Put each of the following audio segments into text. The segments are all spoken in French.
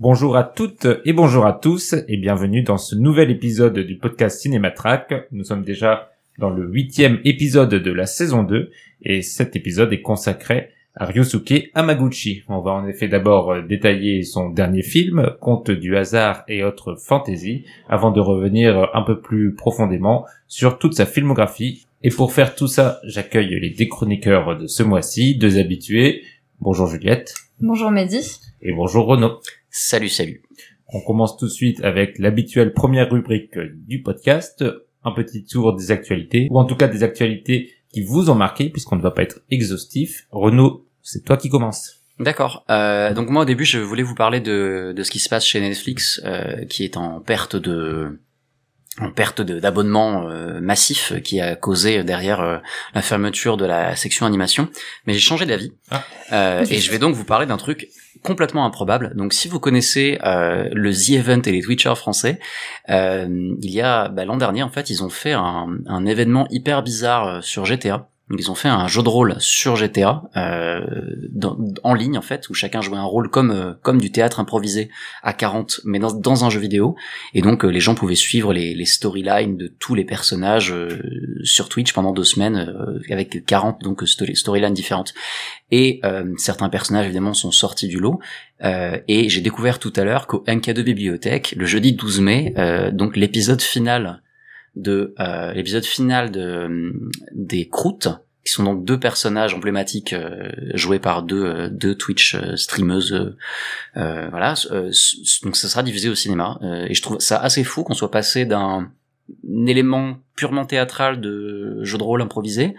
Bonjour à toutes et bonjour à tous et bienvenue dans ce nouvel épisode du podcast Cinématrack. Nous sommes déjà dans le huitième épisode de la saison 2 et cet épisode est consacré à Ryosuke Hamaguchi. On va en effet d'abord euh, détailler son dernier film, Conte du hasard et autres fantaisies, avant de revenir un peu plus profondément sur toute sa filmographie. Et pour faire tout ça, j'accueille les déchroniqueurs de ce mois-ci, deux habitués. Bonjour Juliette. Bonjour Mehdi. Et bonjour Renaud. Salut, salut. On commence tout de suite avec l'habituelle première rubrique du podcast, un petit tour des actualités, ou en tout cas des actualités qui vous ont marqué, puisqu'on ne va pas être exhaustif. Renaud, c'est toi qui commence. D'accord. Euh, donc moi au début je voulais vous parler de, de ce qui se passe chez Netflix, euh, qui est en perte de en perte d'abonnement euh, massif qui a causé derrière euh, la fermeture de la section animation. Mais j'ai changé d'avis Ah. Euh, et je vais donc vous parler d'un truc complètement improbable. Donc si vous connaissez euh, le The Event et les Twitchers français, euh, il y a bah, l'an dernier en fait ils ont fait un, un événement hyper bizarre euh, sur GTA. Ils ont fait un jeu de rôle sur GTA euh, en ligne en fait où chacun jouait un rôle comme euh, comme du théâtre improvisé à 40 mais dans, dans un jeu vidéo. Et donc euh, les gens pouvaient suivre les, les storylines de tous les personnages euh, sur Twitch pendant deux semaines avec 40 donc story- storylines différentes. Et certains personnages évidemment sont sortis du lot. Et j'ai découvert tout à l'heure qu'au MK2 Bibliothèque le jeudi 12 mai donc l'épisode final de euh, l'épisode final de des Croûtes qui sont donc deux personnages emblématiques euh, joués par deux euh, deux Twitch euh, streameuses euh, euh, voilà. Euh, donc ça sera diffusé au cinéma euh, et je trouve ça assez fou qu'on soit passé d'un élément purement théâtral de jeu de rôle improvisé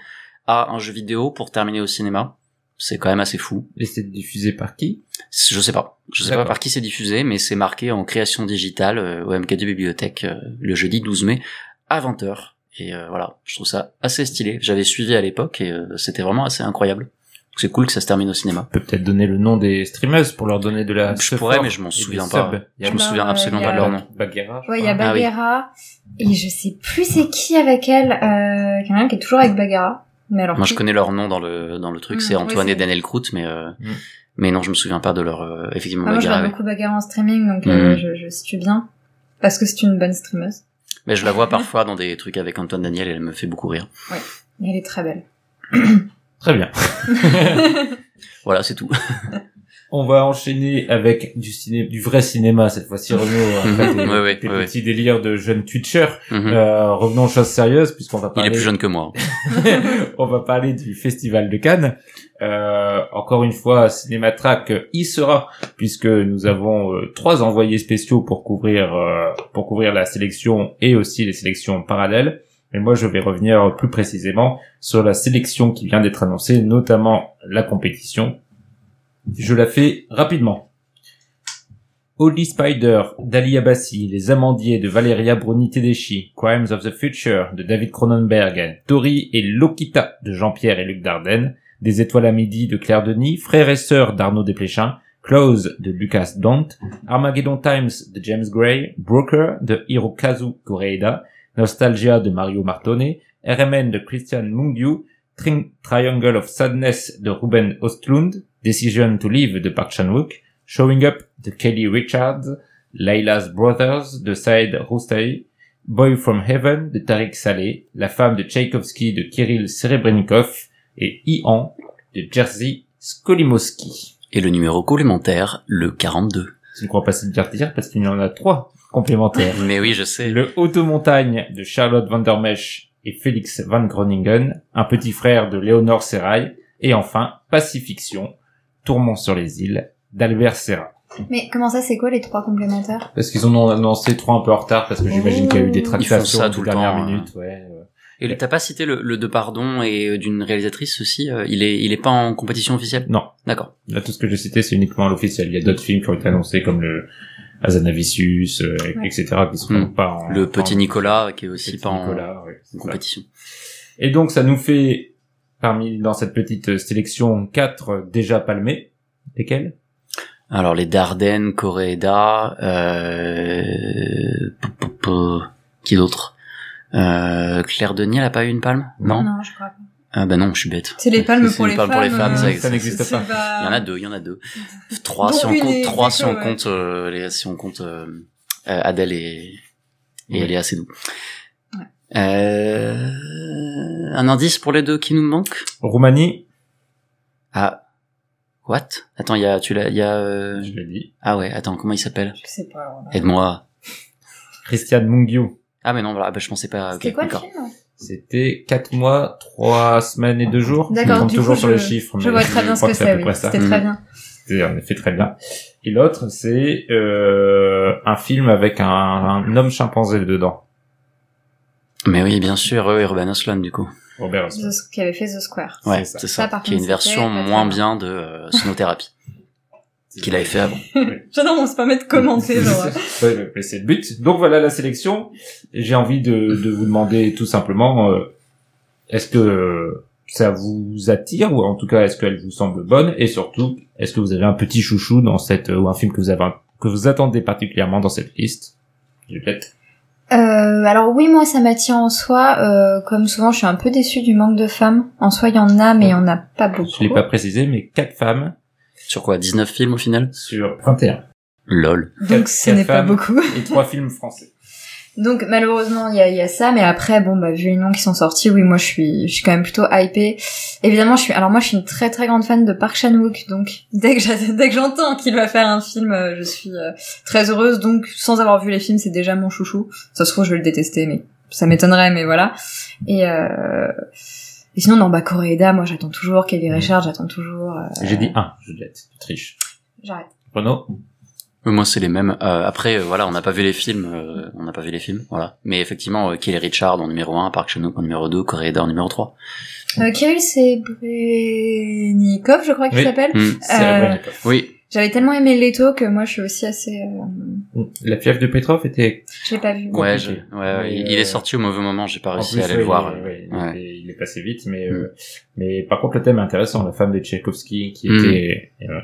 à un jeu vidéo pour terminer au cinéma. C'est quand même assez fou. Et c'est diffusé par qui? Je sais pas. Je sais pas par qui c'est diffusé, mais c'est marqué en création digitale euh, au MK2 Bibliothèque euh, le jeudi 12 mai à 20h. Et euh, voilà, je trouve ça assez stylé. J'avais suivi à l'époque et euh, c'était vraiment assez incroyable. C'est cool que ça se termine au cinéma. Peut-être donner le nom des streamers pour leur donner de la Je support pourrais, mais je m'en souviens pas. Je me souviens absolument pas de leur nom. Bagheera, Ouais, il y a. Ah oui. Bagheera. Et je sais plus c'est qui avec elle. Euh, quand même qui est toujours avec Bagheera. Mais alors. Moi, je connais leur nom dans le dans le truc, Mm, c'est Antoine et Daniel Croûte, mais euh, Mm. mais non, je me souviens pas de leur euh, effectivement Ah, moi, je oui. beaucoup Bagheera en streaming, donc euh, Mhm. je, je situe bien. Parce que c'est une bonne streameuse. Mais je la vois parfois dans des trucs avec Antoine Daniel et elle me fait beaucoup rire. Et elle est très belle. Très bien. Voilà, c'est tout. On va enchaîner avec du ciné, du vrai cinéma cette fois-ci, Renaud, après des, Ouais, ouais, des ouais, petits délires de jeunes Twitchers. Mhm. Euh, revenons aux choses sérieuses, puisqu'on va Il parler... est plus jeune que moi. on va parler du Festival de Cannes. Euh, encore une fois, Cinématrack y sera, puisque nous avons euh, trois envoyés spéciaux pour couvrir euh, pour couvrir la sélection et aussi les sélections parallèles. Mais moi, je vais revenir plus précisément sur la sélection qui vient d'être annoncée, notamment la compétition. Je la fais rapidement. Holy Spider d'Ali Abassi, Les Amandiers de Valeria Bruni Tedeschi, Crimes of the Future de David Cronenberg, Tori et Lokita de Jean-Pierre et Luc Dardenne, Des Étoiles à Midi de Claire Denis, Frères et Sœurs d'Arnaud Desplechin, Close de Lucas Dont, Armageddon Times de James Gray, Broker de Hirokazu Koreeda, Nostalgia de Mario Martone, RMN de Christian Mungiu, Tri- Triangle of Sadness de Ruben Ostlund, Decision to Live de Park Chan-wook, Showing Up de Kelly Richards, Layla's Brothers de Saïd Roustay, Boy from Heaven de Tariq Saleh, La femme de Tchaïkovski de Kirill Serebrennikov et Ian de Jerzy Skolimowski. Et le numéro complémentaire, le 42. Je ne crois pas se dire dire parce qu'il y en a trois complémentaires. Mais oui, je sais. Le Automontagne de Charlotte Van der Mesch et Félix Van Groningen, un petit frère de Léonore Serrail, et enfin Pacifiction, Tourment sur les îles d'Albert Serra. Mais comment ça, c'est quoi les trois complémentaires? Parce qu'ils en ont annoncé trois un peu en retard parce que j'imagine qu'il y a eu des tractations ça tout le dernière temps, hein. minute. Ouais, ouais. Et t'as pas cité le, le de pardon et euh, d'une réalisatrice aussi. euh, il est il est pas en compétition officielle? Non. D'accord. Là, tout ce que j'ai cité, c'est uniquement l'officiel. Il y a d'autres films qui ont été annoncés comme le Azanavicius, euh, Ouais. etc., qui sont Hmm. pas en... Le petit en- Nicolas qui est aussi Petit pas en, Nicolas, ouais, c'est en ça. compétition. Et donc, ça nous fait, parmi, dans cette petite sélection, quatre déjà palmés. Lesquels? Alors les Dardennes, Coréda, euh... qui d'autre? Euh... Claire Denis, elle a pas eu une palme? Non? Non, je crois pas. Ah bah non, je suis bête. C'est les palmes C'est pour les les palmes femmes. pour les femmes, ça, ça n'existe pas. Il y en a deux, il y en a deux. Trois si on compte, trois si on compte, euh, les, si on compte euh, Adèle et, et elle est assez doux. Ouais. Euh, un indice pour les deux qui nous manquent? Roumanie, Ah, what? Attends, il y a, tu l'as, il y a. euh, je l'ai dit. Ah ouais, attends, comment il s'appelle? Je sais pas. Aide-moi. Christian Mungiu. Ah mais non, voilà, bah, je pensais pas. C'était quoi le d'accord. film? C'était quatre mois, trois semaines et deux jours. D'accord, Je compte du toujours coup, sur je- les chiffres. Je vois très bien ce que c'est oui. C'était très bien. C'était en effet très bien. Et l'autre, c'est euh, un film avec un, un homme chimpanzé dedans. Mais oui, bien sûr, oui, Urban Osland du coup. Robert Oswald. Qui avait fait The Square. Ouais, ça. c'est ça. Ça, par qui est une version moins bien. bien de euh, sonothérapie qu'il avait fait avant. J'adore, on se permet de commenter, genre. Ouais, mais c'est le but. Donc voilà la sélection. J'ai envie de, de vous demander tout simplement, euh, est-ce que euh, ça vous attire ou en tout cas est-ce qu'elle vous semble bonne? Et surtout est-ce que vous avez un petit chouchou dans cette ou un film que vous avez que vous attendez particulièrement dans cette liste? Juliette? Euh, alors oui, moi ça m'attire en soi. Euh, comme souvent, je suis un peu déçue du manque de femmes. En soi, il y en a, mais il y en a pas beaucoup. Je l'ai pas précisé, mais quatre femmes Sur quoi 19 films au final? Sur 21 Lol. Donc ce n'est pas beaucoup. et trois films français. Donc malheureusement il y a, il y a ça, mais après bon bah vu les noms qui sont sortis, oui moi je suis je suis quand même plutôt hypée. Évidemment je suis alors moi je suis une très très grande fan de Park Chan Wook, donc dès que j'a- dès que j'entends qu'il va faire un film, euh, je suis euh, très heureuse. Donc sans avoir vu les films c'est déjà mon chouchou. Ça se trouve je vais le détester, mais ça m'étonnerait, mais voilà. Et euh... Et sinon, non, bah, Coréda, moi, j'attends toujours. Kelly Richard, j'attends toujours. euh, J'ai dit un, Juliette, tu triches. J'arrête. Renaud Euh, Moi, c'est les mêmes. Euh, après, euh, voilà, on n'a pas vu les films. euh, on n'a pas vu les films, voilà. Mais effectivement, euh, Kelly Richard en numéro 1, Park Chan-wook en numéro 2, Coréda en numéro 3. Euh, Kirill Sebrenikov, je crois qu'il Oui. s'appelle. D'accord. Oui, J'avais tellement aimé Leto que moi, je suis aussi assez... euh, La fièvre de Petrov était Je l'ai pas vu. ouais, je, ouais, Mais, il il euh, est sorti au mauvais moment. J'ai pas réussi plus, à aller le voir. il- ouais, il, Ouais. était- il est passé vite, mais Mm. euh, mais par contre le thème est intéressant. La femme de Tchaïkovski, qui Mm. était euh,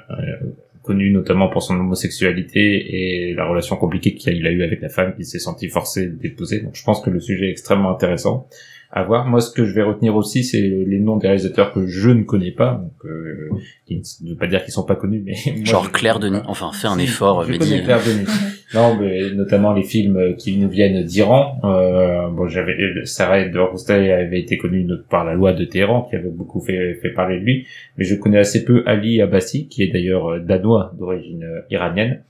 connue notamment pour son homosexualité et la relation compliquée qu'il a eu avec la femme, qu'il s'est senti forcé d'épouser. Donc je pense que le sujet est extrêmement intéressant à voir. Moi, ce que je vais retenir aussi, c'est les noms des réalisateurs que je ne connais pas. Donc, euh, qui ne veut pas dire qu'ils sont pas connus, mais moi, Genre Claire Denis. Enfin, fais un Si, effort, je Mehdi. Claire Denis. non, mais notamment les films qui nous viennent d'Iran. Euh, bon, j'avais Sarah El Roustaï avait été connue par la loi de Téhéran, qui avait beaucoup fait, fait parler de lui. Mais je connais assez peu Ali Abbasi, qui est d'ailleurs euh, danois d'origine euh, iranienne.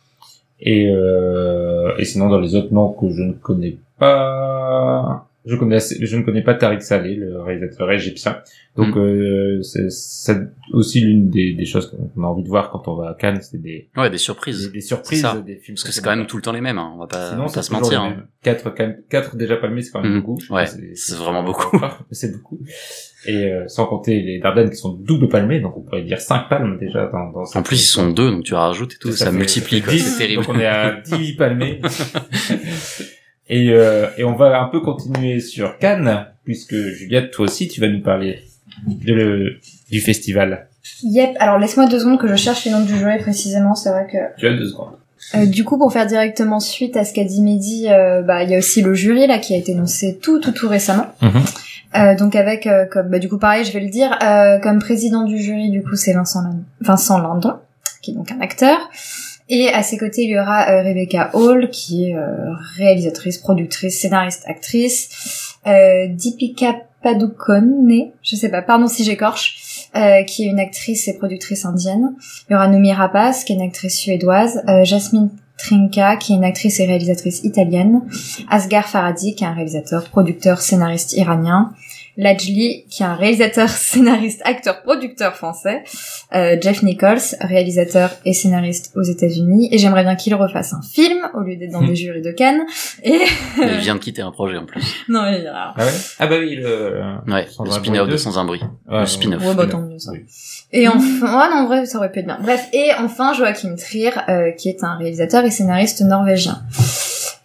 Et, euh, et sinon, dans les autres noms que je ne connais pas, je connais assez- je ne connais pas Tariq Saleh, le réalisateur égyptien. Donc, Mm. euh, c'est c'est aussi l'une des, des choses qu'on a envie de voir quand on va à Cannes, c'est des, Ouais, des surprises. des surprises, ça. des films. Parce que c'est quand même tout le temps les mêmes. Hein. On va pas, Sinon, on va pas se mentir. hein. Quatre, quatre déjà palmés, c'est quand même Mhm. beaucoup. Ouais, c'est vraiment beaucoup. C'est beaucoup. Et euh, sans compter les Dardennes qui sont double palmés, donc on pourrait dire cinq palmes déjà dans, dans En plus, ils sont deux, donc tu rajoutes et tout, ça, fait- multiplie, fait quoi. 10, C'est terrible. Donc on est à 10 palmés. et, euh, et on va un peu continuer sur Cannes, puisque Juliette, toi aussi, tu vas nous parler de le, du festival. Yep, alors laisse-moi deux secondes que je cherche les noms du jury précisément, c'est vrai que... Tu as deux secondes. Euh, du coup, pour faire directement suite à ce qu'a dit Mehdi, euh, bah il y a aussi le jury là qui a été annoncé tout tout tout récemment. Mhm. Euh, donc avec comme bah du coup pareil, je vais le dire, comme président du jury du coup c'est Vincent Vincent Lindon qui est donc un acteur. Et à ses côtés, il y aura euh, Rebecca Hall, qui est euh, réalisatrice, productrice, scénariste, actrice. Euh, Deepika Padukone, je sais pas, pardon si j'écorche, euh, qui est une actrice et productrice indienne. Il y aura Nomi Rapace, qui est une actrice suédoise. Jasmine Trinka, qui est une actrice et réalisatrice italienne. Asghar Farhadi, qui est un réalisateur, producteur, scénariste iranien. Lajli, qui est un réalisateur, scénariste, acteur, producteur français, euh, Jeff Nichols, réalisateur et scénariste aux États-Unis, et j'aimerais bien qu'il refasse un film au lieu d'être dans des jurys de Cannes. Et Il vient de quitter un projet en plus. non, mais alors, Ah ouais? Ah bah oui, le... Ouais, Sans le un spin-off de. Sans un bruit. Ouais, le spin-off. Ouais, bah, tant mieux, ça. Oui. Et enfin, ouais, non, en vrai, ça aurait pu être bien. Bref, et enfin, Joachim Trier, euh, qui est un réalisateur et scénariste norvégien.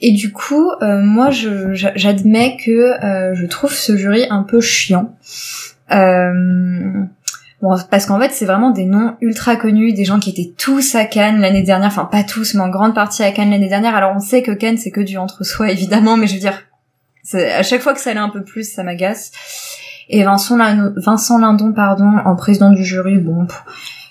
Et du coup, euh, moi, j'admets que euh, je trouve ce jury un peu chiant. Euh, bon, parce qu'en fait, c'est vraiment des noms ultra connus, des gens qui étaient tous à Cannes l'année dernière, enfin pas tous, mais en grande partie à Cannes l'année dernière. Alors on sait que Cannes, c'est que du entre-soi, évidemment, mais je veux dire, à chaque fois que ça allait un peu plus, ça m'agace. Et Vincent, Lin- Vincent Lindon, pardon, en président du jury, bon...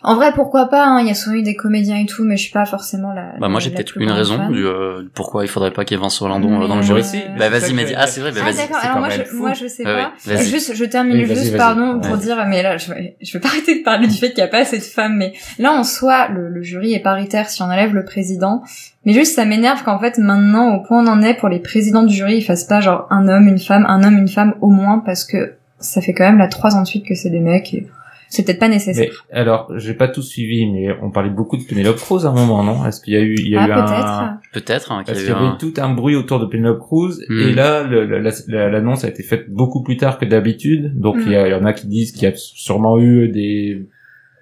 En vrai, pourquoi pas, hein, il y a souvent eu des comédiens et tout, mais je suis pas forcément la... Bah moi j'ai peut-être une raison fan. du euh, pourquoi il faudrait pas qu'il y ait Vincent Lindon euh, dans le jury. Bah vas-y, mais dis. Ah c'est vrai, bah Ah vas-y. d'accord, alors moi je, fou. moi je sais Ouais, pas. ouais, juste, je termine Oui, juste, pardon, Ouais. pour dire, mais là, je vais, je vais pas arrêter de parler du fait qu'il n'y a pas assez de femmes, mais là, en soi, le, le jury est paritaire si on enlève le président. Mais juste, ça m'énerve qu'en fait, maintenant, au point où on en est, pour les présidents du jury, ils fassent pas genre un homme, une femme, un homme, une femme au moins, parce que ça fait quand même la trois ans de suite que c'est des mecs, et c'est peut-être pas nécessaire. Mais alors, j'ai pas tout suivi, mais on parlait beaucoup de Penelope Cruz à un moment, non? Est-ce qu'il y a eu, il y a ah, eu peut-être. un, Peut-être hein, qu'il parce y qu'il a y eu avait un... tout un bruit autour de Penelope Cruz, Hmm. et là, la- la- l'annonce a été faite beaucoup plus tard que d'habitude, donc Hmm. il y, a- il y en a qui disent qu'il y a sûrement eu des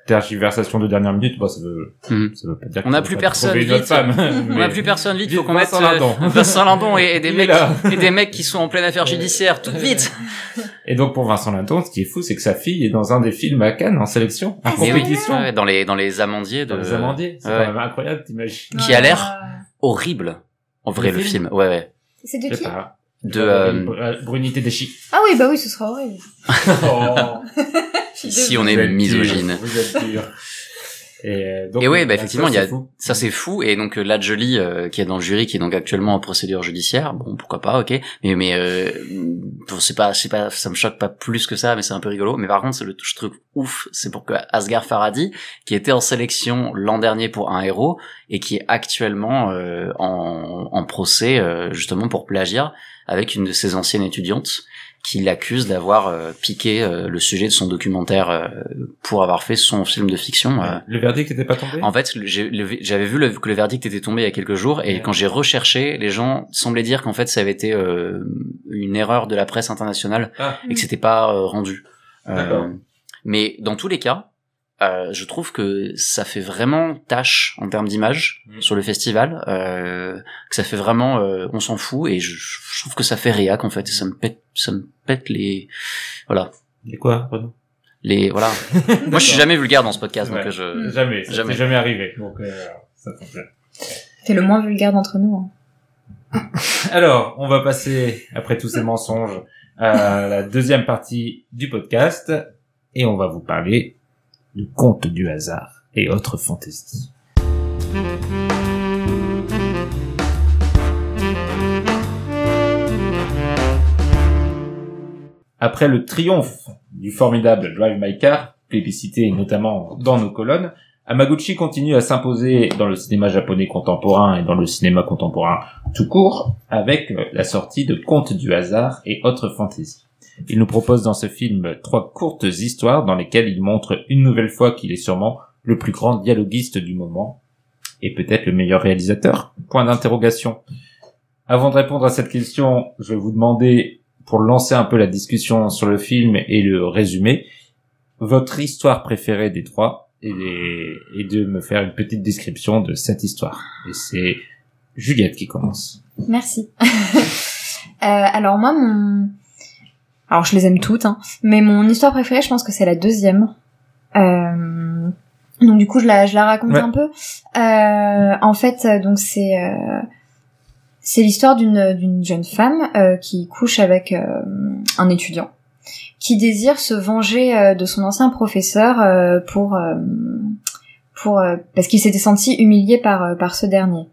tergiversations de dernière minute, bah, ça veut, Mhm. ça veut pas dire On qu'on a peut plus personne, vite. femme. On mais- a plus personne vite, faut qu'on mette Vincent euh, Lindon. Vincent Lindon et, et des mecs et des mecs qui sont en pleine affaire judiciaire, tout vite. Et donc pour Vincent Lindon, ce qui est fou, c'est que sa fille est dans un des films à Cannes en sélection, en Mais oui, compétition, ouais, dans les dans les amandiers de dans les Amandiers. C'est ouais. quand même incroyable, t'imagines. qui a l'air Ah. horrible. En vrai Le le film film, ouais ouais. C'est de qui pas. De euh, Br- Brunité des chi. Ah oui, bah oui, ce sera horrible. Oh. Ici on est misogyne. dur, Vous êtes dur. Et, euh, donc, Et ouais, bah ça, effectivement, il y a fou. ça c'est fou et donc euh, la Jolie euh, qui est dans le jury qui est donc actuellement en procédure judiciaire, bon pourquoi pas, ok. Mais mais euh, bon, c'est pas c'est pas ça me choque pas plus que ça, mais c'est un peu rigolo. Mais par contre, c'est le je trouve ouf, c'est pour que Asghar Farhadi qui était en sélection l'an dernier pour un héros et qui est actuellement euh, en en procès euh, justement pour plagiat avec une de ses anciennes étudiantes qui l'accuse d'avoir euh, piqué euh, le sujet de son documentaire euh, pour avoir fait son film de fiction. Le verdict n'était pas tombé? En fait, j'avais vu le- que le verdict était tombé il y a quelques jours et Ouais. quand j'ai recherché, les gens semblaient dire qu'en fait ça avait été une erreur de la presse internationale Ah. et que c'était pas rendu. Mais dans tous les cas, euh, je trouve que ça fait vraiment tâche en termes d'image Mm. sur le festival, euh, que ça fait vraiment, euh, on s'en fout et je, je trouve que ça fait réac en fait, et ça me pète, ça me pète les, voilà, Et quoi, Renaud les, voilà. Moi je suis jamais vulgaire dans ce podcast, Ouais. donc je, Jamais, ça Jamais. jamais. jamais arrivé. Donc, euh, ça tombe bien. T'es le moins vulgaire d'entre nous. Hein. Alors, on va passer, après tous ces mensonges, à la deuxième partie du podcast, et on va vous parler du conte du hasard et autres fantaisies. Après le triomphe du formidable Drive My Car, plébiscité notamment dans nos colonnes, Amaguchi continue à s'imposer dans le cinéma japonais contemporain et dans le cinéma contemporain tout court avec la sortie de Contes du hasard et autres fantaisies. Il nous propose dans ce film trois courtes histoires dans lesquelles il montre une nouvelle fois qu'il est sûrement le plus grand dialoguiste du moment et peut-être le meilleur réalisateur Point d'interrogation. Avant de répondre à cette question, je vais vous demander, pour lancer un peu la discussion sur le film et le résumé, votre histoire préférée des trois et, de me faire une petite description de cette histoire. Et c'est Juliette qui commence. Merci. Euh, alors moi, mon... Alors je les aime toutes, hein, mais mon histoire préférée, je pense que c'est la deuxième. Euh, Donc du coup, je la, je la raconte Ouais. un peu. Euh, en fait, donc c'est euh, c'est l'histoire d'une d'une jeune femme euh, qui couche avec euh, un étudiant qui désire se venger euh, de son ancien professeur euh, pour euh, pour euh, parce qu'il s'était senti humilié par euh, par ce dernier.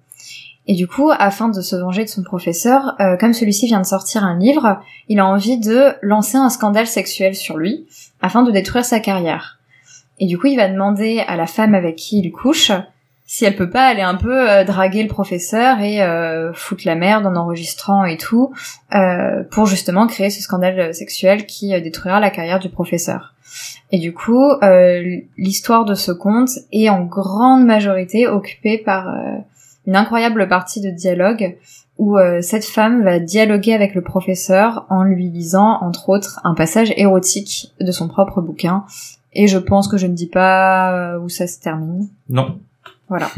Et du coup, afin de se venger de son professeur, euh, comme celui-ci vient de sortir un livre, il a envie de lancer un scandale sexuel sur lui, afin de détruire sa carrière. Et du coup, il va demander à la femme avec qui il couche si elle peut pas aller un peu euh, draguer le professeur et euh, foutre la merde en enregistrant et tout euh, pour justement créer ce scandale sexuel qui détruira la carrière du professeur. Et du coup, l'histoire de ce conte est en grande majorité occupée par une incroyable partie de dialogue où euh, cette femme va dialoguer avec le professeur en lui lisant, entre autres, un passage érotique de son propre bouquin. Et je pense que je ne dis pas où ça se termine. Non. Voilà.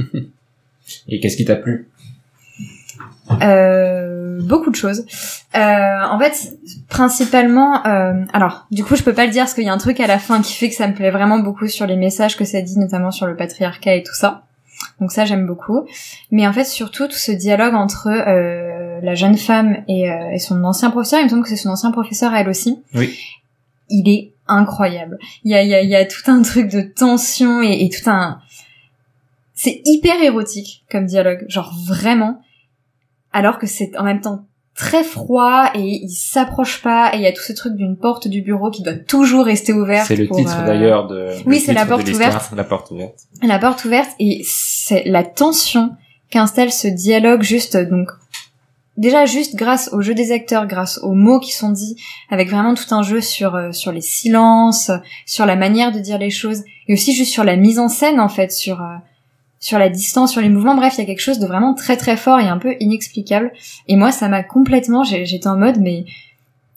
Et qu'est-ce qui t'a plu? Euh, beaucoup de choses. Euh, en fait, principalement, euh, alors, du coup, je peux pas le dire parce qu'il y a un truc à la fin qui fait que ça me plaît vraiment beaucoup sur les messages que ça dit, notamment sur le patriarcat et tout ça. Donc ça, j'aime beaucoup. Mais en fait, surtout, tout ce dialogue entre euh, la jeune femme et, euh, et son ancien professeur, il me semble que c'est son ancien professeur, elle aussi. Oui. Il est incroyable. Il y a, il y a, il y a tout un truc de tension et, et tout un... C'est hyper érotique comme dialogue, genre vraiment alors que c'est en même temps très froid et il s'approche pas et il y a tout ce truc d'une porte du bureau qui doit toujours rester ouverte. C'est le titre euh, d'ailleurs de. Oui, c'est la porte ouverte. La porte ouverte. La porte ouverte et c'est la tension qu'installe ce dialogue juste donc déjà juste grâce au jeu des acteurs, grâce aux mots qui sont dits, avec vraiment tout un jeu sur euh, sur les silences, sur la manière de dire les choses et aussi juste sur la mise en scène en fait, sur euh, sur la distance, sur les mouvements. Bref, il y a quelque chose de vraiment très très fort et un peu inexplicable. Et moi, ça m'a complètement. J'étais en mode, mais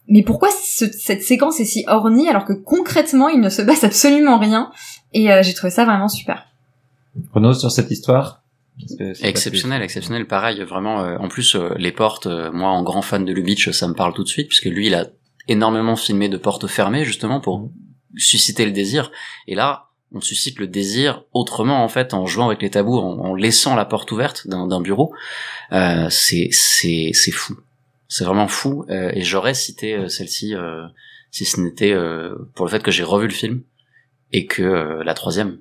mais pourquoi ce- cette séquence est si ornie alors que concrètement, il ne se passe absolument rien? Et euh, j'ai trouvé ça vraiment super. Renaud sur cette histoire. Exceptionnel, exceptionnel, pareil, vraiment. euh, en plus, euh, les portes, euh, moi, en grand fan de Lubitsch, ça me parle tout de suite, puisque lui, il a énormément filmé de portes fermées, justement, pour susciter le désir. Et là, on suscite le désir autrement, en fait, en jouant avec les tabous, en, en laissant la porte ouverte d'un bureau. Euh, c'est c'est c'est fou. C'est vraiment fou. euh, et j'aurais cité euh, celle-ci euh, si ce n'était euh, pour le fait que j'ai revu le film et que euh, la troisième.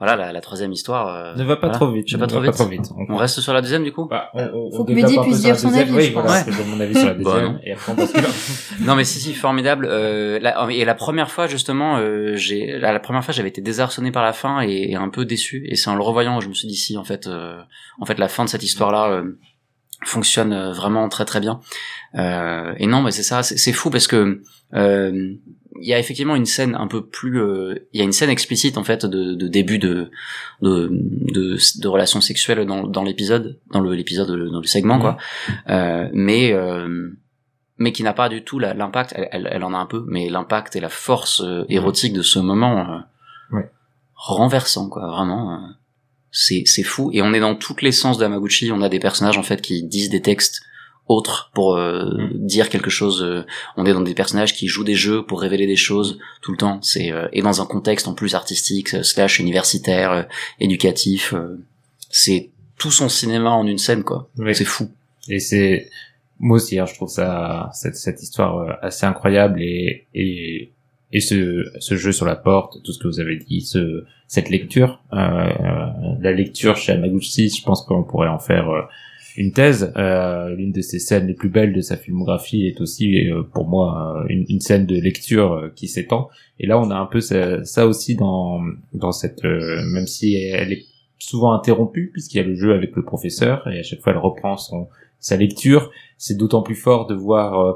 Voilà, la, la troisième histoire. euh, Ne va pas voilà. trop vite. Je ne pas trop va vite. Pas trop vite. On reste sur la deuxième du coup Bah, on, on, Faut que Mehdi puisse sur la dire son deuxième. avis, Oui, je voilà, donne mon avis sur la Bah, deuxième. non. et après on bascule. Non mais si si formidable. Euh, la, et la première fois justement, euh, j'ai la, la première fois j'avais été désarçonné par la fin et, et un peu déçu. Et c'est en le revoyant que je me suis dit si en fait, euh, en fait la fin de cette histoire là fonctionne euh, vraiment très très bien. Euh, et non mais c'est ça, c'est c'est fou parce que euh, il y a effectivement une scène un peu plus, euh, il y a une scène explicite en fait de, de début de de de, de relations sexuelles dans, dans l'épisode, dans le l'épisode dans le segment quoi. Euh, mais euh, mais qui n'a pas du tout l'impact, elle, elle, elle en a un peu, mais l'impact et la force euh, érotique de ce moment euh, Ouais. renversant, quoi, vraiment. c'est c'est fou. Et on est dans toutes les sens de Hamaguchi. On a des personnages en fait qui disent des textes autres pour euh, dire quelque chose. euh, on est dans des personnages qui jouent des jeux pour révéler des choses tout le temps. C'est euh, et dans un contexte en plus artistique, euh, slash universitaire, euh, éducatif. euh, c'est tout son cinéma en une scène, quoi. Oui. C'est fou. Et c'est moi aussi, hein, je trouve ça cette, cette histoire euh, assez incroyable et et et ce ce jeu sur la porte, tout ce que vous avez dit, ce cette lecture, euh, la lecture chez Amaguchi, je pense qu'on pourrait en faire euh, une thèse. Euh, L'une de ses scènes les plus belles de sa filmographie est aussi euh, pour moi euh, une, une scène de lecture euh, qui s'étend. Et là, on a un peu ça, ça aussi dans dans cette, euh, même si elle est souvent interrompue puisqu'il y a le jeu avec le professeur et à chaque fois elle reprend son sa lecture. C'est d'autant plus fort de voir. euh,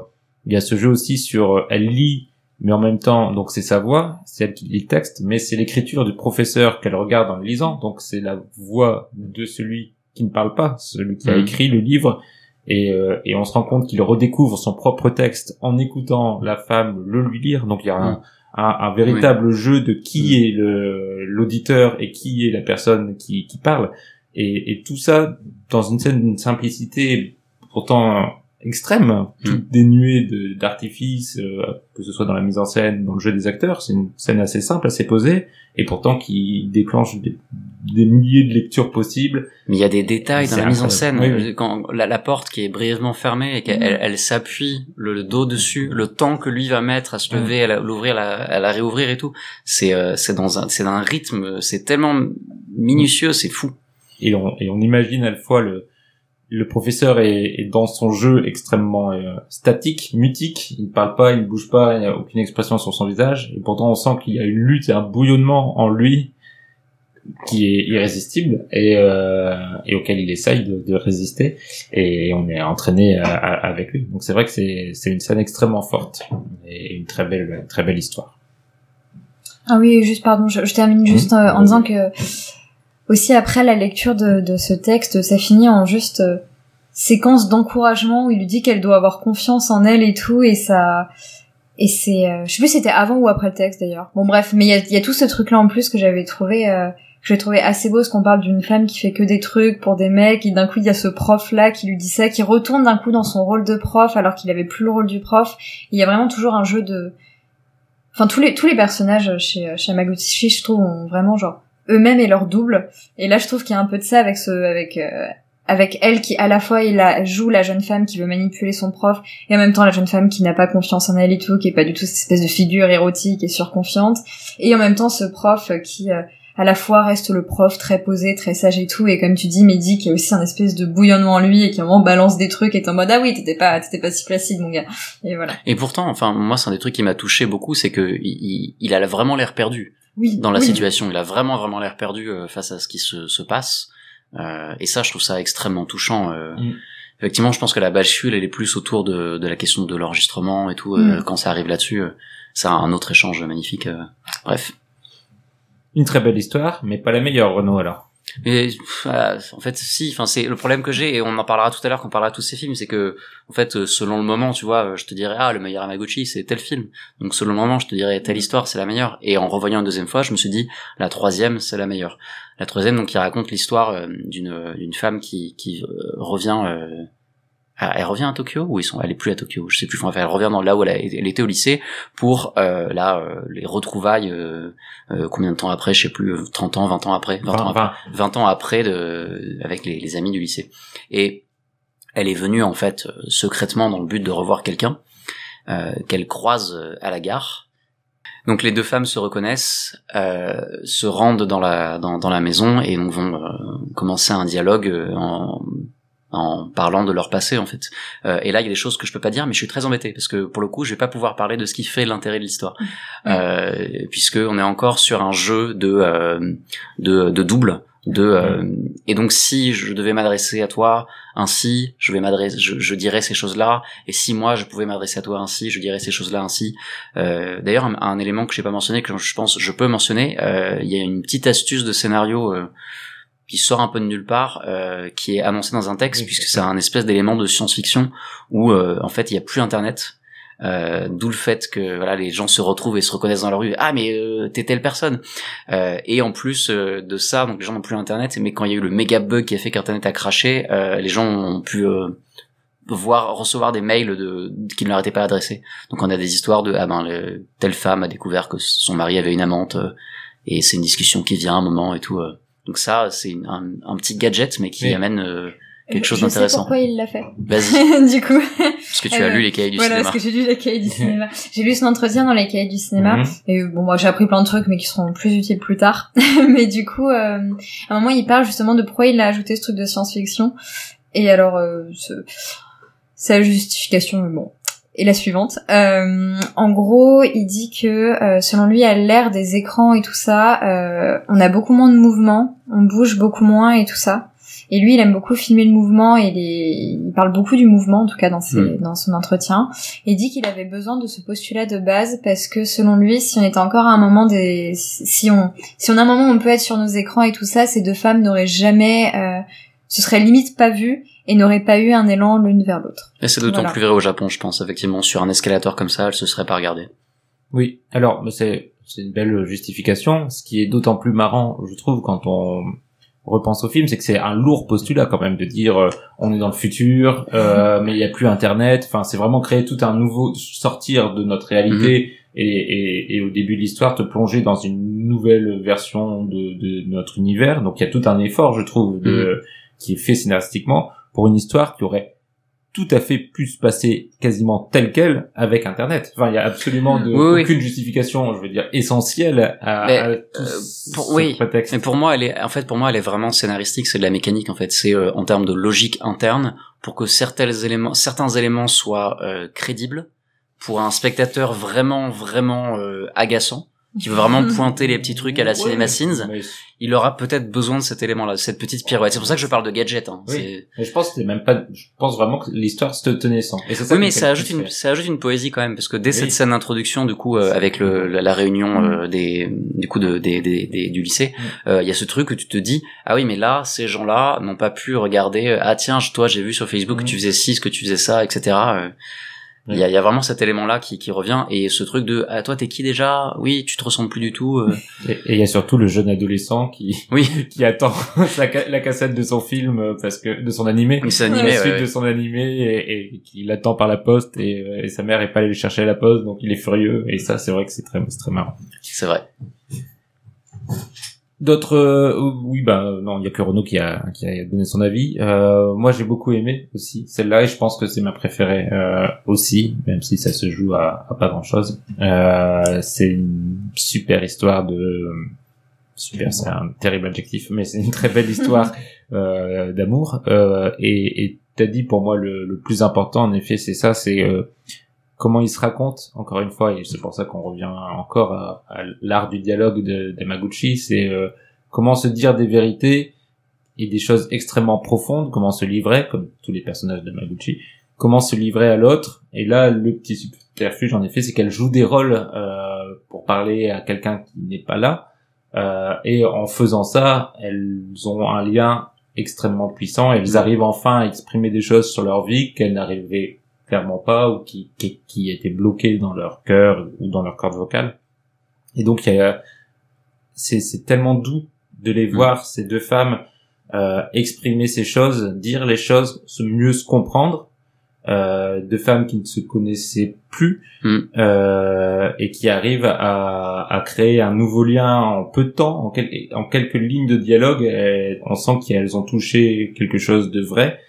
il y a ce jeu aussi sur elle lit mais en même temps, donc c'est sa voix, c'est elle qui lit le texte, mais c'est l'écriture du professeur qu'elle regarde en le lisant, donc c'est la voix de celui qui ne parle pas, celui qui a Mhm. écrit le livre, et, euh, et on se rend compte qu'il redécouvre son propre texte en écoutant la femme le lui lire, donc il y a un, Mhm. un, un véritable jeu de qui est le l'auditeur et qui est la personne qui, qui parle, et, et tout ça dans une scène d'une simplicité pourtant extrême, tout dénué de- d'artifice, euh, que ce soit dans la mise en scène, dans le jeu des acteurs. C'est une scène assez simple, assez posée, et pourtant qui déclenche des, des milliers de lectures possibles. Mais il y a des détails dans la mise en scène. Oui, oui. Quand la, la porte qui est brièvement fermée et qu'elle elle, elle s'appuie le, le dos dessus, le temps que lui va mettre à se lever, à la- l'ouvrir, à, la- à la réouvrir et tout, c'est euh, c'est dans un c'est dans un rythme, c'est tellement minutieux, c'est fou. Et on, et on imagine à la fois le, le professeur est, est dans son jeu extrêmement euh, statique, mutique. Il ne parle pas, il ne bouge pas, il n'y a aucune expression sur son visage. Et pourtant, on sent qu'il y a une lutte et un bouillonnement en lui qui est irrésistible et, euh, et auquel il essaye de, de résister et on est entraîné à- à- avec lui. Donc c'est vrai que c'est c'est une scène extrêmement forte et une très belle très belle histoire. Ah oui, juste pardon, je, je termine juste euh, en disant que aussi après la lecture de, de ce texte, ça finit en juste euh, séquence d'encouragement où il lui dit qu'elle doit avoir confiance en elle et tout et ça et c'est euh, je sais plus c'était avant ou après le texte d'ailleurs. Bon bref, mais il y a, y a tout ce truc là en plus que j'avais trouvé euh, que j'ai trouvé assez beau, parce qu'on parle d'une femme qui fait que des trucs pour des mecs, et d'un coup il y a ce prof là qui lui dit ça, qui retourne d'un coup dans son rôle de prof alors qu'il avait plus le rôle du prof. Il y a vraiment toujours un jeu de, enfin tous les tous les personnages chez chez Hamaguchi, je trouve ont vraiment genre eux-mêmes et leur double. Et là je trouve qu'il y a un peu de ça avec ce avec euh, avec elle qui à la fois il la, joue la jeune femme qui veut manipuler son prof et en même temps la jeune femme qui n'a pas confiance en elle et tout, qui est pas du tout cette espèce de figure érotique et surconfiante. Et en même temps ce prof qui euh, à la fois reste le prof très posé, très sage et tout, et comme tu dis, Mehdi qui a aussi un espèce de bouillonnement en lui et qui à un moment balance des trucs et est en mode ah oui t'étais pas t'étais pas si placide mon gars. Et voilà. Et pourtant, enfin, moi, c'est un des trucs qui m'a touché beaucoup, c'est que il, il, a vraiment l'air perdu Oui. dans la oui. situation. Il a vraiment, vraiment l'air perdu euh, face à ce qui se, se passe. Euh, et ça, je trouve ça extrêmement touchant. euh. Mm. Effectivement, je pense que la bâchule, elle est plus autour de, de la question de l'enregistrement et tout. euh, Mm. quand ça arrive là-dessus, euh, c'est un autre échange magnifique. euh. Bref. Une très belle histoire, mais pas la meilleure, Renaud, alors. Mais en fait, si. Enfin, c'est le problème que j'ai, et on en parlera tout à l'heure quand on parlera de tous ces films, c'est que, en fait, euh, selon le moment, tu vois, euh, je te dirais ah le meilleur Amaguchi, c'est tel film. Donc selon le moment, je te dirais telle histoire, c'est la meilleure. Et en revoyant une deuxième fois, je me suis dit la troisième, c'est la meilleure. La troisième, donc, qui raconte l'histoire euh, d'une d'une femme qui qui euh, revient. Euh, ah, elle revient à Tokyo ou ils sont elle est plus à Tokyo je sais plus enfin elle revient dans là où elle, a- elle était au lycée pour euh, là euh, les retrouvailles euh, euh, combien de temps après je sais plus euh, 30 ans 20 ans après 20 ans après enfin, 20 ans après de, avec les, les amis du lycée. Et elle est venue en fait euh, secrètement dans le but de revoir quelqu'un euh, qu'elle croise euh, à la gare. Donc les deux femmes se reconnaissent, euh, se rendent dans la dans, dans la maison et donc vont euh, commencer un dialogue euh, en en parlant de leur passé en fait. Euh, et là, il y a des choses que je peux pas dire, mais je suis très embêté parce que pour le coup, je vais pas pouvoir parler de ce qui fait l'intérêt de l'histoire, euh, puisque on est encore sur un jeu de euh, de, de double. De euh, et donc si je devais m'adresser à toi ainsi, je vais m'adresser, je, je dirais ces choses-là. Et si moi je pouvais m'adresser à toi ainsi, je dirais ces choses-là ainsi. D'ailleurs, un, un élément que j'ai pas mentionné, que je pense je peux mentionner, il y a une petite astuce de scénario. Qui sort un peu de nulle part, euh, qui est annoncé dans un texte, Oui, puisque c'est un espèce d'élément de science-fiction où euh, en fait il y a plus Internet. Euh, D'où le fait que voilà les gens se retrouvent et se reconnaissent dans la rue. Ah mais euh, t'es telle personne. Euh, et en plus euh, de ça, donc les gens n'ont plus Internet. Mais quand il y a eu le méga bug qui a fait qu'Internet a craché, euh, les gens ont pu euh, voir recevoir des mails de qui ne leur étaient pas adressés. Donc on a des histoires de ah ben le- telle femme a découvert que son mari avait une amante euh, et c'est une discussion qui vient à un moment et tout. euh. Donc ça c'est un, un petit gadget mais qui Oui. amène euh, quelque chose d'intéressant. pourquoi il l'a fait. Vas-y, du coup. parce que tu as Euh, lu les cahiers du voilà, cinéma. parce que j'ai lu les cahiers du cinéma. J'ai lu son entretien dans les cahiers du cinéma. Mhm. Et bon, moi, j'ai appris plein de trucs, mais qui seront plus utiles plus tard. mais du coup, euh, à un moment, il parle justement de pourquoi il a ajouté ce truc de science-fiction. Et alors, euh, ce- sa justification, bon, est la suivante. Euh, en gros, il dit que euh, selon lui, à l'ère des écrans et tout ça, euh, on a beaucoup moins de mouvement, on bouge beaucoup moins et tout ça. Et lui, il aime beaucoup filmer le mouvement et les... il parle beaucoup du mouvement, en tout cas dans, ses... Mm. dans son entretien. Et il dit qu'il avait besoin de ce postulat de base parce que selon lui, si on était encore à un moment des, si on, si on a un moment où on peut être sur nos écrans et tout ça, ces deux femmes n'auraient jamais, euh, ce serait limite pas vu et n'auraient pas eu un élan l'une vers l'autre. Et c'est d'autant Voilà. plus vrai au Japon, je pense, effectivement, sur un escalator comme ça, elle se serait pas regardée. Oui, alors c'est c'est une belle justification. Ce qui est d'autant plus marrant, je trouve, quand on repense au film, c'est que c'est un lourd postulat quand même de dire euh, on est dans le futur, euh, mais il n'y a plus Internet. Enfin, c'est vraiment créer tout un nouveau sortir de notre réalité et, et, et au début de l'histoire te plonger dans une nouvelle version de, de notre univers. Donc il y a tout un effort, je trouve, de, qui est fait scénaristiquement pour une histoire qui aurait tout à fait pu se passer quasiment telle quelle avec Internet. Enfin, il y a absolument de, Oui, oui. aucune justification, je veux dire, essentielle à, Mais, à tout euh, ce pour- oui. prétexte. Mais pour moi, elle est, en fait, pour moi, elle est vraiment scénaristique. C'est de la mécanique, en fait. C'est euh, en termes de logique interne pour que certains éléments, certains éléments soient euh, crédibles pour un spectateur vraiment, vraiment euh, agaçant. Qui veut vraiment pointer les petits trucs à la Ouais, Cinema Sins, mais- il aura peut-être besoin de cet élément-là, cette petite pirouette. C'est pour ça que je parle de gadget. Hein. Oui. Mais je pense que même pas, je pense vraiment que l'histoire se tenait sans. Et c'est ça Oui, mais ça ajoute une, ça ajoute une poésie quand même, parce que dès Oui. cette scène d'introduction, du coup, euh, avec le, la, la réunion euh, des, du coup, de, des, des, des- du lycée, euh, il y a ce truc où tu te dis, ah oui, mais là, ces gens-là n'ont pas pu regarder, ah tiens, toi, j'ai vu sur Facebook que Mm. tu faisais ci, que tu faisais ça, etc. Il y, a, il y a vraiment cet élément-là qui, qui revient, et ce truc de, ah toi, t'es qui déjà? Oui, tu te ressembles plus du tout. euh. Et il y a surtout le jeune adolescent qui, Oui. qui attend sa la cassette de son film euh, parce que de son animé, Oui, la animé, ouais, suite ouais. de son animé et, et qui l'attend par la poste et, euh, et sa mère est pas allée le chercher à la poste donc il est furieux et ça c'est vrai que c'est très c'est très marrant. C'est vrai. D'autres, euh, oui, bah non, il y a que Renaud qui a qui a donné son avis. Euh, moi, j'ai beaucoup aimé aussi celle-là et je pense que c'est ma préférée euh, aussi, même si ça se joue à, à pas grand-chose. Euh, c'est une super histoire de super, c'est un terrible adjectif, mais c'est une très belle histoire euh, d'amour. Euh, et et t'as dit pour moi le, le plus important, en effet, c'est ça, c'est euh, comment il se raconte, encore une fois, et c'est pour ça qu'on revient encore à, à l'art du dialogue de, d'Emaguchi, c'est euh, comment se dire des vérités et des choses extrêmement profondes, comment se livrer, comme tous les personnages de Maguchi, comment se livrer à l'autre, et là, le petit subterfuge, en effet, c'est qu'elle joue des rôles euh, pour parler à quelqu'un qui n'est pas là, euh, et en faisant ça, elles ont un lien extrêmement puissant, et elles arrivent enfin à exprimer des choses sur leur vie qu'elles n'arrivaient clairement pas ou qui, qui, qui étaient bloquées dans leur cœur ou dans leur corde vocale. Et donc, il y a, c'est, c'est tellement doux de les voir, ces deux femmes, euh, exprimer ces choses, dire les choses, se mieux se comprendre, euh, deux femmes qui ne se connaissaient plus Mm. euh, et qui arrivent à, à créer un nouveau lien en peu de temps, en, quel- en quelques lignes de dialogue, et on sent qu'elles ont touché quelque chose de vrai.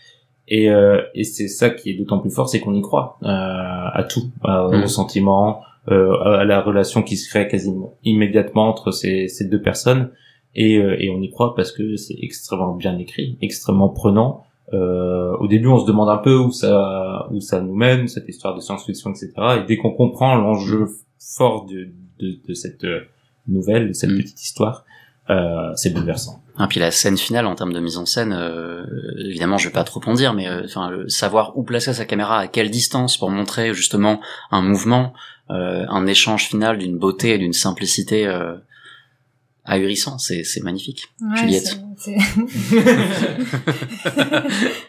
Et, euh, et c'est ça qui est d'autant plus fort, c'est qu'on y croit euh, à tout, euh, Mm. aux sentiments, euh, à la relation qui se crée quasiment immédiatement entre ces, ces deux personnes. Et, euh, et on y croit parce que c'est extrêmement bien écrit, extrêmement prenant. Euh, au début, on se demande un peu où ça où ça nous mène, cette histoire de science-fiction, etc. Et dès qu'on comprend l'enjeu fort de, de, de cette euh, nouvelle, de cette Mm. petite histoire, euh, c'est bouleversant. Et puis la scène finale en termes de mise en scène, euh, évidemment, je vais pas trop en dire, mais euh, enfin, le- savoir où placer sa caméra, à quelle distance pour montrer justement un mouvement, euh, un échange final d'une beauté et d'une simplicité euh, ahurissant, c'est c'est magnifique. Ouais, Juliette.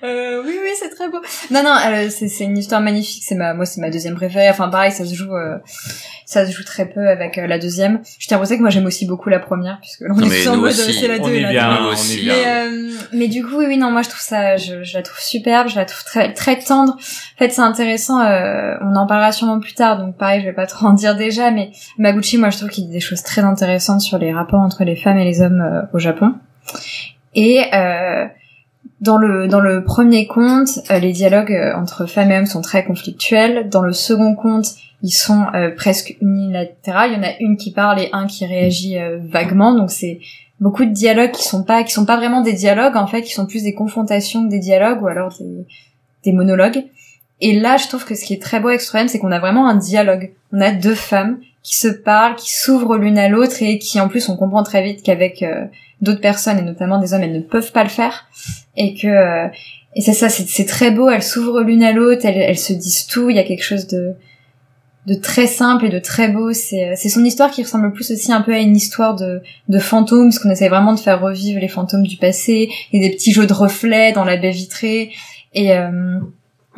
Euh, oui, oui, c'est très beau. Non, non, euh, c'est c'est une histoire magnifique. C'est ma, moi, c'est ma deuxième préférée. Enfin, pareil, ça se joue, euh, ça se joue très peu avec euh, la deuxième. Je tiens à préciser que moi, j'aime aussi beaucoup la première, puisque on Non, est mais tous en nous mode, aussi. c'est la On deux, est la bien, deux. On aussi. est bien. Mais, euh, mais du coup, oui, oui, non, moi je trouve ça, je, je la trouve superbe, je la trouve très, très tendre. En fait, c'est intéressant. euh, on en parlera sûrement plus tard, donc pareil, je vais pas trop en dire déjà. Mais Maguchi, moi, je trouve qu'il dit des choses très intéressantes sur les rapports entre les femmes et les hommes euh, au Japon. Et euh, dans le dans le premier conte, euh, les dialogues euh, entre femmes et hommes sont très conflictuels. Dans le second conte, ils sont euh, presque unilatéraux. Il y en a une qui parle et un qui réagit euh, vaguement. Donc c'est beaucoup de dialogues qui sont pas qui sont pas vraiment des dialogues en fait, qui sont plus des confrontations que des dialogues ou alors des, des monologues. Et là, je trouve que ce qui est très beau avec ce c'est qu'on a vraiment un dialogue. On a deux femmes qui se parlent, qui s'ouvrent l'une à l'autre et qui en plus on comprend très vite qu'avec euh, d'autres personnes et notamment des hommes, elles ne peuvent pas le faire et que euh, et c'est ça, c'est très beau. Elles s'ouvrent l'une à l'autre, elles, elles se disent tout. Il y a quelque chose de de très simple et de très beau. C'est c'est son histoire qui ressemble le plus aussi un peu à une histoire de de fantômes, parce qu'on essaie vraiment de faire revivre les fantômes du passé et des petits jeux de reflets dans la baie vitrée et euh,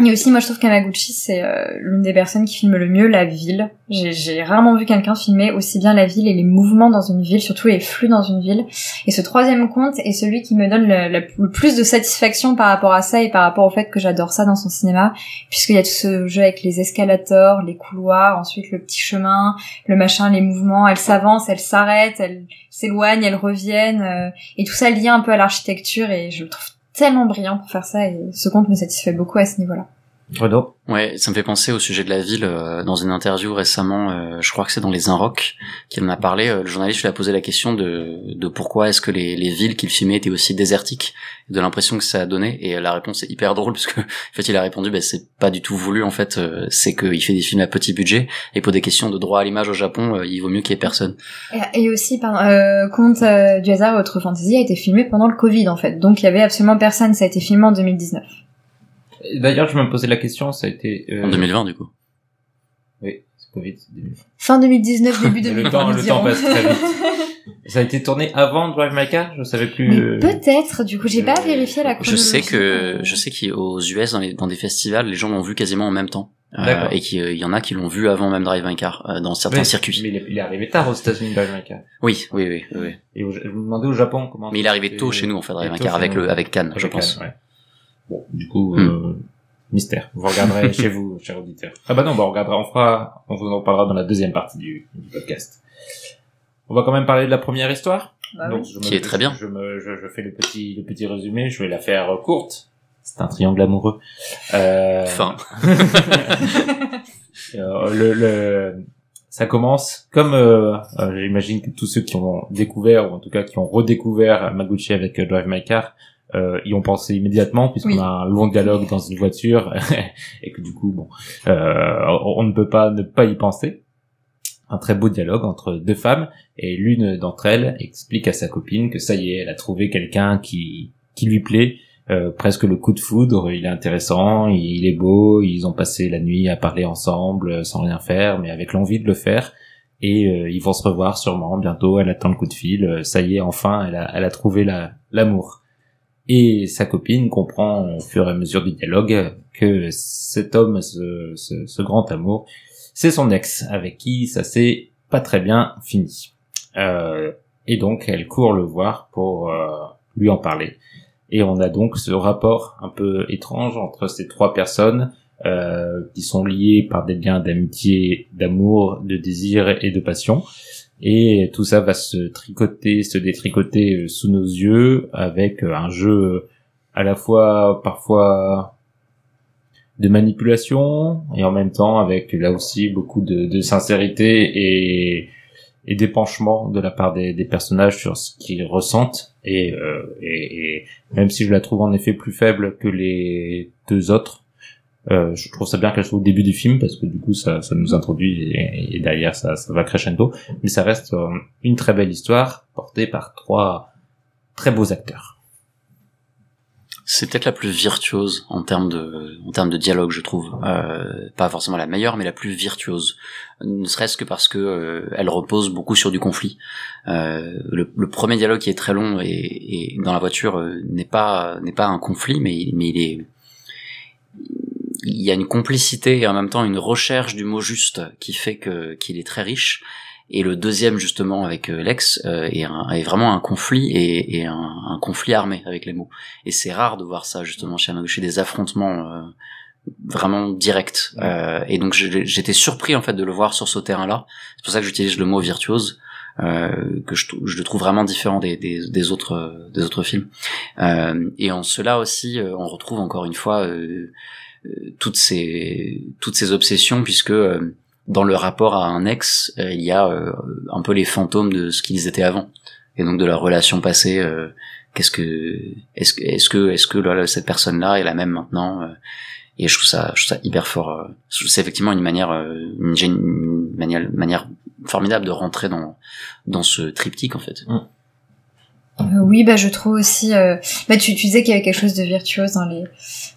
et aussi, moi, je trouve qu'Amaguchi, c'est euh, l'une des personnes qui filme le mieux la ville. J'ai rarement vu quelqu'un filmer aussi bien la ville et les mouvements dans une ville, surtout les flux dans une ville. Et ce troisième conte est celui qui me donne le plus de satisfaction par rapport à ça et par rapport au fait que j'adore ça dans son cinéma, puisqu'il y a tout ce jeu avec les escalators, les couloirs, ensuite le petit chemin, le machin, les mouvements. Elles s'avancent, elles s'arrêtent, elles s'éloignent, elles reviennent, euh, et tout ça lié un peu à l'architecture. Et je le trouve tellement brillant pour faire ça. Et ce conte me satisfait beaucoup à ce niveau-là. Renaud. Ouais, ça me fait penser au sujet de la ville. euh, dans une interview récemment, euh, je crois que c'est dans les Inrocks qu'il en a parlé. euh, le journaliste lui a posé la question de, de pourquoi est-ce que les, les villes qu'il filmait étaient aussi désertiques, de l'impression que ça a donné. Et la réponse est hyper drôle parce que en fait il a répondu, ben c'est pas du tout voulu en fait. euh, c'est qu'il fait des films à petit budget et pour des questions de droit à l'image au Japon, euh, il vaut mieux qu'il y ait personne. Et, et aussi, pardon, euh, Conte euh, du hasard autre fantasy a été filmé pendant le Covid en fait, donc il y avait absolument personne. Ça a été filmé en 2019. D'ailleurs, je me posais la question, ça a été... euh, En 2020 du coup. Oui, c'est Covid, c'est 2020. Fin 2019, début Le 2020. temps- nous le temps passe très vite. Ça a été tourné avant Drive My Car Je savais plus... Euh, peut-être. Du coup, j'ai pas euh, vérifié la Je chronologie. sais que je sais qu'aux US dans, les, dans des festivals, les gens l'ont vu quasiment en même temps. Euh, D'accord. et qu'il y en a qui l'ont vu avant même Drive My Car euh, dans certains mais- circuits. Mais il est, arrivé tard aux États-Unis, Drive My Car. Oui, oui, oui, oui. Et au- je me demandais au Japon comment... Mais il est arrivé tôt chez nous en fait, Drive My Car avec nous. le avec Cannes, je pense. Cannes, ouais. Bon, du coup, Hmm. euh, mystère. Vous regarderez chez vous, chers auditeurs. Ah bah non, bah on regardera, on fera, on vous en parlera dans la deuxième partie du, du podcast. On va quand même parler de la première histoire. bah Donc, oui. je Qui est très bien. Je, me, je, je fais le petit, le petit résumé. Je vais la faire euh, courte. C'est un triangle amoureux. Euh, Fin. euh, le, le, ça commence comme euh, euh, j'imagine que tous ceux qui ont découvert ou en tout cas qui ont redécouvert Maguchi avec euh, Drive My Car euh, y ont pensé immédiatement puisqu'on Oui. a un long dialogue dans une voiture et que du coup bon euh, on ne peut pas ne pas y penser un très beau dialogue entre deux femmes et l'une d'entre elles explique à sa copine que ça y est elle a trouvé quelqu'un qui qui lui plaît euh, presque le coup de foudre, il est intéressant, il, il est beau, ils ont passé la nuit à parler ensemble euh, sans rien faire, mais avec l'envie de le faire. Et euh, ils vont se revoir sûrement bientôt, elle attend le coup de fil, ça y est, enfin, elle a, elle a trouvé la- l'amour. Et sa copine comprend au fur et à mesure du dialogue que cet homme, ce, grand amour, c'est son ex, avec qui ça s'est pas très bien fini. Euh, et donc elle court le voir pour euh, lui en parler. Et on a donc ce rapport un peu étrange entre ces trois personnes euh, qui sont liées par des liens d'amitié, d'amour, de désir et de passion. Et tout ça va se tricoter, se détricoter euh, sous nos yeux avec euh, un jeu à la fois parfois de manipulation et en même temps avec là aussi beaucoup de, sincérité et, d'épanchement de la part des, personnages sur ce qu'ils ressentent. Et, euh, et, et même si je la trouve en effet plus faible que les deux autres euh, je trouve ça bien qu'elle soit au début du film parce que du coup ça, ça nous introduit et, et derrière ça, ça va crescendo mais ça reste euh, une très belle histoire portée par trois très beaux acteurs C'est peut-être la plus virtuose en termes de en termes de dialogue, je trouve. Euh, pas forcément la meilleure, mais la plus virtuose. Ne serait-ce que parce que euh, elle repose beaucoup sur du conflit. Euh, le, le premier dialogue qui est très long et, et dans la voiture euh, n'est pas n'est pas un conflit, mais mais il est il y a une complicité et en même temps une recherche du mot juste qui fait que qu'il est très riche. Et le deuxième justement avec euh, l'ex euh, est, un- est vraiment un conflit et, et un, un conflit armé avec les mots. Et c'est rare de voir ça justement chez Yamaguchi, des affrontements euh, vraiment directs. Euh, et donc j'étais surpris en fait de le voir sur ce terrain-là. C'est pour ça que j'utilise le mot virtuose, euh, que je, je le trouve vraiment différent des, des, des autres des autres films. Euh, et en cela aussi, euh, on retrouve encore une fois toutes ces toutes ces obsessions puisque euh, dans le rapport à un ex, euh, il y a euh, un peu les fantômes de ce qu'ils étaient avant et donc de leur relation passée. euh, Qu'est-ce que est-ce que est-ce que est-ce que là, cette personne-là est la même maintenant euh, Et je trouve ça je trouve ça hyper fort. euh, C'est effectivement une manière euh, une, manière manière formidable de rentrer dans dans ce triptyque en fait. Euh, oui, bah je trouve aussi. Euh... Bah tu, tu disais qu'il y avait quelque chose de virtuose dans les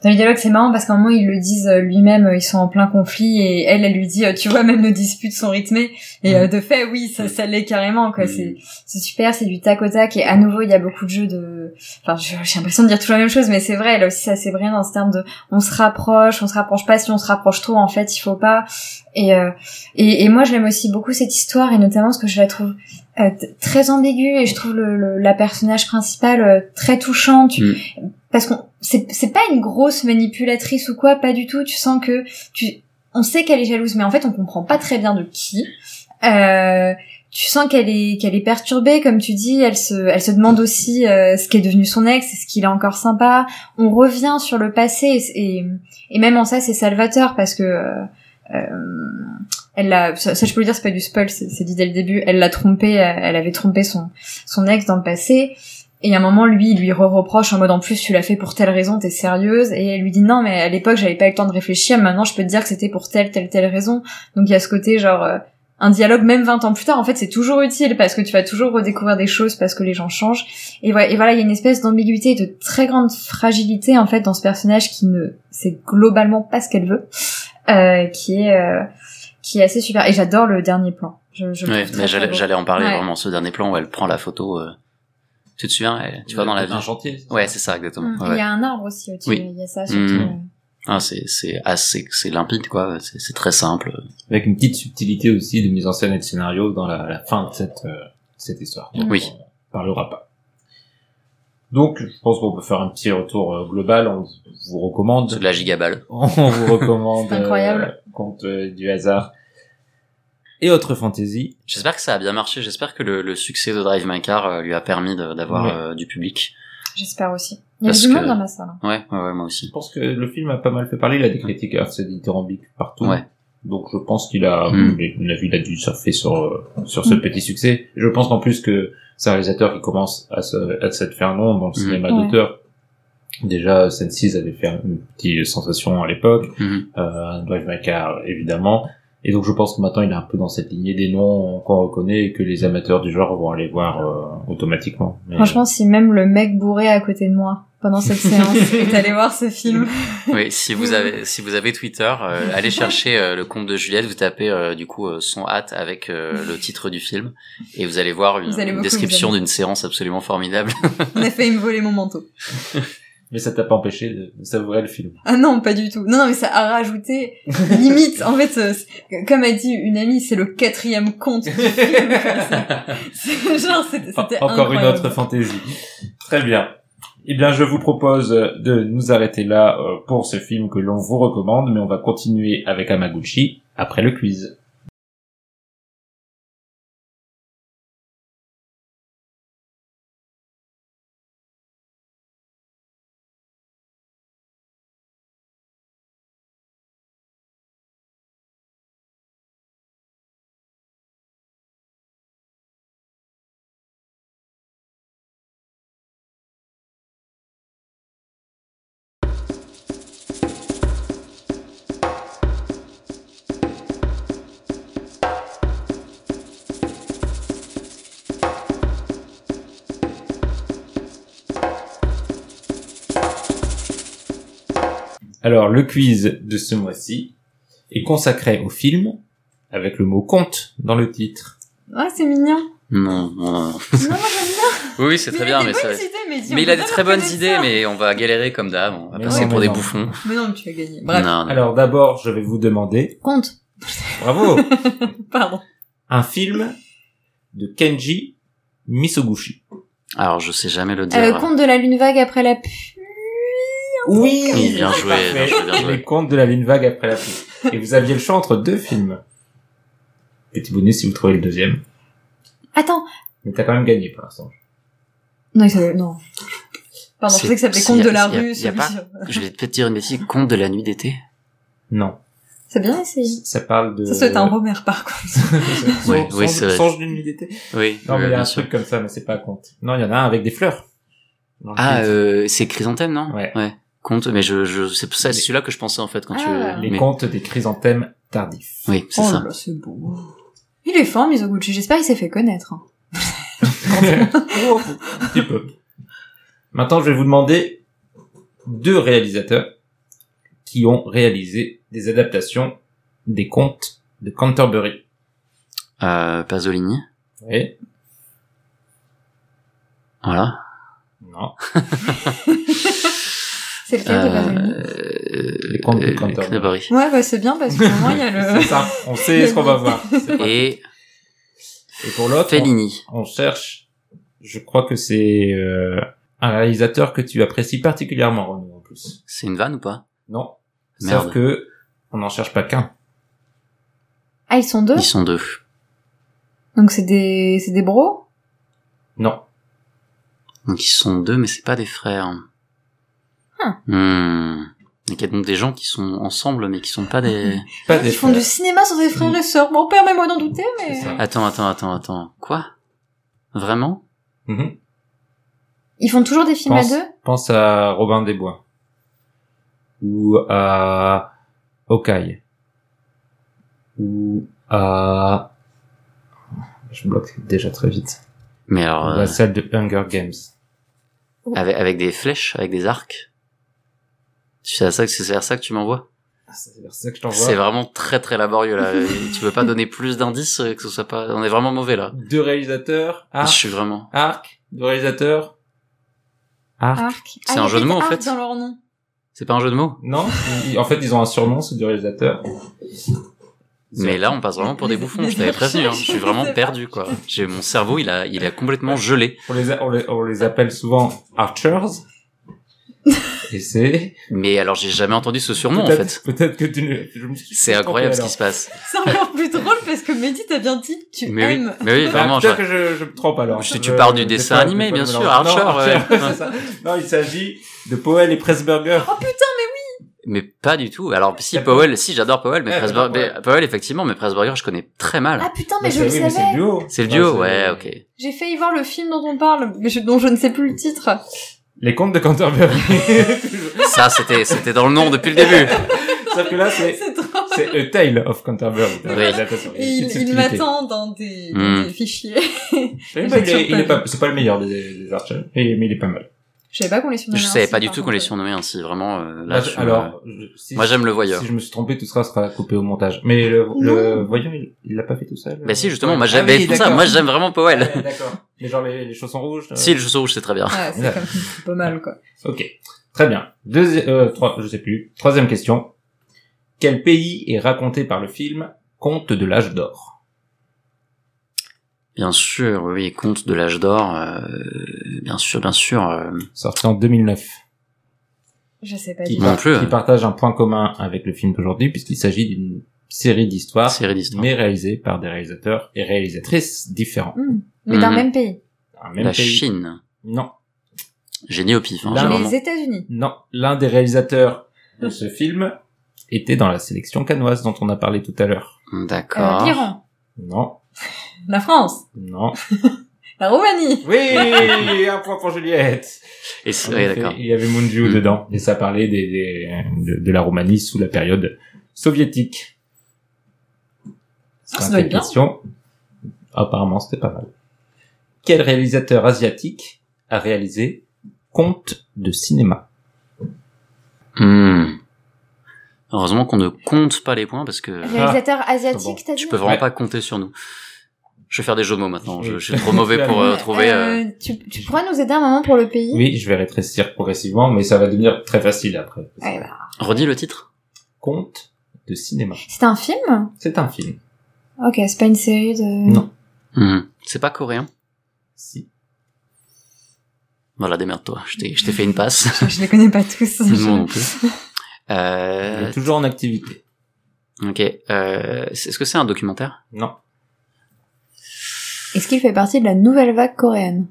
dans les dialogues. C'est marrant parce qu'à un moment ils le disent euh, lui-même, euh, ils sont en plein conflit et elle, elle lui dit, tu vois, même nos disputes sont rythmées. Et euh, de fait, oui, ça, ça l'est carrément. Quoi, c'est c'est super, c'est du tac au tac. Et à nouveau, il y a beaucoup de jeux de. Enfin, j'ai l'impression de dire toujours la même chose, mais c'est vrai. Là aussi, ça c'est vrai dans ce terme de, on se rapproche, on se rapproche pas. Si on se rapproche trop, en fait, il faut pas. Et euh, et, et moi, je l'aime aussi beaucoup cette histoire et notamment parce que je la trouve euh, très ambiguë et je trouve le, le- la personnage principale euh, très touchante Mm. parce qu'on c'est c'est pas une grosse manipulatrice ou quoi pas du tout tu sens que tu on sait qu'elle est jalouse mais en fait on comprend pas très bien de qui Euh, tu sens qu'elle est qu'elle est perturbée, comme tu dis. Elle se elle se demande aussi euh, ce qu'est devenu son ex, est-ce qu'il est encore sympa? On revient sur le passé et et même en ça c'est salvateur parce que euh, elle l'a ça, je peux le dire c'est pas du spoil c'est dit dès le début. Elle l'a trompé euh, elle avait trompé son son ex dans le passé. Et à un moment lui il lui re-reproche en mode en plus tu l'as fait pour telle raison t'es sérieuse. Et elle lui dit non mais à l'époque j'avais pas eu le temps de réfléchir. Maintenant je peux te dire que c'était pour telle telle telle raison. Donc il y a ce côté genre euh, un dialogue même 20 ans plus tard en fait c'est toujours utile parce que tu vas toujours redécouvrir des choses parce que les gens changent. Et voilà et voilà il y a une espèce d'ambiguïté et de très grande fragilité en fait dans ce personnage qui ne sait globalement pas ce qu'elle veut euh, qui est euh, qui est assez super et j'adore le dernier plan je, je Ouais, mais j'allais en parler Ouais. vraiment ce dernier plan où elle prend la photo. euh, Tu te souviens elle- Tu vas dans la un ville. chantier. c'est ça Ouais, c'est ça exactement. Mm. Ouais, il y a un arbre aussi au-dessus Oui. il y a ça surtout Mm. Ah, c'est c'est assez c'est limpide quoi. C'est c'est très simple. Avec une petite subtilité aussi de mise en scène et de scénario dans la, la fin de cette, euh, cette histoire. Donc, Oui. On parlera pas. Donc, je pense qu'on peut faire un petit retour euh, global. On vous recommande. De la gigaballe. On vous recommande. C'est incroyable. euh, Conte euh, du hasard et autre fantasy. J'espère que ça a bien marché. J'espère que le, le succès de Drive My Car euh, lui a permis de- d'avoir Ouais. euh, du public. j'espère aussi il y Parce du que- monde dans la salle hein. Ouais, ouais, ouais, moi aussi. Je pense que le film a pas mal fait parler. Il a des critiques assez dithyrambiques partout. Ouais. Donc je pense qu'il a, Mm. il a, il a dû surfer sur euh, sur ce petit succès. Je pense en plus que c'est un réalisateur qui commence à se, à se faire nom dans le Mm. cinéma Ouais. d'auteur. Déjà, Sense6 avait fait une petite sensation à l'époque. Mhm. Euh, Drive My Car, évidemment. Et donc je pense que maintenant il est un peu dans cette lignée des noms qu'on reconnaît et que les amateurs du genre vont aller voir euh, automatiquement. Mais- Franchement, si même le mec bourré à côté de moi pendant cette séance est allé voir ce film, Oui, si vous avez si vous avez Twitter, euh, allez chercher euh, le compte de Juliette, vous tapez euh, du coup euh, son hâte avec euh, le titre du film et vous allez voir une, allez une description d'une séance absolument formidable. on a failli me voler mon manteau. Mais ça t'a pas empêché de, savourer le film. Ah non, pas du tout. Non, non, mais ça a rajouté limite. En fait, euh, comme a dit une amie, c'est le quatrième conte du film. C'est genre, c'était c'était Encore une autre fantaisie. Très bien. Eh bien, je vous propose de nous arrêter là euh, pour ce film que l'on vous recommande, mais on va continuer avec Amaguchi après le quiz. Alors, le quiz de ce mois-ci est consacré au film avec le mot conte dans le titre. Ah, c'est mignon. Non, non, non. Non, moi, j'aime bien. Oui, c'est très bien, il a mais des ça. idées, mais, Mais il a des très bonnes idées, ça. mais on va galérer comme d'hab. On va Mais passer non, pour mais des non. bouffons. Mais non, mais tu as gagné. Bref. Non, non. Alors, d'abord, je vais vous demander, Compte. bravo, Pardon. un film de Kenji Misoguchi. Alors, je sais jamais le dire. Euh, compte de la lune vague après la pluie. Oui, Oui, bien joué, bien joué, bien joué. Les contes de la ligne vague après la pluie. Et vous aviez le choix entre deux films. Petit bonus si vous trouvez le deuxième. Attends. Mais t'as quand même gagné pour l'instant. Non, il s'appelait, non. Pardon, je C'est- pensais que ça s'appelait c'est- Conte y a- de la y a- rue, y a celui pas- Je vais peut-être dire une bêtise. Conte de la nuit d'été. Non. C'est bien essayé. Ça parle de... Ça, c'est un Romer, par contre. Songe- Oui, oui, songe- c'est vrai. Songe d'une nuit d'été. Oui. Non, mais oui, il y a bien un sûr. truc comme ça, mais c'est pas un conte. Non, il y en a un avec des fleurs. Ah, euh, c'est Chrysanthème, non? Ouais. Ouais. Conte, mais je, je, c'est pour ça, c'est celui-là que je pensais en fait quand Ah. tu. Les mais- contes des chrysanthèmes tardifs. Oui, c'est oh ça. là là, c'est beau. Il est fort, Mizoguchi. J'espère qu'il s'est fait connaître. hein. Un petit peu. Maintenant, je vais vous demander deux réalisateurs qui ont réalisé des adaptations des contes de Canterbury. Euh, Pasolini. Oui. Voilà. Non. C'est lequel de Pasolini Euh, Les contes de euh. Canterbury. Ouais, bah c'est bien parce que au moins il y a C'est le. ça. On sait ce qu'on va voir. C'est Et Et pour l'autre, Fellini. on, on cherche. Je crois que c'est euh, un réalisateur que tu apprécies particulièrement, Renaud, en plus. C'est une vanne ou pas? Non. Merde. Sauf que on n'en cherche pas qu'un. Ah, ils sont deux? Ils sont deux. Donc c'est des, c'est des bros? Non. Donc ils sont deux, mais c'est pas des frères. Hmm. Donc il y a donc des gens qui sont ensemble, mais qui sont pas des... Pas Ils des font du cinéma sans des frères et sœurs. Bon, permets-moi d'en douter, mais... Attends, attends, attends, attends. Quoi? Vraiment? Mhm. Ils font toujours des films Pense, à deux? pense à Robin des Bois. Ou à Hawkeye. Ou à... Je bloque déjà très vite. Mais alors, Ou euh, à celle de Hunger Games. avec, avec des flèches, avec des arcs? C'est à ça que c'est vers ça que tu m'envoies Ah, C'est vers ça que je t'envoie. C'est vraiment très très laborieux là. tu veux pas donner plus d'indices euh, que ce soit pas. On est vraiment mauvais là. Deux réalisateurs. Je Arc. suis vraiment. Arc. Deux réalisateurs. Arc. Arc. C'est Ah, un y jeu de mots, en fait. dans leur nom. C'est pas un jeu de mots. Non. en fait, ils ont un surnom, ces deux réalisateurs. Mais là, on passe vraiment pour des bouffons. Je t'avais prévenu. Hein. Je suis vraiment perdu quoi. J'ai mon cerveau, il a, il a complètement gelé. On les, a- on les, on les appelle souvent Archers. Et c'est... Mais alors, j'ai jamais entendu ce surnom en fait. Peut-être que tu ne... je me suis C'est incroyable ce qui se passe. C'est encore plus drôle parce que Mehdi t'as bien dit que tu Mais oui, aimes. mais oui, Ah, vraiment. peut-être je- que je, je me trompe alors. Je- tu Je- parles du dessin pas- animé, bien sûr, me Archer. Non, ouais. c'est ça. Non, il s'agit de Powell et Pressburger. Oh putain, Mais pas du tout. Alors si Powell, si j'adore Powell, mais Ouais, Pressburger, Powell. mais- Powell effectivement, mais Pressburger je connais très mal. Ah putain, mais Bah, je le oui, mais c'est savais. le duo. C'est le Non, duo, c'est- ouais, ok. J'ai failli voir le film dont on parle, mais dont je ne sais plus le titre. Les contes de Canterbury. Ça c'était, c'était dans le nom depuis le début. Sauf que là, c'est, C'est A Tale of Canterbury. Oui. Et il, m'attend dans des, Hmm. des fichiers. Oui, il est, il est pas, c'est pas le meilleur des, des Archers, mais il est pas mal. Je savais pas qu'on les surnommait Je savais ainsi, pas du tout qu'on les surnommait ainsi. Vraiment, euh, là, je- alors, je- si moi j'aime le voyeur. Si je me suis trompé, tout ça sera coupé au montage. Mais le, le voyeur, il, l'a pas fait tout seul. Bah si justement, Ouais. moi Ah oui, pour ça, moi j'aime vraiment Powell. Ouais, d'accord. Mais genre les, les chaussons rouges. euh, Si le chausson rouge c'est très bien. Ouais, c'est pas mal, quoi. Ok. Très bien. Deuxi- euh, trois, je sais plus. Troisième question. Quel pays est raconté par le film Conte de l'âge d'or? Bien sûr, oui, conte de l'âge d'or. euh, bien sûr, bien sûr. euh, Sorti en 2009. Je sais pas Qui, du Non plus, qui hein. partage un point commun avec le film d'aujourd'hui puisqu'il s'agit d'une série d'histoires, mais réalisée par des réalisateurs et réalisatrices différents. Hmm. Mais d'un Mhm. même pays. Même La pays. Chine. Non. J'ai né au pif. Hein, vraiment- Les États-Unis. Non. L'un des réalisateurs de ce film était dans la sélection canoise dont on a parlé tout à l'heure. Euh, D'accord. L'Iran. Non. La France. Non. La Roumanie. Oui, un point pour Juliette. Et oui, d'accord. Il y avait Munju Mm. dedans et ça parlait des, des- de, de la Roumanie sous la période soviétique. Ça doit être bien. question. Apparemment, c'était pas mal. Quel réalisateur asiatique a réalisé Conte de cinéma Hmm. Heureusement qu'on ne compte pas les points parce que Réalisateur asiatique, bon. t'as dit tu peux vraiment Ouais. pas compter sur nous. Je vais faire des jeux de mots maintenant. Je, je suis trop mauvais pour euh, trouver. euh, Euh, tu, tu pourrais nous aider un moment pour le pays Oui, je vais rétrécir progressivement, mais ça va devenir très facile après. Ouais, bah. Redis le titre. Conte de cinéma. C'est un film C'est un film. Ok, c'est pas une série de... Non. Hmm. C'est pas coréen. Si. Voilà, démerde-toi. Je t'ai, je t'ai fait une passe. Je les connais pas tous. Moi non plus. Il Euh, est toujours en activité. ok. Euh, est-ce que c'est un documentaire Non. Est-ce qu'il fait partie de la nouvelle vague coréenne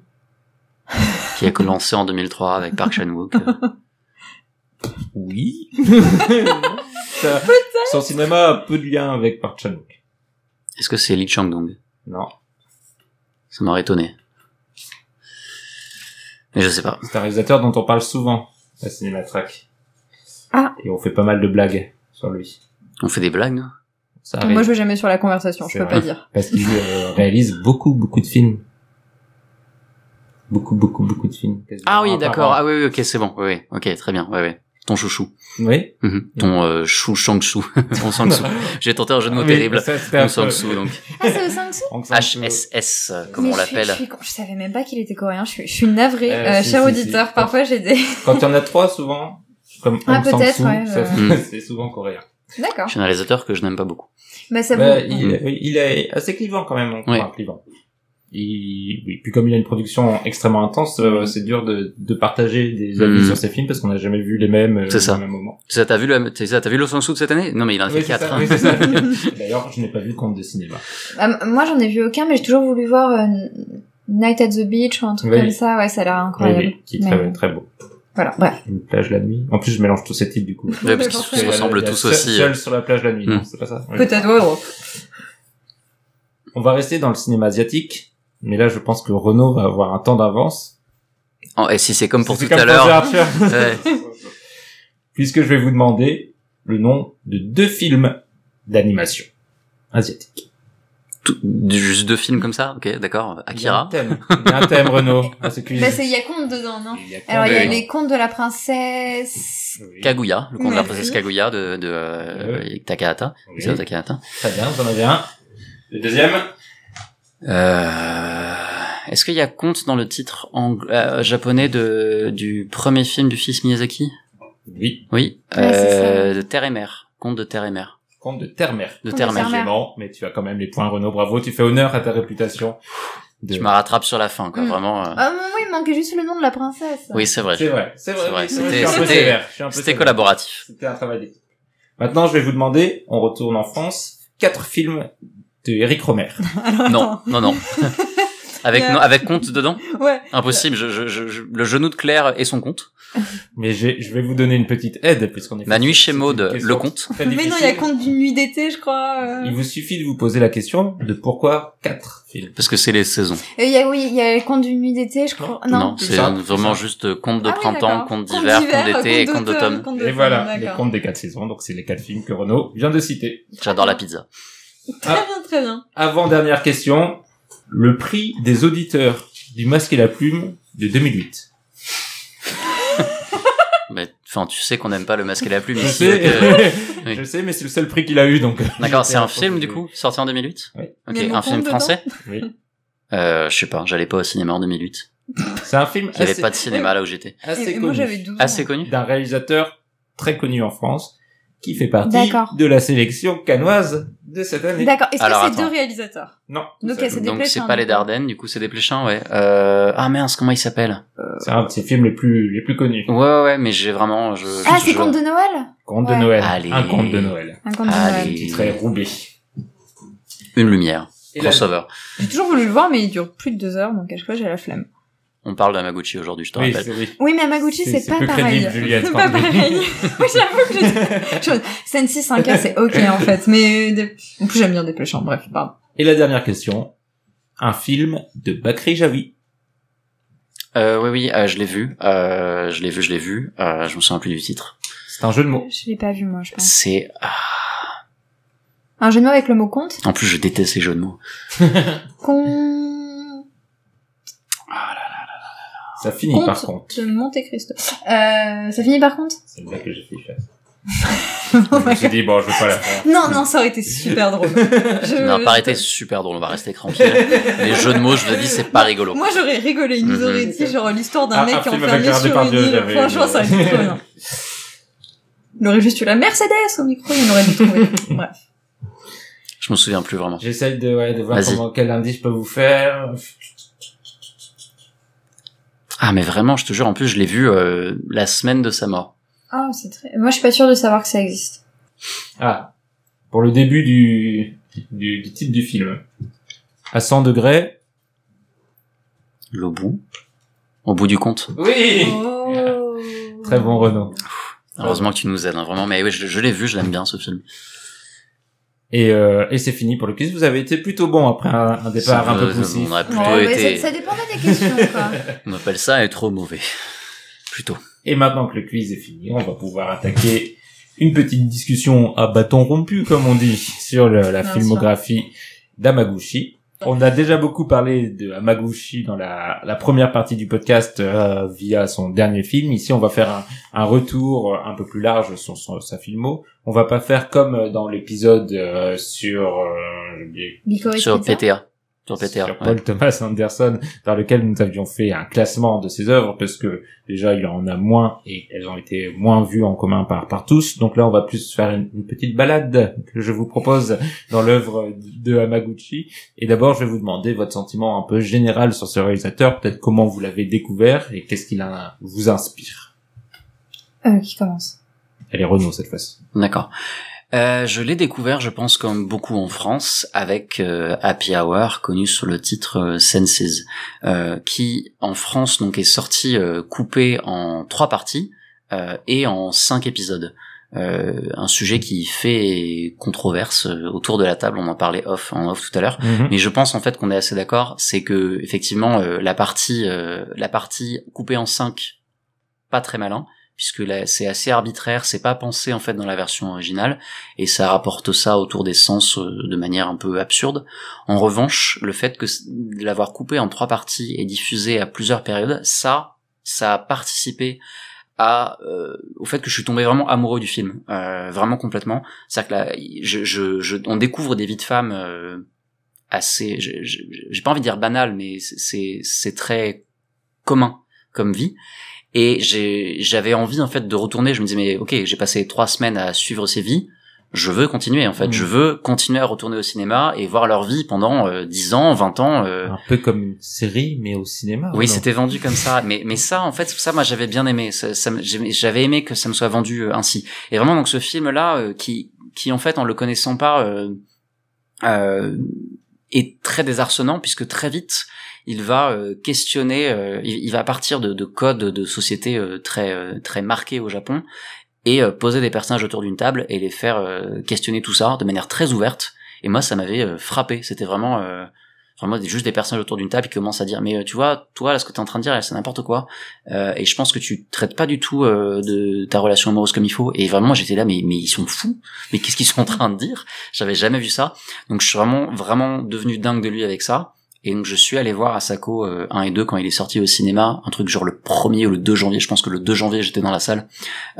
qui a lancé en 2003 avec Park Chan-wook Oui. Ça- son cinéma a peu de lien avec Park Chan-wook. Est-ce que c'est Lee Chang-dong? Non. Ça m'aurait étonné. Mais je sais pas. C'est un réalisateur dont on parle souvent à Cinématrack. Ah. Et on fait pas mal de blagues sur lui. On fait des blagues, Ça Moi, arrive je vais jamais sur la conversation, je peux vrai. pas dire. parce qu'il euh, réalise beaucoup, beaucoup de films. Beaucoup, beaucoup, beaucoup de films. Ah oui, d'accord. Ah oui, oui, ok, c'est bon. Oui, oui. Ok, très bien. Ouais, ouais. Ton chouchou. Oui. Mhm. Ton euh, chou Shang-Chou. Ton Sang-Soo. J'ai tenté un jeu de mots Oui, terrible. Ton un peu- Sang-Soo, donc. Ah, c'est le 5 Hong Sang-soo. HSS, euh, comme Mais on je suis- l'appelle. Je, suis- je savais même pas qu'il était coréen. Je suis, je suis navrée, Euh, euh, si, cher si, auditeur. si. Parfois, j'ai des. Quand il y en a trois, souvent, comme Ah, Hong peut-être, ouais, je- c'est souvent coréen. D'accord. Je suis un réalisateur que je n'aime pas beaucoup. Bah, ça Bah, vous... il, est assez clivant quand même, Oui. enfin, clivant. Il, oui. Puis comme il a une production extrêmement intense, euh, c'est dur de, de partager des avis Mhm. sur ses films parce qu'on n'a jamais vu les mêmes euh, C'est ça. au même moment. C'est ça, t'as vu le, c'est ça, t'as vu le Sang Sous de cette année? Non, mais il en a fait Oui, quatre. hein. oui. D'ailleurs, je n'ai pas vu Compte de cinéma. Ah, moi, j'en ai vu aucun, mais j'ai toujours voulu voir euh, Night at the Beach ou un truc Oui. comme ça. Ouais, ça a l'air incroyable. oui, qui est très, Mais- très beau. Voilà, bref. Une plage la nuit. En plus, je mélange tous ces titres du coup. Ouais, parce qu'ils se ressemblent tous aussi. Seul sur la plage la nuit, non, c'est pas ça. Peut-être, ouais, ouais. On va rester dans le cinéma asiatique, mais là, je pense que Renault va avoir un temps d'avance. Oh, et si c'est comme pour C'est tout à l'heure. Ouais. Puisque je vais vous demander le nom de deux films d'animation asiatique. Tout- juste deux films comme ça, ok, d'accord. Akira. Il y a un thème, Il y a un thème Renault, à ce quiz. Bah, c'est, il y a conte dedans, non? Il y a Alors, il y a les contes de la princesse. Oui. Kaguya, le conte de la princesse Kaguya de, de euh, Takahata. Oui. C'est Takahata. Très bien, vous en avez un. Le deuxième Euh, Est-ce qu'il y a conte dans le titre ang- euh, japonais de du premier film du fils Miyazaki? Oui. Oui. Ouais, euh, de Terre et Mer. Conte de Terre et Mer. Conte de Terre et de Mer. Terre-Mère. Bon, mais tu as quand même les points Renault, bravo, tu fais honneur à ta réputation. De... Je me rattrape sur la fin, quoi. Mm. Vraiment. euh. Ah, oui, il manquait juste le nom de la princesse. Oui, c'est vrai. C'est vrai, c'est vrai. C'était- collaboratif. C'était un travail d'équipe. Maintenant, je vais vous demander, on retourne en France, quatre films de Eric Romer. Non, non, non. avec non, avec compte dedans Ouais. Impossible. Je, je, je, je- le genou de Claire et son compte. Mais je vais vous donner une petite aide, puisqu'on est... Ma nuit chez c'est Maud, une question le conte. très Mais non, il y a conte d'une nuit d'été, je crois. euh. Il vous suffit de vous poser la question de pourquoi quatre films. Parce que c'est les saisons. Et il y a, oui, il y a les contes d'une nuit d'été, je crois. Non. C'est vraiment juste conte de Ah oui, printemps, d'accord. conte d'hiver, conte d'été et conte d'automne. Et voilà, les contes des quatre saisons, donc c'est les quatre films que Renault vient de citer. J'adore la pizza. Très bien, très bien. Avant-dernière question, le prix des auditeurs du Masque et la Plume de 2008. Mais enfin, tu sais qu'on n'aime pas le masque et la plume Je ici. sais, donc, euh, oui. je sais, mais c'est le seul prix qu'il a eu, donc... D'accord, c'est un film du coup, sorti en 2008. Oui. Ok, un film français? Oui. Euh, je sais pas, j'allais pas au cinéma en 2008. C'est un film Il y avait assez, pas de cinéma là où j'étais. assez Et, et moi, connu. j'avais 12 ans. Assez connu? d'un réalisateur très connu en France qui fait partie D'accord. de la sélection canoise de cette année. D'accord. Est-ce que c'est deux réalisateurs Non, Donc, c'est Donc pas les. Dardennes, du coup c'est des Pléchins, ouais. Euh... Ah mince, comment il s'appelle? C'est un de ses films les plus les plus connus. Ouais, ouais, ouais, mais j'ai vraiment. Je, Ah, c'est conte de Noël? Conte Ouais. de Noël. Allez. Un conte de Noël. Un conte de Allez. Noël. Qui serait Roubaix. Une lumière. Et la- Crossover. J'ai toujours voulu le voir, mais il dure plus de deux heures, donc à chaque fois, j'ai la flemme. On parle d'Amaguchi aujourd'hui, je te Oui, rappelle. oui. Mais Amaguchi, c'est pas peu pareil. C'est pas pareil. J'avoue que je- Sensi 5K, c'est ok, en fait. Mais, de- en plus, j'aime bien des pléchants. Bref, pardon. Et la dernière question. Un film de Bakri Javi. Euh, oui, oui, euh, je l'ai vu. Euh, je l'ai vu, je l'ai vu. Euh, je me souviens plus du titre. C'est un jeu de mots. Je l'ai pas vu, moi, je pense. C'est. ah, Un jeu de mots avec le mot compte? En plus, je déteste les jeux de mots. Con... Ça finit par contre. de Monte Cristo. Euh, ça finit par contre C'est là que j'ai fait faire. Je me suis dit, bon, je vais pas la faire. Non, non, ça aurait été super drôle. Je- Non, pas arrêté, super drôle. On va rester tranquille. les jeux de mots, je te dis, c'est pas rigolo. Moi, j'aurais rigolé. Il nous Mhm. aurait dit, genre, l'histoire d'un Ah, mec film avec enfermé sur une île. Franchement, ça aurait été trop bien. Il aurait juste eu la Mercedes au micro, il aurait dû trouver. Bref. Je me souviens plus vraiment. J'essaye de, ouais, de voir comment, quel indice je peux vous faire. Ah, mais vraiment, je te jure, en plus, je l'ai vu euh, la semaine de sa mort. Ah, c'est très... Moi, je suis pas sûre de savoir que ça existe. Ah. Pour le début du, du, du titre du film. À 100 degrés. Le bout. Au bout du compte. Oui! Oh. Très bon Renaud. Heureusement que tu nous aides, hein, vraiment. Mais oui, je, je l'ai vu, je l'aime bien, ce film. Et, euh, et c'est fini pour le quiz. Vous avez été plutôt bon après un, un départ un peu poussif. On a plutôt Ouais, été... ça, ça dépendait des questions, quoi. On appelle ça être mauvais. Plutôt. Et maintenant que le quiz est fini, on va pouvoir attaquer une petite discussion à bâton rompu, comme on dit, sur le- la Bien filmographie d'Amaguchi. On a déjà beaucoup parlé de Amaguchi dans la, la première partie du podcast euh, via son dernier film. Ici, on va faire un, un retour un peu plus large sur son- sa filmo. On va pas faire comme dans l'épisode euh, sur... Euh, Sur. PTA. Sur PTA. sur Paul Thomas Anderson, dans lequel nous avions fait un classement de ses œuvres, parce que déjà il en a moins et elles ont été moins vues en commun par, par tous. Donc là, on va plus faire une, une petite balade que je vous propose dans l'œuvre de Hamaguchi. Et d'abord, je vais vous demander votre sentiment un peu général sur ce réalisateur, peut-être comment vous l'avez découvert et qu'est-ce qu'il vous inspire. Euh, qui commence? Elle est Renault cette fois-ci. D'accord. Euh, je l'ai découvert, je pense, comme beaucoup en France, avec euh, Happy Hour, connu sous le titre euh, Senses, euh, qui en France donc est sorti euh, coupé en trois parties euh, et en cinq épisodes. Euh, un sujet qui fait controverse euh, autour de la table. On en parlait off en off tout à l'heure. Mhm. Mais je pense en fait qu'on est assez d'accord, c'est que effectivement euh, la partie euh, la partie coupée en cinq, pas très malin, puisque c'est assez arbitraire, c'est pas pensé en fait dans la version originale, et ça rapporte ça autour des sens euh, de manière un peu absurde. En revanche, le fait que l'avoir coupé en trois parties et diffusé à plusieurs périodes, ça, ça a participé à, euh, au fait que je suis tombé vraiment amoureux du film, euh, vraiment complètement. C'est-à-dire que là, je, je, je- on découvre des vies de femmes euh, assez, j'ai pas envie de dire banales, mais c'est très commun comme vie. Et j'avais envie en fait de retourner. Je me disais mais ok, j'ai passé trois semaines à suivre ces vies. Je veux continuer en fait. Mm. Je veux continuer à retourner au cinéma et voir leur vie pendant euh, 10 ans, 20 ans. euh, Un peu comme une série, mais au cinéma. oui, c'était vendu comme ça, mais mais ça en fait ça moi j'avais bien aimé, ça, j'avais aimé que ça me soit vendu euh, ainsi. Et vraiment donc ce film là qui qui en fait en le connaissant pas euh, euh, est très désarçonnant puisque très vite il va euh, questionner, euh, il, il va partir de, de codes de société euh, très très marqués au Japon et poser des personnages autour d'une table et les faire questionner tout ça de manière très ouverte. Et moi ça m'avait frappé, c'était vraiment euh, vraiment juste des personnages autour d'une table qui commencent à dire mais tu vois toi là ce que t'es en train de dire c'est n'importe quoi. Euh, et je pense que tu traites pas du tout euh, de ta relation amoureuse comme il faut. Et vraiment j'étais là mais mais ils sont fous. Mais qu'est-ce qu'ils sont en train de dire? J'avais jamais vu ça. Donc je suis vraiment vraiment devenu dingue de lui avec ça et donc je suis allé voir Asako euh, 1 et 2 quand il est sorti au cinéma, un truc genre le 1er ou le 2 janvier, je pense que le 2 janvier j'étais dans la salle,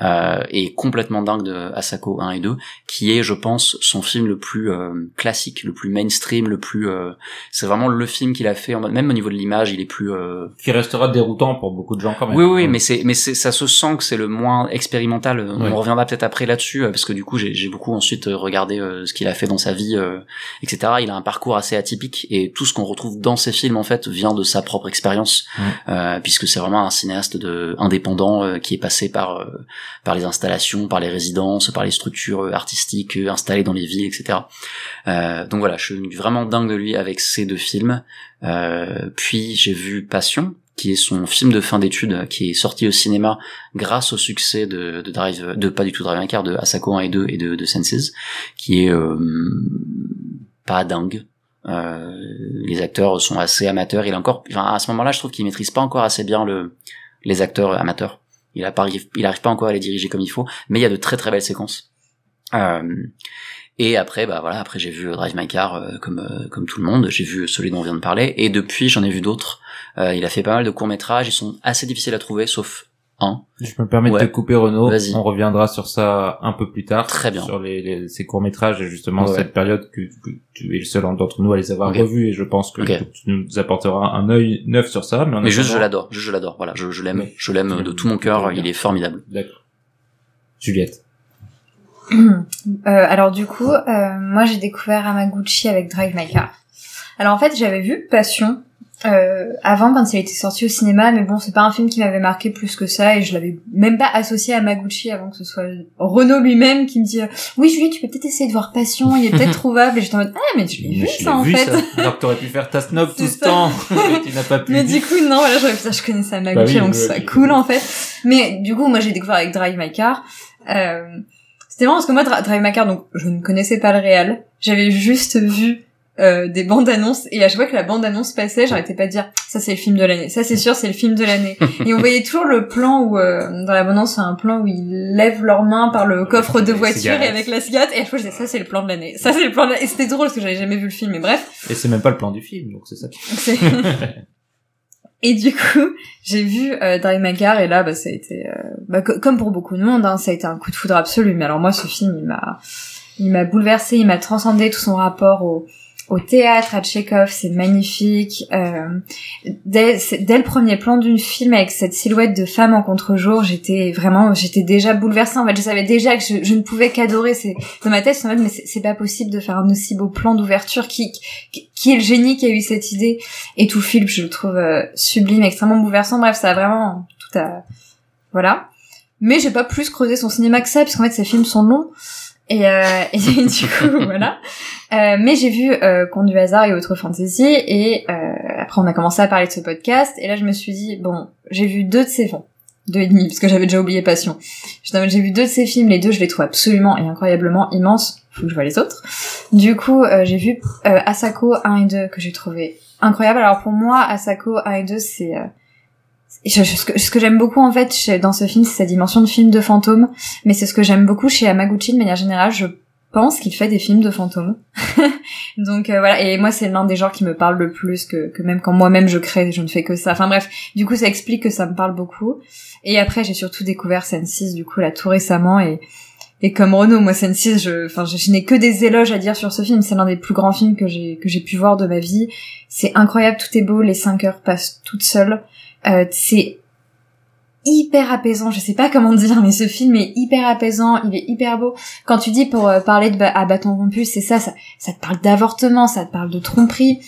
euh, et complètement dingue de Asako 1 et 2, qui est je pense son film le plus euh, classique, le plus mainstream, le plus... euh, c'est vraiment le film qu'il a fait, en même au niveau de l'image, il est plus... euh, Qui restera déroutant pour beaucoup de gens quand même. oui, oui, mais c'est, mais c'est, ça se sent que c'est le moins expérimental. On reviendra peut-être après là-dessus, euh, parce que du coup, j'ai, j'ai beaucoup ensuite euh, regardé euh, ce qu'il a fait dans sa vie, euh, etc. Il a un parcours assez atypique et tout ce qu'on retrouve dans ses films, en fait, vient de sa propre expérience, euh, puisque c'est vraiment un cinéaste de indépendant euh, qui est passé par euh, par les installations, par les résidences, par les structures euh, artistiques euh, installées dans les villes, etc. Euh, donc voilà, je suis vraiment dingue de lui avec ces deux films. Euh, puis j'ai vu Passion, qui est son film de fin d'études, qui est sorti au cinéma grâce au succès de, de Drive, de pas du tout Drive My Car, de Asako 1 et 2 et de, de Senses, qui est euh, pas dingue. Euh, les acteurs sont assez amateurs. Il a encore, enfin, à ce moment-là, je trouve qu'il maîtrise pas encore assez bien le, les acteurs amateurs. Il pas, il arrive pas encore à les diriger comme il faut, mais il y a de très très belles séquences. Euh, et après, bah voilà, après j'ai vu Drive My Car euh, comme euh, comme tout le monde. J'ai vu celui dont on vient de parler, et depuis j'en ai vu d'autres. Euh, il a fait pas mal de courts métrages. Ils sont assez difficiles à trouver, sauf un. Je me permets Ouais. de te couper Renaud. Vas-y. On reviendra sur ça un peu plus tard. Très bien. Sur les, les- ces courts métrages et justement Ouais. cette période que, que tu es le seul d'entre nous à les avoir revus et je pense que tu nous apporteras un œil neuf sur ça. Mais, juste je l'adore, je l'adore. Voilà, je, je l'aime, je l'aime de tout mon cœur. Il est formidable. D'accord. Juliette. Euh, alors du coup, euh, moi j'ai découvert Hamaguchi avec Drive My Car. Alors en fait, j'avais vu Passion euh, avant quand il était sorti au cinéma, mais bon, c'est pas un film qui m'avait marqué plus que ça et je l'avais même pas associé à Hamaguchi avant que ce soit Renaud lui-même qui me dit euh, oui Julie, tu peux peut-être essayer de voir Passion, il est peut-être trouvable. Et j'étais en mode ah mais je l'ai vu je ça en vu, fait. ça. Alors que t'aurais pu faire ta snob tout ce ça. temps. Mais tu n'as pas pu. Mais du coup, non, voilà, j'aurais putain, je connaissais Hamaguchi, Bah oui, donc c'est oui. cool, en fait. Mais, du coup, moi, j'ai découvert avec Drive My Car. Euh, c'était marrant parce que moi, Drive My Car, donc, je ne connaissais pas le réel. J'avais juste vu, euh, des bandes annonces, et à chaque fois que la bande annonce passait, j'arrêtais pas de dire, ça c'est le film de l'année, ça c'est sûr, c'est le film de l'année. et on voyait toujours le plan où, euh, dans la bande annonce, c'est un plan où ils lèvent leurs mains par le coffre de voiture et avec la cigarette, et à chaque fois je disais, ça c'est le plan de l'année, ça c'est le plan de l'année. Et c'était drôle parce que j'avais jamais vu le film, mais bref. Et c'est même pas le plan du film, donc c'est ça. qui- Et du coup, j'ai vu euh, Drive My Car et là, bah, ça a été, euh, bah, co- comme pour beaucoup de monde, hein, ça a été un coup de foudre absolu. Mais alors moi, ce film, il m'a, il m'a bouleversé, il m'a transcendé tout son rapport au, au théâtre, à Tchekhov, c'est magnifique. Euh, dès, dès le premier plan du film avec cette silhouette de femme en contre-jour, j'étais vraiment, j'étais déjà bouleversée. En fait, je savais déjà que je, je ne pouvais qu'adorer. C'est dans ma tête, en mode, mais c'est pas possible de faire un aussi beau plan d'ouverture. Qui, qui, est le génie qui a eu cette idée Et tout film, je le trouve euh, sublime, extrêmement bouleversant. Bref, ça a vraiment tout à, voilà. Mais j'ai pas plus creusé son cinéma que ça, puisqu'en fait, ses films sont longs. Et, euh, et du coup, voilà. Euh, mais j'ai vu euh, Conte du hasard et autres fantasy et euh, après on a commencé à parler de ce podcast et là je me suis dit bon j'ai vu deux de ces films. Deux et demi parce que j'avais déjà oublié Passion. J'ai vu deux de ces films les deux je les trouve absolument et incroyablement immenses. Faut que je vois les autres. Du coup euh, j'ai vu euh, Asako 1 et 2 que j'ai trouvé incroyable. Alors pour moi Asako 1 et 2 c'est euh, ce que, j'aime beaucoup en fait dans ce film c'est sa dimension de film de fantôme mais c'est ce que j'aime beaucoup chez Amaguchi de manière générale je pense qu'il fait des films de fantômes. Donc euh, voilà, et moi c'est l'un des genres qui me parle le plus que, même quand moi-même je crée, je ne fais que ça. Enfin bref, du coup ça explique que ça me parle beaucoup. Et après j'ai surtout découvert Sense6 du coup là tout récemment et et comme Renaud, moi Sense6, je enfin je, je n'ai que des éloges à dire sur ce film, c'est l'un des plus grands films que j'ai que j'ai pu voir de ma vie. C'est incroyable, tout est beau, les 5 heures passent toutes seules. Euh, c'est hyper apaisant, je sais pas comment dire, mais ce film est hyper apaisant, il est hyper beau. Quand tu dis pour euh, parler de à bâton rompu, c'est ça, ça, ça te parle d'avortement, ça te parle de tromperie,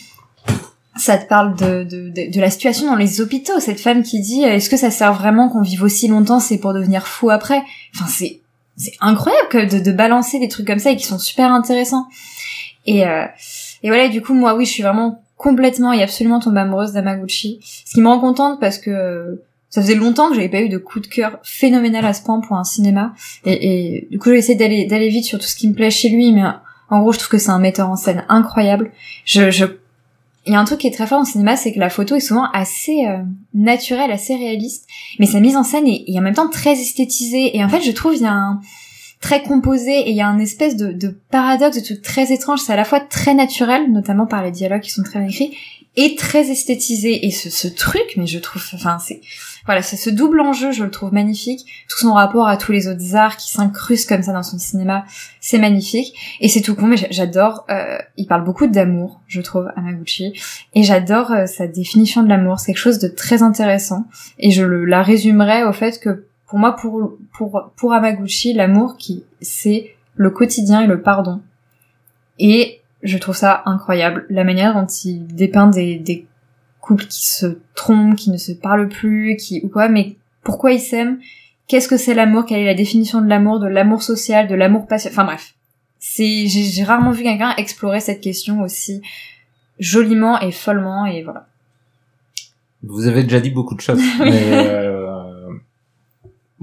ça te parle de, de, de, de la situation dans les hôpitaux. Cette femme qui dit, euh, est-ce que ça sert vraiment qu'on vive aussi longtemps, c'est pour devenir fou après? Enfin, c'est c'est incroyable que de, de balancer des trucs comme ça et qui sont super intéressants. Et, euh, et voilà, du coup, moi, oui, je suis vraiment complètement et absolument tombée amoureuse d'Amaguchi. Ce qui me rend contente parce que euh, ça faisait longtemps que j'avais pas eu de coup de cœur phénoménal à ce point pour un cinéma. Et, du coup, j'ai essayé d'aller d'aller vite sur tout ce qui me plaît chez lui, mais en gros, je trouve que c'est un metteur en scène incroyable. Je, je... Il y a un truc qui est très fort en cinéma, c'est que la photo est souvent assez euh, naturelle, assez réaliste, mais sa mise en scène est, est en même temps très esthétisée. Et en fait, je trouve il y a un très composé et il y a un espèce de, de paradoxe, de truc très étrange. C'est à la fois très naturel, notamment par les dialogues qui sont très bien écrits, et très esthétisé. Et ce, ce truc, mais je trouve, enfin, c'est voilà, c'est ce double enjeu, je le trouve magnifique. Tout son rapport à tous les autres arts qui s'incrustent comme ça dans son cinéma, c'est magnifique. Et c'est tout con, mais j'a- j'adore. euh, il parle beaucoup d'amour, je trouve, Amaguchi, et j'adore euh, sa définition de l'amour. C'est quelque chose de très intéressant. Et je le, la résumerai au fait que pour moi, pour pour pour Amaguchi, l'amour qui c'est le quotidien et le pardon. Et je trouve ça incroyable la manière dont il dépeint des, des couples qui se trompent, qui ne se parlent plus, qui ou quoi, mais pourquoi ils s'aiment? Qu'est-ce que c'est l'amour? Quelle est la définition de l'amour, de l'amour social, de l'amour passionnel Enfin bref, c'est j'ai j'ai rarement vu quelqu'un explorer cette question aussi joliment et follement et voilà. Vous avez déjà dit beaucoup de choses, mais euh,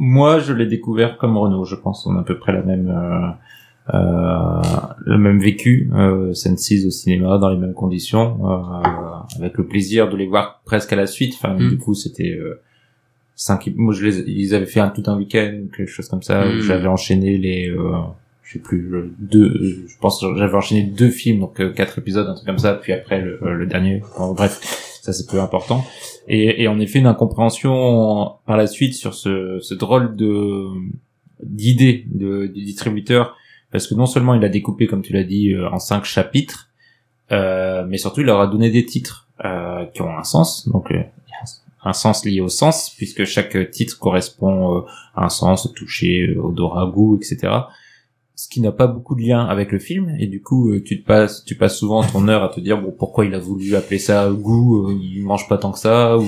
moi je l'ai découvert comme Renault, je pense, on a à peu près la même euh, euh, le même vécu, euh, Sense6 au cinéma dans les mêmes conditions, euh, avec le plaisir de les voir presque à la suite. Enfin, Mm. du coup, c'était euh, cinq. Moi, je les, ils avaient fait un tout un week-end, quelque chose comme ça. Mm. J'avais enchaîné les, euh, je sais plus, le- deux. euh, Je pense j'avais enchaîné deux films, donc euh, quatre épisodes, un truc comme ça. Puis après le, euh, le dernier. Bon, bref, ça c'est peu important. Et, et en effet, une incompréhension par la suite sur ce, ce drôle de d'idée de, du distributeur, parce que non seulement il a découpé, comme tu l'as dit, euh, en cinq chapitres, euh, mais surtout il leur a donné des titres euh, qui ont un sens, donc euh, un sens lié au sens, puisque chaque titre correspond euh, à un sens, au toucher, odorat, goût, etc. Ce qui n'a pas beaucoup de lien avec le film, et du coup euh, tu te passes, tu passes souvent ton heure à te dire bon pourquoi il a voulu appeler ça goût, euh, il mange pas tant que ça, ou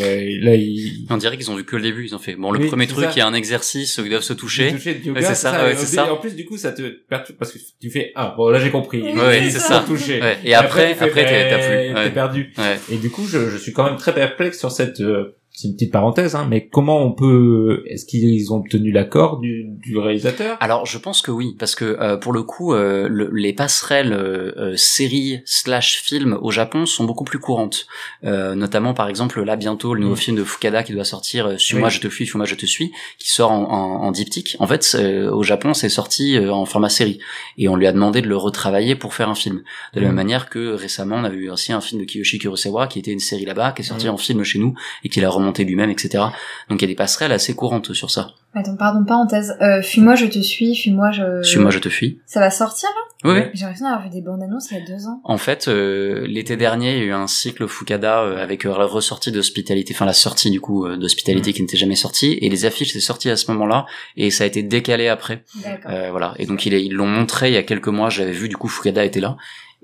là il On dirait qu'ils ont vu que le début. Ils ont fait bon le Oui, premier truc, ça. il y a un exercice où ils doivent se toucher. toucher Ouais, c'est ça, ouais, et c'est au- ça. Et en plus, du coup, ça te perturbe parce que tu fais ah bon là j'ai compris. Ouais, ouais, c'est ça. toucher. Ouais. Et après, après, t'as ben, plus. Ouais. T'es perdu. Ouais. Et du coup, je, je suis quand même très perplexe sur cette. euh, c'est une petite parenthèse, hein, mais comment on peut Est-ce qu'ils ont obtenu l'accord du, du réalisateur? Alors je pense que oui, parce que euh, pour le coup, euh, le- les passerelles euh, euh, séries slash films au Japon sont beaucoup plus courantes. Euh, notamment par exemple là bientôt le nouveau Mm. film de Fukada qui doit sortir, euh, Suis-moi Oui. je te fuis, Suis-moi je te suis, qui sort en, en, en diptyque. En fait, au Japon, c'est sorti en format série et on lui a demandé de le retravailler pour faire un film. De la Mm. même manière que récemment on avait eu aussi un film de Kiyoshi Kurosawa qui était une série là-bas, qui est sorti Mm. en film chez nous et qu'il a remonté remonter lui-même, etc. Donc il y a des passerelles assez courantes sur ça. Attends, pardon, parenthèse. Euh, Fuis-moi, je te suis. Fuis-moi, je. Suis-moi, je te fuis. Ça va sortir là Oui, oui. J'ai l'impression d'avoir vu des bandes annonces il y a deux ans. En fait, euh, l'été dernier, il y a eu un cycle Fukada euh, avec la ressortie d'Hospitality, enfin la sortie du coup euh, d'Hospitality qui n'était jamais sortie, et les affiches étaient sorties à ce moment-là, et ça a été décalé après. D'accord. Euh, voilà. Et donc ils l'ont montré il y a quelques mois. J'avais vu du coup Fukada était là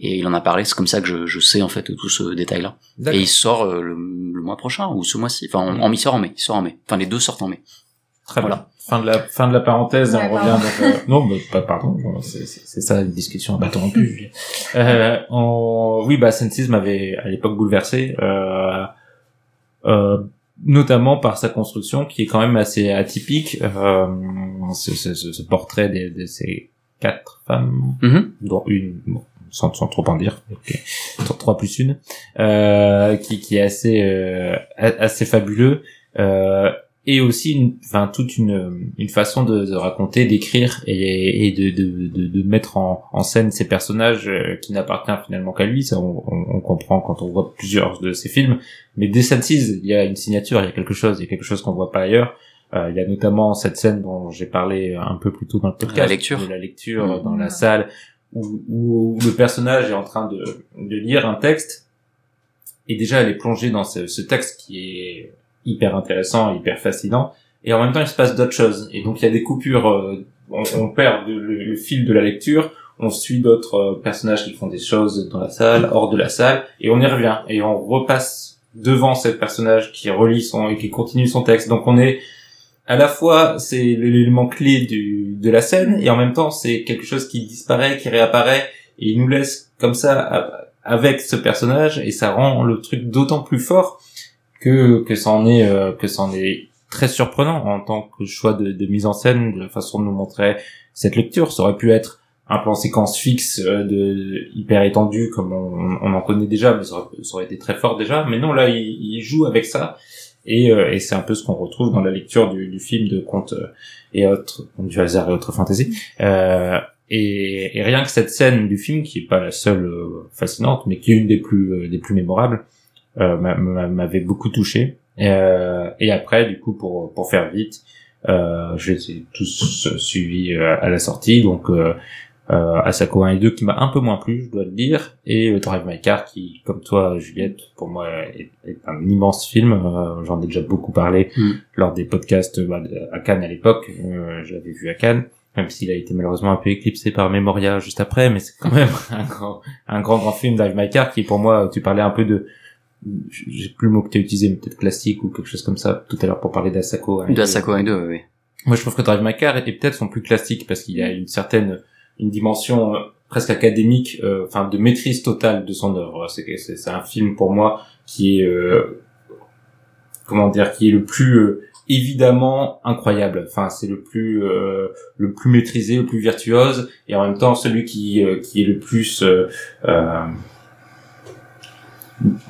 et il en a parlé. C'est comme ça que je, je sais en fait tout ce détail-là. Et il sort euh, le, le mois prochain ou ce mois-ci. Enfin, en, en- il sort en mai. Il sort en mai. Enfin, les deux sortent en mai. Très Voilà. bien. Fin de la fin de la parenthèse, Ouais, on revient. Donc, euh, non, bah, pas pardon. C'est ça une discussion interrompue. euh, on... Oui, bah Senses m'avait à l'époque bouleversé, euh, euh, notamment par sa construction qui est quand même assez atypique. Euh, ce, ce, ce- portrait de, de ces quatre femmes, Mhm. dont une, bon, sans, sans trop en dire, ok, sur trois plus une, euh, qui, qui est assez euh, a- assez fabuleux. Euh, et aussi une, enfin toute une, une façon de, de raconter, d'écrire et, et de, de, de, de mettre en, en scène ces personnages euh, qui n'appartiennent finalement qu'à lui. Ça, on, on, on comprend quand on voit plusieurs de ses films. Mais dès Senses, il y a une signature, il y a quelque chose, il y a quelque chose qu'on voit pas ailleurs. Euh, il y a notamment cette scène dont j'ai parlé un peu plus tôt dans le podcast, La lecture. de la lecture Mhm. dans la salle, où, le personnage est en train de, de lire un texte. Et déjà elle est plongée dans ce, ce texte qui est hyper intéressant, hyper fascinant, et en même temps il se passe d'autres choses. Et donc il y a des coupures, euh, on, on perd le, le fil de la lecture, on suit d'autres euh, personnages qui font des choses dans la salle, hors de la salle, et on y revient, et on repasse devant ce personnage qui relit son et qui continue son texte. Donc on est à la fois c'est l'élément clé du, de la scène, et en même temps c'est quelque chose qui disparaît, qui réapparaît, et il nous laisse comme ça avec ce personnage, et ça rend le truc d'autant plus fort que que c'en est euh, que c'en est très surprenant en tant que choix de, mise en scène de la façon de nous montrer cette lecture. Ça aurait pu être un plan séquence fixe euh, de hyper étendu comme on, en connaît déjà mais ça aurait, ça été très fort déjà. Mais non là il joue avec ça et, euh, et c'est un peu ce qu'on retrouve dans la lecture du, du film de contes euh, et autres du hasard et autres fantasy euh, et, et rien que cette scène du film qui est pas la seule fascinante mais qui est une des plus des plus mémorables m'a- m'a- m'avait beaucoup touché. Et, et après, du coup, pour pour faire vite, euh, je les ai tous suivis à la sortie. Donc, euh, euh, Asako 1 et 2 qui m'a un peu moins plu, je dois le dire, et euh, Drive My Car qui, comme toi, Juliette, pour moi est, est un immense film. Euh, J'en ai déjà beaucoup parlé Mm. lors des podcasts bah, de- à Cannes à l'époque. Euh, je l'avais vu à Cannes. Même s'il a été malheureusement un peu éclipsé par Memoria juste après, mais c'est quand même un grand, un grand, grand film Drive My Car qui, pour moi, tu parlais un peu de, j'ai plus le mot que tu as utilisé, mais peut-être classique ou quelque chose comme ça tout à l'heure pour parler d'Asako. hein. De Asako 1 et 2, oui, oui. Moi, je trouve que Drive My Car est peut-être son plus classique parce qu'il y a une certaine, une dimension euh, presque académique, euh, enfin de maîtrise totale de son œuvre. C'est un film pour moi qui est, euh, comment dire, qui est le plus évidemment incroyable. Enfin, c'est le plus, euh, le plus maîtrisé, le plus virtuose, et en même temps celui qui, euh, qui est le plus euh,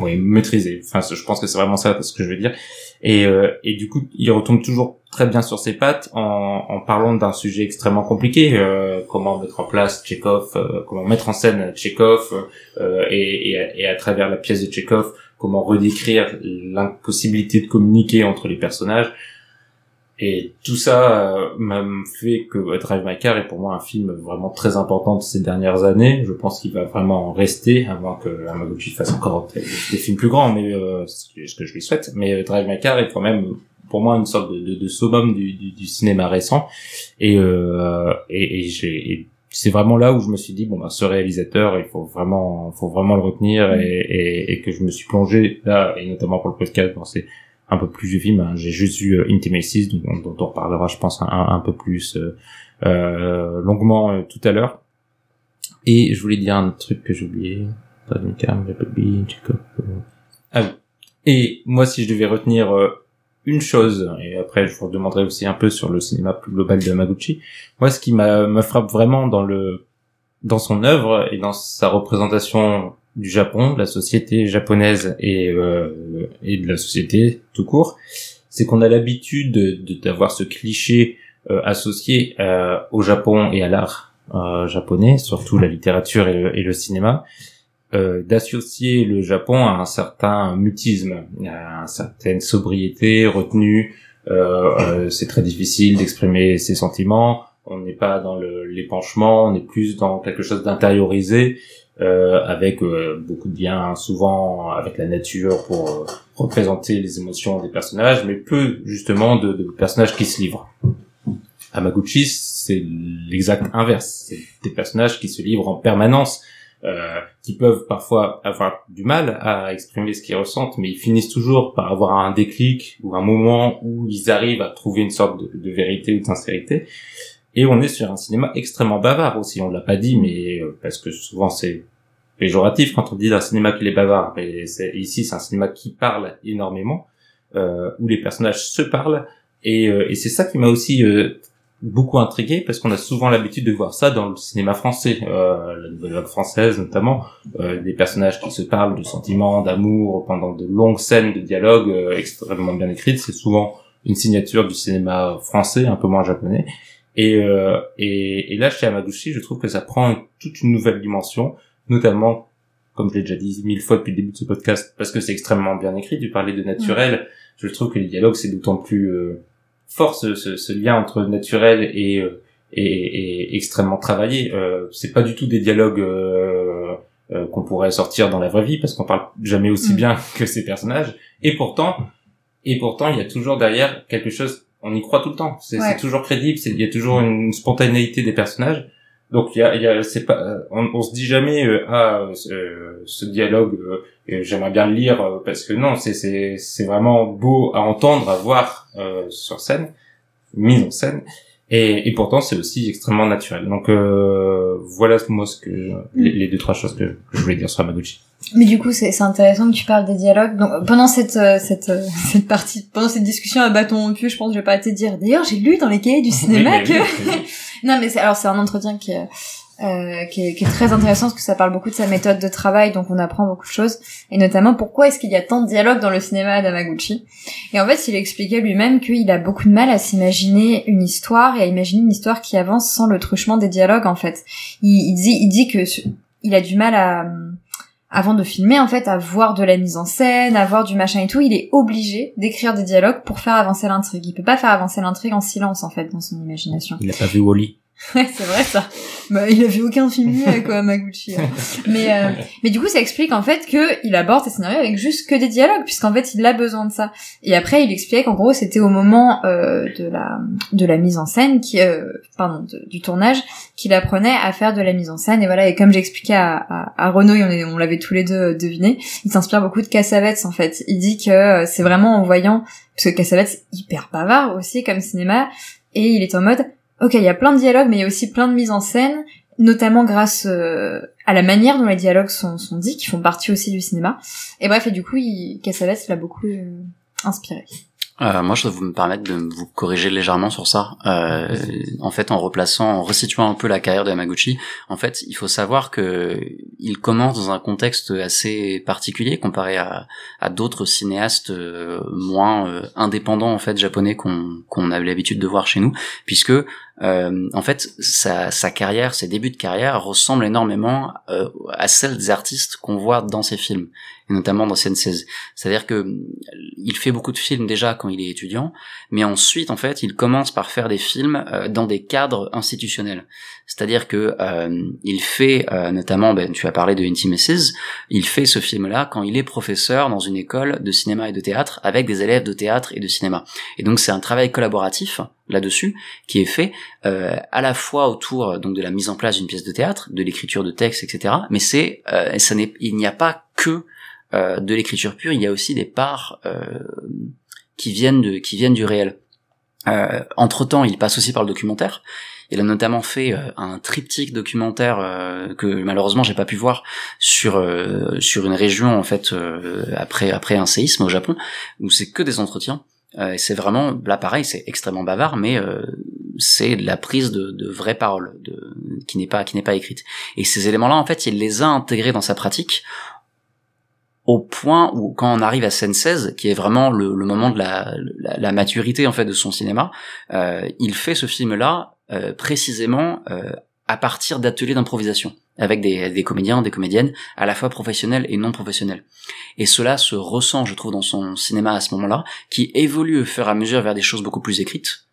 oui, maîtrisé. Enfin, je pense que c'est vraiment ça ce que je veux dire. Et, euh, et du coup, il retombe toujours très bien sur ses pattes en, en parlant d'un sujet extrêmement compliqué. euh, comment mettre en place Tchekhov, euh, comment mettre en scène Tchekhov, euh, et, et, à- et à travers la pièce de Tchekhov, comment redécrire l'impossibilité de communiquer entre les personnages. Et tout ça euh, m'a fait que Drive My Car est pour moi un film vraiment très important de ces dernières années. Je pense qu'il va vraiment en rester, avant que Hamaguchi fasse encore des, films plus grands, mais euh, ce que je lui souhaite. Mais euh, Drive My Car est quand même pour moi une sorte de, de, de summum du, du, du cinéma récent. Et, euh, et, et et c'est vraiment là où je me suis dit bon bah ce réalisateur il faut vraiment faut vraiment le retenir et, et, et que je me suis plongé là et notamment pour le podcast dans ces un peu plus vieux films hein. j'ai juste vu euh, Intimacies dont, dont on reparlera je pense un, peu plus euh, euh, longuement tout à l'heure et je voulais dire un truc que j'ai oublié ah oui et moi si je devais retenir une chose, et après je vous demanderai aussi un peu sur le cinéma plus global de Yamaguchi. Moi, ce qui me frappe vraiment dans le dans son œuvre et dans sa représentation du Japon, de la société japonaise et euh, et de la société tout court, c'est qu'on a l'habitude de- de- d'avoir ce cliché euh, associé euh, au Japon et à l'art euh, japonais, surtout la littérature et le, et le cinéma, d'associer le Japon à un certain mutisme, à une certaine sobriété, retenue. C'est très difficile d'exprimer ses sentiments. On n'est pas dans l'épanchement, on est plus dans quelque chose d'intériorisé, avec euh, beaucoup de liens souvent avec la nature pour euh, représenter les émotions des personnages, mais peu justement de, de personnages qui se livrent. Amaguchi, c'est l'exact inverse. C'est des personnages qui se livrent en permanence, euh, qui peuvent parfois avoir du mal à exprimer ce qu'ils ressentent, mais ils finissent toujours par avoir un déclic ou un moment où ils arrivent à trouver une sorte de, de vérité ou de sincérité. Et on est sur un cinéma extrêmement bavard aussi. On l'a pas dit, mais euh, parce que souvent c'est péjoratif quand on dit d'un cinéma qu'il est bavard. Mais ici, c'est un cinéma qui parle énormément, euh, où les personnages se parlent. Et, euh, et c'est ça qui m'a aussi euh, beaucoup intrigué, parce qu'on a souvent l'habitude de voir ça dans le cinéma français, euh, la nouvelle vague française notamment, euh, des personnages qui se parlent de sentiments, d'amour, pendant de longues scènes de dialogue euh, extrêmement bien écrites. C'est souvent une signature du cinéma français, un peu moins japonais. Et, euh, et, et là, chez Amaguchi, je trouve que ça prend toute une nouvelle dimension, notamment, comme je l'ai déjà dit mille fois depuis le début de ce podcast, parce que c'est extrêmement bien écrit, tu parlais de naturel, je trouve que les dialogues, c'est d'autant plus euh, fort ce, ce, ce lien entre naturel et, euh, et, et extrêmement travaillé. Euh, c'est pas du tout des dialogues euh, euh, qu'on pourrait sortir dans la vraie vie, parce qu'on parle jamais aussi Mm. bien que ces personnages, et pourtant, et pourtant, il y a toujours derrière quelque chose on y croit tout le temps. C'est Ouais. toujours crédible. c'est- Il y a toujours une spontanéité des personnages. Donc il y a, y a c'est pas, euh, on, on se dit jamais euh, ah euh, ce dialogue euh, euh, j'aimerais bien le lire euh, parce que non c'est c'est c'est vraiment beau à entendre, à voir euh, sur scène, mise en scène. Et, et pourtant c'est aussi extrêmement naturel. Donc euh, voilà moi ce que les, les deux trois choses que, que je voulais dire sur Amaguchi. Mais du coup, c'est c'est intéressant que tu parles des dialogues. Donc, pendant cette euh, cette euh, cette partie, pendant cette discussion à bâton rompu, je pense que je vais pas te dire. D'ailleurs, j'ai lu dans les cahiers du cinéma que. non, mais c'est alors c'est un entretien qui euh, qui est qui est très intéressant parce que ça parle beaucoup de sa méthode de travail, donc on apprend beaucoup de choses, et notamment pourquoi est-ce qu'il y a tant de dialogues dans le cinéma d'Amaguchi? Et en fait, il expliquait lui-même qu'il a beaucoup de mal à s'imaginer une histoire et à imaginer une histoire qui avance sans le truchement des dialogues. En fait, il, il dit il dit que il a du mal à avant de filmer en fait à voir de la mise en scène, à voir du machin et tout, il est obligé d'écrire des dialogues pour faire avancer l'intrigue. Il peut pas faire avancer l'intrigue en silence en fait dans son imagination. Il a pas vu Wally. Ouais, c'est vrai ça. Bah, il a vu aucun film muet, quoi, Maguchi. hein. Mais, euh, mais du coup, ça explique en fait que il aborde ses scénarios avec juste que des dialogues, puisqu'en fait, il a besoin de ça. Et après, il expliquait qu'en gros, c'était au moment euh, de la de la mise en scène, qui, euh, pardon, de- du tournage, qu'il apprenait à faire de la mise en scène. Et voilà. Et comme j'expliquais à, à, à Renaud, et on, est- on l'avait tous les deux euh, deviné, il s'inspire beaucoup de Cassavetes en fait. Il dit que euh, c'est vraiment en voyant, parce que Cassavetes hyper bavard aussi comme cinéma, et il est en mode Ok, il y a plein de dialogues, mais il y a aussi plein de mises en scène, notamment grâce euh, à la manière dont les dialogues sont, dits, qui font partie aussi du cinéma. Et bref, et du coup, il, l'a beaucoup euh, inspiré. Euh, moi, je dois vous me permettre de vous corriger légèrement sur ça. Euh, en fait, en replaçant, en resituant un peu la carrière de Yamaguchi, en fait, il faut savoir que il commence dans un contexte assez particulier comparé à, à d'autres cinéastes euh, moins euh, indépendants en fait japonais qu'on qu'on avait l'habitude de voir chez nous, puisque euh, en fait, sa, sa carrière, ses débuts de carrière ressemblent énormément euh, à celles des artistes qu'on voit dans ses films, notamment dans CN16. C'est-à-dire que il fait beaucoup de films déjà quand il est étudiant, mais ensuite, en fait, il commence par faire des films euh, dans des cadres institutionnels. C'est-à-dire que euh, il fait, euh, notamment, ben, tu as parlé de Intimacies, il fait ce film-là quand il est professeur dans une école de cinéma et de théâtre avec des élèves de théâtre et de cinéma. Et donc c'est un travail collaboratif là-dessus qui est fait euh, à la fois autour donc de la mise en place d'une pièce de théâtre, de l'écriture de texte, etc. Mais c'est, euh, ça n'est, il n'y a pas que euh, de l'écriture pure, il y a aussi des parts euh, qui viennent de, qui viennent du réel. Euh, entre temps, il passe aussi par le documentaire. Il a notamment fait euh, un triptyque documentaire euh, que malheureusement j'ai pas pu voir sur sur une région en fait après après un séisme au Japon où c'est que des entretiens. Et c'est vraiment là pareil, c'est extrêmement bavard, mais c'est la prise de, de vraies paroles, de, qui n'est pas qui n'est pas écrite. Et ces éléments-là, en fait, il les a intégrés dans sa pratique au point où quand on arrive à scène 16, qui est vraiment le, le moment de la, la, la maturité en fait de son cinéma, euh, il fait ce film-là euh, précisément euh, à partir d'ateliers d'improvisation avec des, des comédiens, des comédiennes, à la fois professionnels et non professionnels. Et cela se ressent, je trouve, dans son cinéma à ce moment-là, qui évolue au fur et à mesure vers des choses beaucoup plus écrites.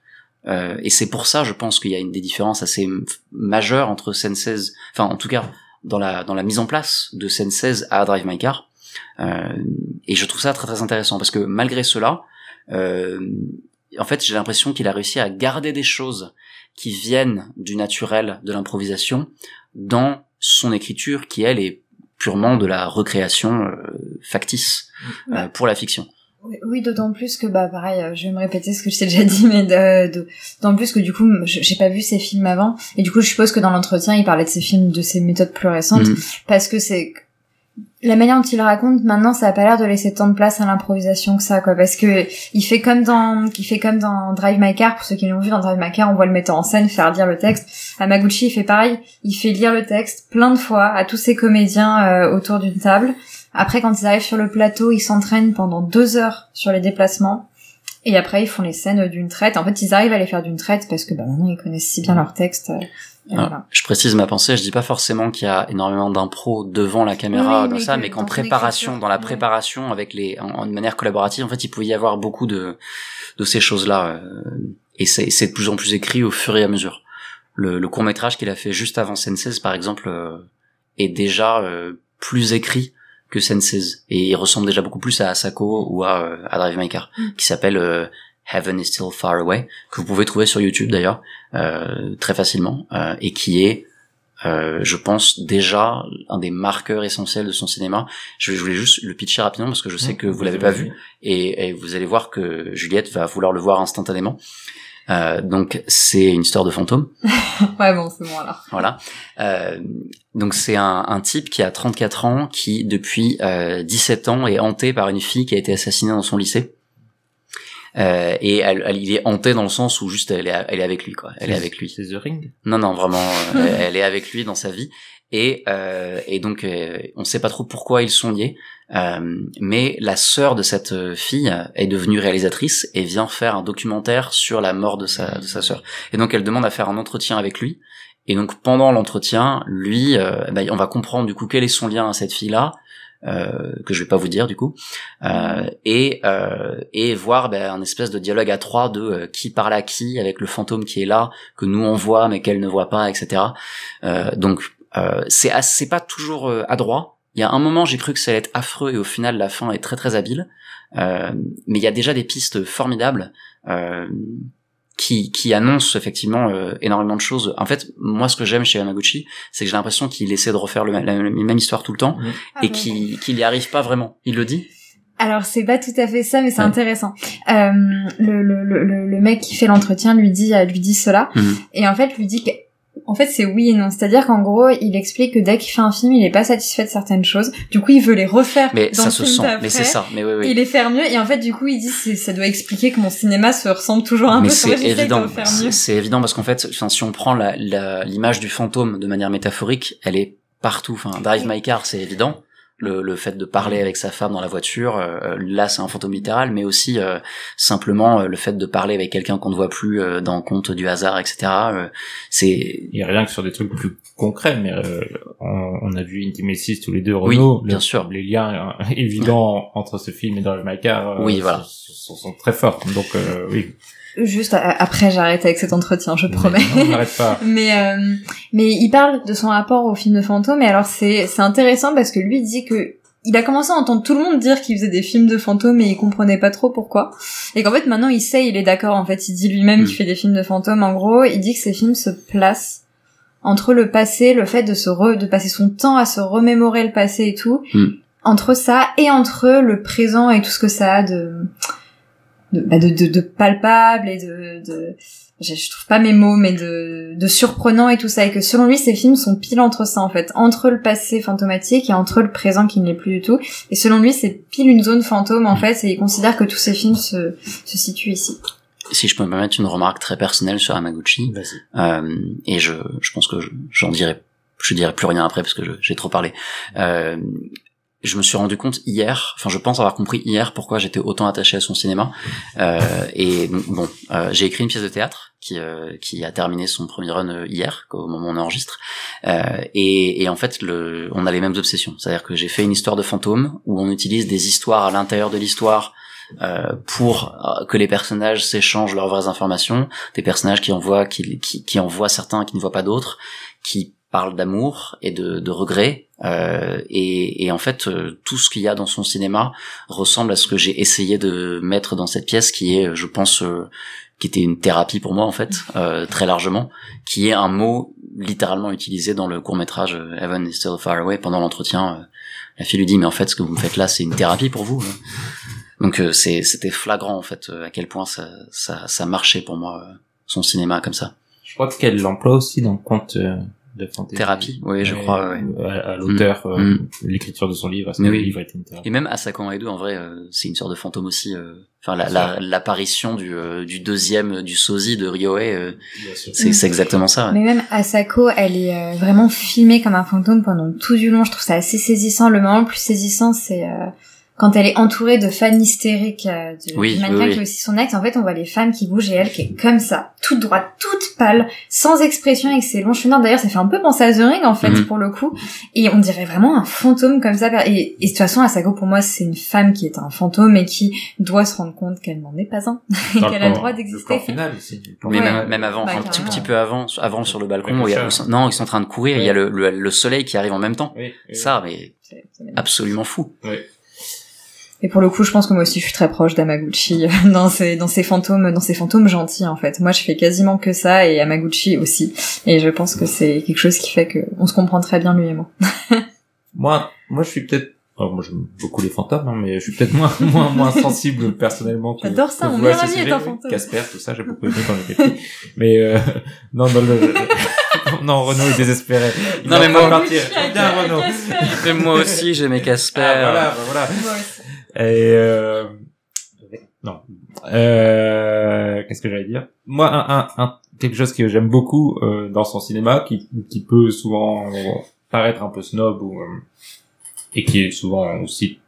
Euh, et c'est pour ça, je pense qu'il y a une des différences assez majeures entre scène 16, enfin en tout cas dans la dans la mise en place de scène 16 à Drive My Car. Euh, et je trouve ça très très intéressant parce que malgré cela, euh, en fait, j'ai l'impression qu'il a réussi à garder des choses qui viennent du naturel de l'improvisation dans son écriture qui elle est purement de la recréation euh, factice euh, pour la fiction. Oui, d'autant plus que bah pareil, je vais me répéter ce que je t'ai déjà dit, mais d'autant plus que du coup, j'ai pas vu ces films avant, et du coup, je suppose que dans l'entretien, il parlait de ces films, de ces méthodes plus récentes, mm. parce que c'est la manière dont il raconte maintenant, ça a pas l'air de laisser tant de place à l'improvisation que ça, quoi. Parce que il fait comme dans, il fait comme dans Drive My Car. Pour ceux qui l'ont vu dans Drive My Car, on voit le metteur en scène faire lire le texte. Amaguchi, il fait pareil. Il fait lire le texte plein de fois à tous ses comédiens euh, autour d'une table. Après, quand ils arrivent sur le plateau, ils s'entraînent pendant deux heures sur les déplacements. Et après, ils font les scènes d'une traite. En fait, ils arrivent à les faire d'une traite parce que bah, maintenant, ils connaissent si bien leur texte. Euh, ah, je précise ma pensée, je dis pas forcément qu'il y a énormément d'impro devant la caméra dans ça, mais qu'en préparation, dans la préparation avec les, en, manière collaborative, en fait, il pouvait y avoir beaucoup de de ces choses-là, euh, et c'est de plus en plus écrit au fur et à mesure. Le, le court métrage qu'il a fait juste avant Senses, par exemple, euh, est déjà euh, plus écrit que Senses, et il ressemble déjà beaucoup plus à Asako ou à, à Drive My Car, mm. qui s'appelle Heaven is Still Far Away, que vous pouvez trouver sur YouTube d'ailleurs, euh, très facilement, euh, et qui est, euh, je pense, déjà un des marqueurs essentiels de son cinéma. Je, voulais juste le pitcher rapidement parce que je sais que vous l'avez pas vu, et, vous allez voir que Juliette va vouloir le voir instantanément. donc c'est une histoire de fantôme. ouais bon c'est bon alors. Voilà. donc c'est un, un, type qui a 34 ans qui depuis 17 ans est hanté par une fille qui a été assassinée dans son lycée. Euh, et elle, elle, il est hanté dans le sens où juste elle est, elle est avec lui quoi. Elle est, avec lui. C'est The Ring? Non non vraiment, euh, elle est avec lui dans sa vie et euh, et donc euh, on sait pas trop pourquoi ils sont liés. Euh, mais la sœur de cette fille est devenue réalisatrice et vient faire un documentaire sur la mort de sa de sa sœur. Et donc elle demande à faire un entretien avec lui. Et donc pendant l'entretien, lui, bah, on va comprendre du coup quel est son lien à cette fille là euh, que je vais pas vous dire du coup, euh, et euh, et voir ben, un espèce de dialogue à trois de euh, qui parle à qui avec le fantôme qui est là que nous on voit mais qu'elle ne voit pas, etc. Euh, donc c'est c'est pas toujours adroit. Il y a un moment j'ai cru que ça allait être affreux et au final la fin est très très habile, mais il y a déjà des pistes formidables. Qui, qui annonce effectivement euh, énormément de choses. En fait, moi, ce que j'aime chez Yamaguchi, c'est que j'ai l'impression qu'il essaie de refaire le, la, même histoire tout le temps ah et qu'il qu'il y arrive pas vraiment. Il le dit alors c'est pas tout à fait ça, mais c'est intéressant. Euh, le, le, le, le, mec qui fait l'entretien lui dit lui dit cela, mhm. et en fait lui dit que en fait, c'est oui et non. C'est-à-dire qu'en gros, il explique que dès qu'il fait un film, il est pas satisfait de certaines choses. Du coup, il veut les refaire. Mais ça se sent. Mais c'est ça. Mais oui, oui. Il les faire mieux. Et en fait, du coup, il dit ça doit expliquer que mon cinéma se ressemble toujours un mais peu. C'est évident. C'est évident parce qu'en fait, si on prend l'image du fantôme de manière métaphorique, elle est partout. Enfin, Drive My Car, c'est évident le, le, fait de parler avec sa femme dans la voiture, euh, là c'est un fantôme littéral, mais aussi euh, simplement euh, le fait de parler avec quelqu'un qu'on ne voit plus dans compte du hasard, etc. c'est il y a rien que sur des trucs plus concrets, mais on, on, a vu Intimacy tous les deux, Renault, bien sûr, les liens évidents entre ce film et dans le Macar, oui voilà, sont, sont, très forts, donc oui. Juste après, j'arrête avec cet entretien, je promets. Non, pas. mais euh, mais il parle de son rapport au film de fantômes. Et alors c'est c'est intéressant parce que lui dit que il a commencé à entendre tout le monde dire qu'il faisait des films de fantômes et il comprenait pas trop pourquoi. Et qu'en fait maintenant il sait, il est d'accord. En fait, il dit lui-même qu'il hmm. fait des films de fantômes. En gros, il dit que ces films se placent entre le passé, le fait de se re, de passer son temps à se remémorer le passé et tout, hmm. entre ça et entre le présent et tout ce que ça a de de, bah de, de, de, palpable et de, de je, trouve pas mes mots mais de, de surprenant et tout ça et que selon lui ces films sont pile entre ça en fait. Entre le passé fantomatique et entre le présent qui ne l'est plus du tout. Et selon lui c'est pile une zone fantôme en fait et il considère que tous ces films se, se situent ici. Si je peux me permettre une remarque très personnelle sur Amaguchi euh, et je, je pense que j'en dirai je dirai plus rien après parce que j'ai trop parlé. Euh, je me suis rendu compte hier, enfin je pense avoir compris hier pourquoi j'étais autant attaché à son cinéma. Euh, et bon, euh, j'ai écrit une pièce de théâtre qui euh, qui a terminé son premier run euh, hier, au moment où on enregistre. Euh, et, et en fait, le, on a les mêmes obsessions. C'est-à-dire que j'ai fait une histoire de fantôme où on utilise des histoires à l'intérieur de l'histoire euh, pour euh, que les personnages s'échangent leurs vraies informations, des personnages qui envoient qui, qui, qui envoient certains qui ne voient pas d'autres, qui parlent d'amour et de, de regret. Euh, et, et en fait, euh, tout ce qu'il y a dans son cinéma ressemble à ce que j'ai essayé de mettre dans cette pièce, qui est, je pense, euh, qui était une thérapie pour moi en fait, euh, très largement, qui est un mot littéralement utilisé dans le court métrage Heaven is Still Far Away. Pendant l'entretien, la fille lui dit mais en fait, ce que vous me faites là, c'est une thérapie pour vous. hein. Donc euh, c'est c'était flagrant en fait euh, à quel point ça ça, ça marchait pour moi euh, son cinéma comme ça. Je crois qu'elle l'emploie aussi dans le conte euh, de fantasy. Thérapie, oui, je crois. ouais. À, à l'auteur, Mm. euh, Mm. l'écriture de son livre, Mais son oui. livre était une thérapie. Et même Asako Edo, en vrai, euh, c'est une sorte de fantôme aussi. euh, Enfin, la- la- l'apparition du, euh, du deuxième du sosie de Ryohei, euh, c'est c'est exactement ça. ouais. Mais même Asako, elle est euh, vraiment filmée comme un fantôme pendant tout du long. Je trouve ça assez saisissant. Le moment le plus saisissant, c'est euh, quand elle est entourée de fans hystériques euh, du, Oui, du mannequin oui, oui. qui est aussi son ex. En fait, on voit les fans qui bougent et elle qui est comme ça, toute droite, toute pâle, sans expression avec ses longs cheveux noirs. D'ailleurs, ça fait un peu penser à The Ring en fait Mhm. pour le coup. Et on dirait vraiment un fantôme comme ça. Et, et de toute façon, Asako pour moi, c'est une femme qui est un fantôme et qui doit se rendre compte qu'elle n'en est pas un et qu'elle a le droit d'exister. final. Le plan Mais Ouais. final. même, même avant, Bah, un petit, petit peu avant, avant sur le balcon, où il y a- non, ils sont en train de courir, il y a le, le, le soleil qui arrive en même temps. Oui, oui. Ça, mais absolument fou. Et pour le coup, je pense que moi aussi, je suis très proche d'Amaguchi dans ses dans ses fantômes, dans ses fantômes gentils en fait. Moi, je fais quasiment que ça et Amaguchi aussi. Et je pense que c'est quelque chose qui fait que on se comprend très bien lui et moi. Moi, moi, je suis peut-être. oh, moi, j'aime beaucoup les fantômes, hein, mais je suis peut-être moins, moins, moins sensible personnellement. que- J'adore ça, que mon meilleur ami est un fantôme. Casper, tout ça, j'ai beaucoup aimé quand j'étais petit. Mais euh, non, dans le. non, Renaud est désespéré. Il Non, mais moi- partir. Bien, Renaud. Et moi aussi, j'aimais Casper. Ah, voilà, bah, voilà. Et euh... non. Euh... Qu'est-ce que j'allais dire? Moi, un, un, un- quelque chose que j'aime beaucoup euh, dans son cinéma, qui, qui peut souvent paraître un peu snob ou euh, et qui est souvent aussi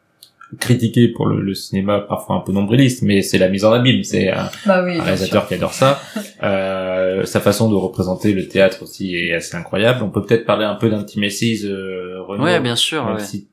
critiqué pour le, le cinéma parfois un peu nombriliste, mais c'est la mise en abîme. C'est un, Bah oui. un réalisateur qui adore ça. Euh, sa façon de représenter le théâtre aussi est assez incroyable. On peut peut-être parler un peu d'Intimacies, euh, Renaud, Ouais, bien sûr. même ouais. si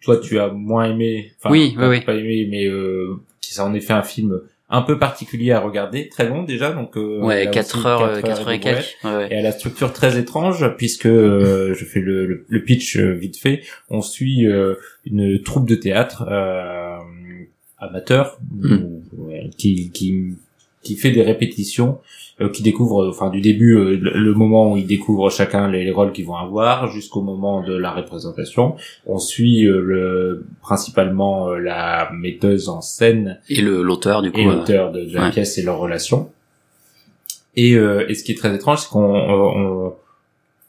toi tu as moins aimé, enfin Oui, pas, oui, oui. pas aimé, mais euh, qui c'est en effet un film un peu particulier à regarder, très long déjà, donc euh, Ouais, là 4 aussi, heures, quatre euh, 4 heures et quelques. Ouais, ouais. Et à la structure très étrange, puisque euh, je fais le, le, le pitch euh, vite fait, on suit euh, une troupe de théâtre euh, amateur Mm. ouais, qui, qui qui fait des répétitions, qui découvre, enfin du début, euh, le, le moment où ils découvrent chacun les, les rôles qu'ils vont avoir, jusqu'au moment de la représentation. On suit euh, le, principalement euh, la metteuse en scène Et le l'auteur, du coup. et euh, l'auteur de, de la ouais. pièce et leur relation. Et, euh, et ce qui est très étrange, c'est qu'on euh,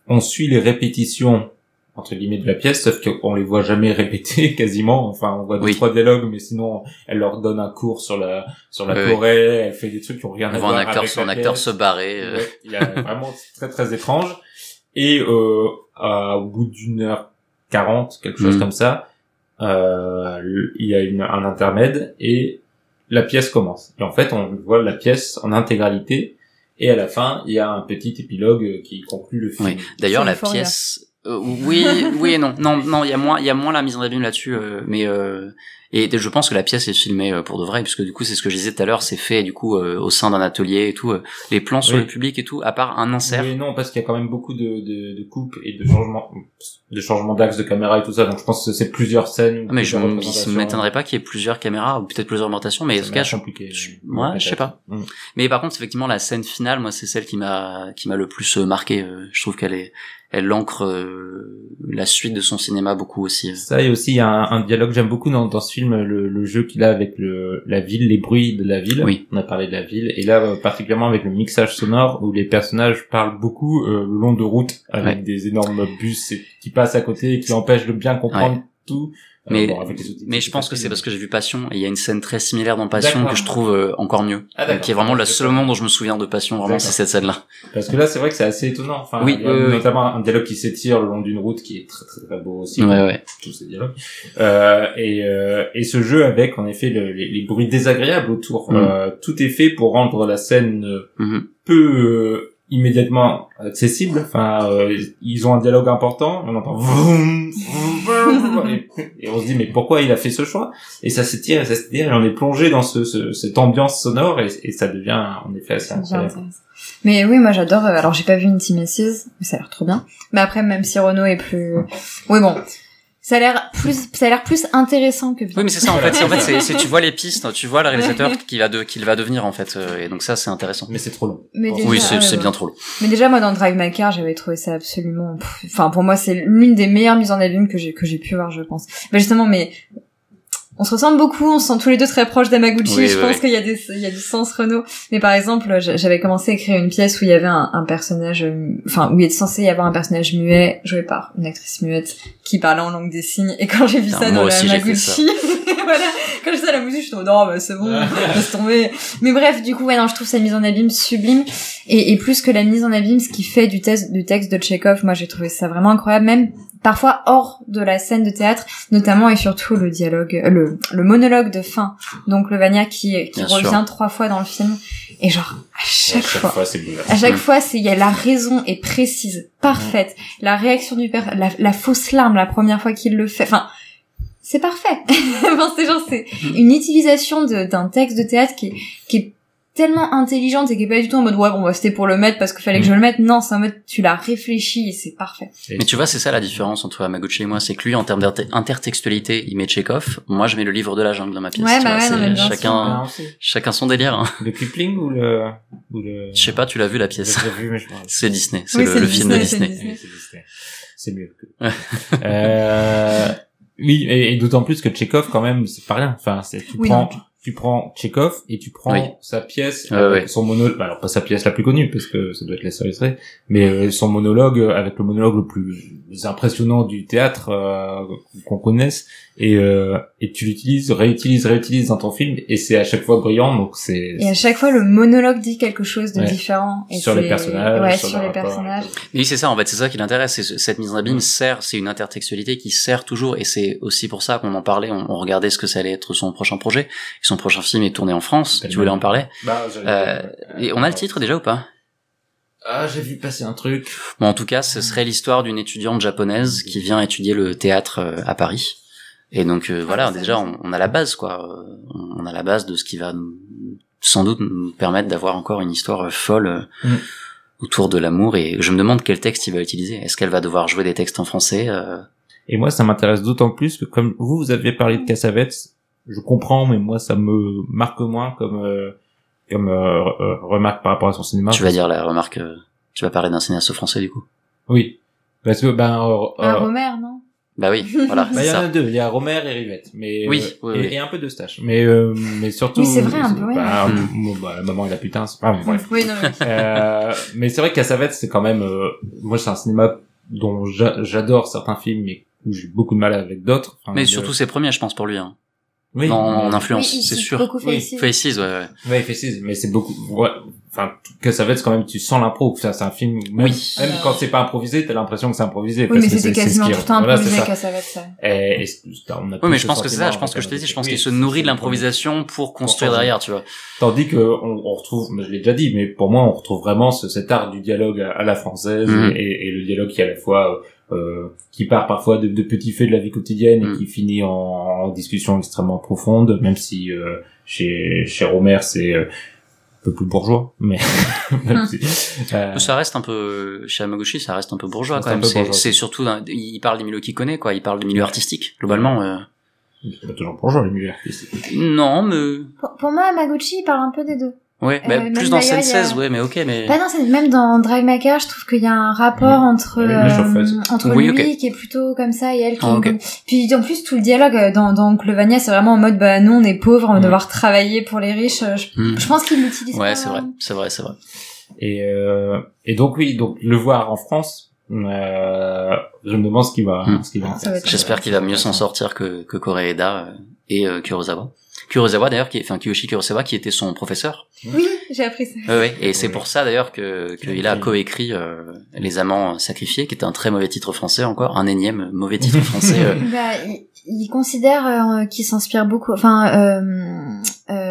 on, on suit les répétitions entre guillemets de la pièce, sauf qu'on les voit jamais répéter quasiment. Enfin, on voit deux Oui. trois dialogues, mais sinon elle leur donne un cours sur la sur la Oui. Corée. Elle fait des trucs qui ont rien on à voit voir un acteur, avec un la acteur pièce. se barrer. euh. Ouais, il y a vraiment très très étrange. Et euh, à- au bout d'une heure quarante, quelque chose Mhm. comme ça, euh, il y a une, un intermède et la pièce commence. Et en fait, on voit la pièce en intégralité. Et à la fin, il y a un petit épilogue qui conclut le film. Oui. D'ailleurs, la pièce. Euh, oui, oui et non, non, non. Il y a moins, il y a moins la mise en abîme là-dessus, euh, mais euh, et je pense que la pièce est filmée euh, pour de vrai, puisque du coup, c'est ce que je disais tout à l'heure, c'est fait du coup euh, au sein d'un atelier et tout. euh, les plans sur Oui. le public et tout, à part un insert. Oui, non, parce qu'il y a quand même beaucoup de, de, de coupes et de changements, de changements d'axe de caméra et tout ça. Donc je pense que c'est plusieurs scènes. Ah, mais je m'étonnerait pas qu'il y ait plusieurs caméras ou peut-être plusieurs augmentations, mais en Ça tout m'a cas, je, je- ouais, je sais pas. Mm. Mais par contre, effectivement, la scène finale, moi, c'est celle qui m'a qui m'a le plus marqué. Je trouve qu'elle est, elle ancre euh, la suite de son cinéma beaucoup aussi. Ça et aussi il y a un, un dialogue j'aime beaucoup dans, dans ce film le, le jeu qu'il a avec le la ville les bruits de la ville Oui. on a parlé de la ville et là euh, particulièrement avec le mixage sonore où les personnages parlent beaucoup euh, le long de routes avec Ouais. des énormes bus qui passent à côté et qui empêchent de bien comprendre tout. Euh, Mais, bon, sous-titres, mais je pense que c'est facile, parce que j'ai vu Passion et il y a une scène très similaire dans Passion que je trouve euh, encore mieux. Ah. Euh, qui est vraiment le seul moment dont je me souviens de Passion, vraiment, c'est cette scène-là. Parce que là, c'est vrai que c'est assez étonnant. Enfin, Oui, il y a notamment un dialogue qui s'étire le long d'une route qui est très très, très beau aussi. Ouais, ouais. Tous ces dialogues. Euh, et, euh, et ce jeu avec, en effet, le- les, les bruits désagréables autour. Mm. Euh, tout est fait pour rendre la scène euh, Mhm. peu euh, immédiatement accessible. Enfin, euh, ils ont un dialogue important. On entend vroom, vroom, et, et on se dit mais pourquoi il a fait ce choix? Et ça s'étire et ça s'étire et on est plongé dans ce, ce- cette ambiance sonore et, et ça devient en effet assez incroyable. Mais oui, moi j'adore. euh, Alors j'ai pas vu Intimacies, mais ça a l'air trop bien. Mais après, même si Renault est plus, oui bon, ça a l'air plus, ça a l'air plus intéressant que bien. Oui, mais c'est ça en fait. C'est en fait, c'est, c'est- tu vois les pistes, tu vois le réalisateur qui va de, qu'il va devenir en fait, euh, et donc ça c'est intéressant. Mais c'est trop long. Mais déjà, Oui, c'est, ouais, c'est ouais. bien trop long. Mais déjà, moi, dans Drive My Car, j'avais trouvé ça absolument. Enfin, pour moi, c'est l'une des meilleures mises en abîme que j'ai que j'ai pu voir, je pense. Mais justement, mais on se ressemble beaucoup, on se sent tous les deux très proches d'Amaguchi. Oui, je pense qu'il y a des il y a du sens Renault. Mais par exemple, j'- j'avais commencé à écrire une pièce où il y avait un, un personnage, euh, enfin où il est censé y avoir un personnage muet joué par une actrice muette qui parlait en langue des signes. Et quand j'ai vu Putain, ça dans aussi, la j'ai fait ça. Amaguchi, voilà, quand j'ai vu ça à la musique, je suis mode non, bah, c'est bon, laisse tomber. Mais bref, du coup, ouais, non, je trouve sa mise en abîme sublime. Et, et plus que la mise en abîme, ce qui fait du, test, du texte de Tchekhov, moi j'ai trouvé ça vraiment incroyable, même parfois hors de la scène de théâtre, notamment et surtout le dialogue, euh, le, le monologue de fin, donc le Vania qui, qui Bien revient sûr. trois fois dans le film, et genre à chaque, fois, c'est bouleversant. à chaque fois, c'est il y a la raison est précise, parfaite, la réaction du père, la, la fausse larme la première fois qu'il le fait, enfin c'est parfait. enfin, c'est genre c'est une utilisation d'un texte de théâtre qui qui est tellement intelligente et qui est pas du tout en mode ouais bon bah c'était pour le mettre parce qu'il fallait que je le mette. Non, c'est en mode tu l'as réfléchi et c'est parfait. Mais tu vois, c'est ça la différence entre Amaguchi et moi, c'est que lui, en termes d'inter- intertextualité, il met Chekhov. Moi, je mets le livre de la jungle dans ma pièce. Ouais, bah vois, ouais, non, sûr. chacun, Ah, aussi. chacun son délire. Hein. Le Kipling ou le ou le Je sais pas, tu l'as vu la pièce. C'est Disney, c'est Oui, le, film de Disney, c'est mieux. Que... euh, oui, et, et d'autant plus que Tchekhov, quand même, c'est pas rien. Enfin, c'est, tu Oui, prends, non. Tu prends Tchekhov et tu prends Oui. sa pièce, ouais. son monologue, bah, alors pas sa pièce la plus connue, parce que ça doit être la Ray, mais euh, son monologue euh, avec le monologue le plus impressionnant du théâtre euh, qu'on connaisse, et, euh, et tu l'utilises, réutilises, réutilises dans ton film, et c'est à chaque fois brillant, donc c'est... Et à chaque fois le monologue dit quelque chose de Ouais. différent. Et Sur les personnages, Ouais, sur sur, le les rapport, personnages. Oui, c'est ça, en fait, c'est ça qui l'intéresse. Cette mise en abîme sert, c'est une intertextualité qui sert toujours, et c'est aussi pour ça qu'on en parlait, on, on regardait ce que ça allait être son prochain projet. Et son prochain film est tourné en France. Tellement. Tu voulais en parler Bah, j'allais- euh, Et on a le titre déjà ou pas? Ah, j'ai vu passer un truc. Bon, en tout cas, ce serait l'histoire d'une étudiante japonaise qui vient étudier le théâtre euh, à Paris. Et donc euh, voilà, ça, déjà, on, on a la base, quoi. Euh, On a la base de ce qui va nous- sans doute nous permettre d'avoir encore une histoire euh, folle euh, Mm. autour de l'amour. Et je me demande quel texte il va utiliser. Est-ce qu'elle va devoir jouer des textes en français euh, Et moi, ça m'intéresse d'autant plus que comme vous, vous avez parlé de Cassavetes, je comprends, mais moi, ça me marque moins comme euh, comme euh, re- remarque par rapport à son cinéma. Tu vas dire la remarque. euh, tu vas parler d'un cinéaste français du coup. Oui, parce que ben, euh, Un euh, Romer, non? Bah oui, voilà, bah, il y en a deux. Il y a Romer et Rivette, mais Oui, euh, oui, et, oui. et un peu de Stache, mais euh, mais surtout. Oui, c'est vrai, un peu, ouais. Bah, Mm. bon, bah, la maman et la putain. c'est- Ah, bref. Oui, non, mais... Euh, mais c'est vrai que c'est quand même, euh, moi, c'est un cinéma dont j'a- j'adore certains films, mais où j'ai beaucoup de mal avec d'autres. Enfin, Mais surtout ses premiers, je pense pour lui. Hein. Oui, Non, en influence, Oui, c'est sûr. beaucoup Oui, Faces. Faces, ouais, ouais. Ouais, six, mais c'est beaucoup. Ouais. Enfin, Cassavetes, quand même, tu sens l'impro. Ça, c'est un film. Même, Oui. Même quand c'est pas improvisé, t'as l'impression que c'est improvisé. Oui, parce mais que c'était quasiment tout le temps voilà, improvisé ça. ça va être ça. Et, et c'est- on a Oui, mais je pense que c'est ça, je pense que je te dis, je pense qu'il se nourrit de l'improvisation pour construire derrière, tu vois. Tandis que on, on retrouve, mais je l'ai déjà dit, mais pour moi, on retrouve vraiment ce, cet art du dialogue à, à la française Mhm. et, et le dialogue qui est à la fois euh, qui part parfois de, de petits faits de la vie quotidienne et qui finit en, en discussion extrêmement profonde, même si euh, chez chez Romer c'est euh, un peu plus bourgeois, mais même si, euh, Ça reste un peu, chez Amaguchi, ça reste un peu bourgeois quand même. C'est, surtout, il parle des milieux qu'il connaît, quoi. Il parle des milieux artistiques, globalement. euh. c'est pas toujours bourgeois les milieux artistiques. Non, mais, Pour, pour moi, Amaguchi, il parle un peu des deux. Ouais, Euh, bah, même plus dans il y a- 16, ouais, mais ok, mais. Bah non, c'est même dans Drive My Car, je trouve qu'il y a un rapport Mhm. entre euh, entre Oui, lui qui est plutôt comme ça et elle qui une- puis en plus tout le dialogue euh, dans dans Oncle Vania, c'est vraiment en mode bah nous on est pauvres, on va Mhm. devoir travailler pour les riches. euh, Je, Hmm. je pense qu'il l'utilise Ouais, pas c'est vrai, c'est vrai, c'est vrai. Et, euh, et donc oui, donc le voir en France, Euh, je me demande ce qu'il va, ce qu'il va en Ça va faire. être- J'espère qu'il va mieux s'en sortir que, que Koreeda euh, et euh, Kurosawa. Kurosawa d'ailleurs, qui est, enfin Kiyoshi Kurosawa, qui était son professeur. Oui, j'ai appris ça. Ouais. Et c'est pour ça d'ailleurs que qu'il a coécrit euh, Les Amants sacrifiés, qui était un très mauvais titre français encore, un énième mauvais titre français. euh, Bah, il, il considère euh, qu'il s'inspire beaucoup. Enfin,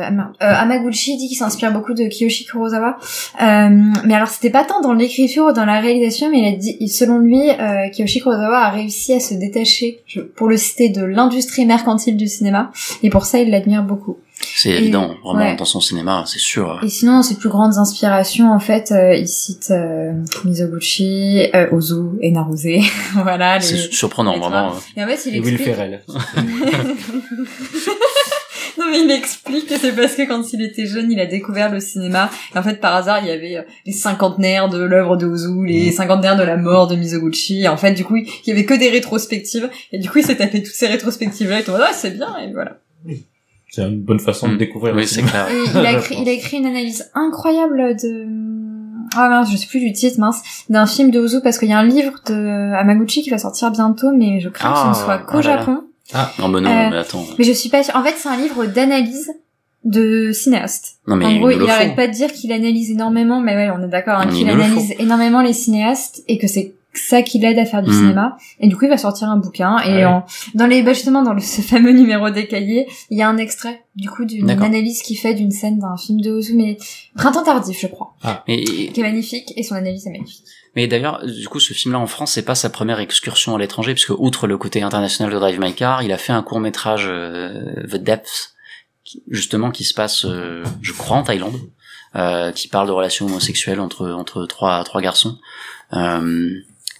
euh, euh, Hamaguchi dit qu'il s'inspire beaucoup de Kiyoshi Kurosawa. Euh, mais alors, c'était pas tant dans l'écriture ou dans la réalisation, mais il a dit, selon lui, euh, Kiyoshi Kurosawa a réussi à se détacher, pour le citer, de l'industrie mercantile du cinéma, et pour ça, il l'admire beaucoup. c'est évident, vraiment ouais. dans son cinéma, c'est sûr. Et sinon, ses plus grandes inspirations, en fait, euh, il cite euh, Mizoguchi, euh, Ozu et Naruse. voilà. C'est surprenant, les vraiment. trois. Et en fait, il Et Will explique... Ferrell. non mais il explique que c'est parce que quand il était jeune, il a découvert le cinéma. Et en fait, par hasard, il y avait euh, les cinquantenaires de l'œuvre de Ozu, les cinquantenaires de la mort de Mizoguchi. Et en fait, du coup, il y avait que des rétrospectives. Et du coup, il s'est tapé toutes ces rétrospectives-là. Et tout, ah, c'est bien. Et voilà. C'est une bonne façon de Hmm. découvrir Oui, le c'est cinéma. clair. Et il a écrit, il a écrit une analyse incroyable de ah mince, je sais plus du titre mince d'un film de Ozu parce qu'il y a un livre de Hamaguchi qui va sortir bientôt, mais je crains que ce Ah, ne soit qu'au oh là Japon. Non, mais non, Euh, mais attends. Mais je suis pas sûre. En fait, c'est un livre d'analyse de cinéastes. Non, mais en il gros, il arrête pas de dire qu'il analyse énormément, mais ouais, on est d'accord, hein, qu'il le analyse énormément les cinéastes et que c'est ça qui l'aide à faire du Mhm. cinéma. Et du coup, il va sortir un bouquin. Et Ouais. en- dans les, bah, justement, dans le, ce fameux numéro des cahiers, il y a un extrait, du coup, d'une analyse qu'il fait d'une scène d'un film de Ozu, mais Printemps tardif, je crois, Mais, qui est magnifique, et son analyse est magnifique. Mais d'ailleurs, du coup, ce film-là en France, c'est pas sa première excursion à l'étranger, puisque outre le côté international de Drive My Car, il a fait un court métrage The Depths, qui- justement, qui se passe, euh, je crois, en Thaïlande, euh, qui parle de relations homosexuelles entre entre trois trois garçons. Euh,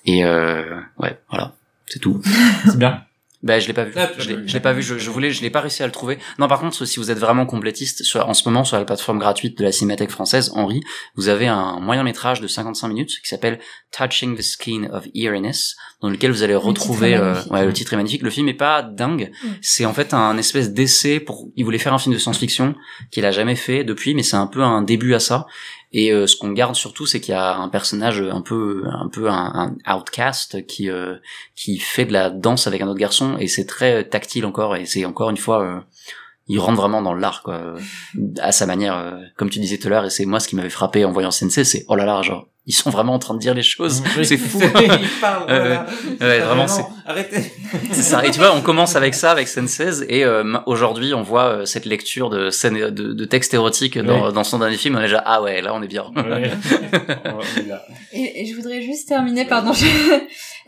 et euh, ouais, voilà, c'est tout. C'est bien. Ben je l'ai pas vu. Ah, Je l'ai pas vu. Je, je voulais, je l'ai pas réussi à le trouver. Non, par contre, si vous êtes vraiment complétiste, sur, en ce moment sur la plateforme gratuite de la Cinémathèque française, Henri, vous avez un moyen métrage de 55 minutes qui s'appelle Touching the Skin of Eeriness, dans lequel vous allez retrouver. titre est euh, ouais, le titre est magnifique. Le film est pas dingue. Mm. C'est en fait un espèce d'essai pour. Il voulait faire un film de science-fiction qu'il a jamais fait depuis, mais c'est un peu un début à ça. Et euh, ce qu'on garde surtout, c'est qu'il y a un personnage un peu, un peu un, un outcast qui euh, qui fait de la danse avec un autre garçon et c'est très tactile encore et c'est encore une fois euh, il rentre vraiment dans l'art quoi. À sa manière euh, comme tu disais tout à l'heure et c'est moi ce qui m'avait frappé en voyant Sensei c'est oh là là genre ils sont vraiment en train de dire les choses c'est fou Il parle, Euh, voilà. ouais, vraiment, c'est- Arrêtez. c'est ça et tu vois on commence avec ça avec Sensei et euh, aujourd'hui on voit euh, cette lecture de scènes de, de textes érotiques dans, son dernier film on est déjà ah ouais là on est bien. Et, et je voudrais juste terminer, pardon, je,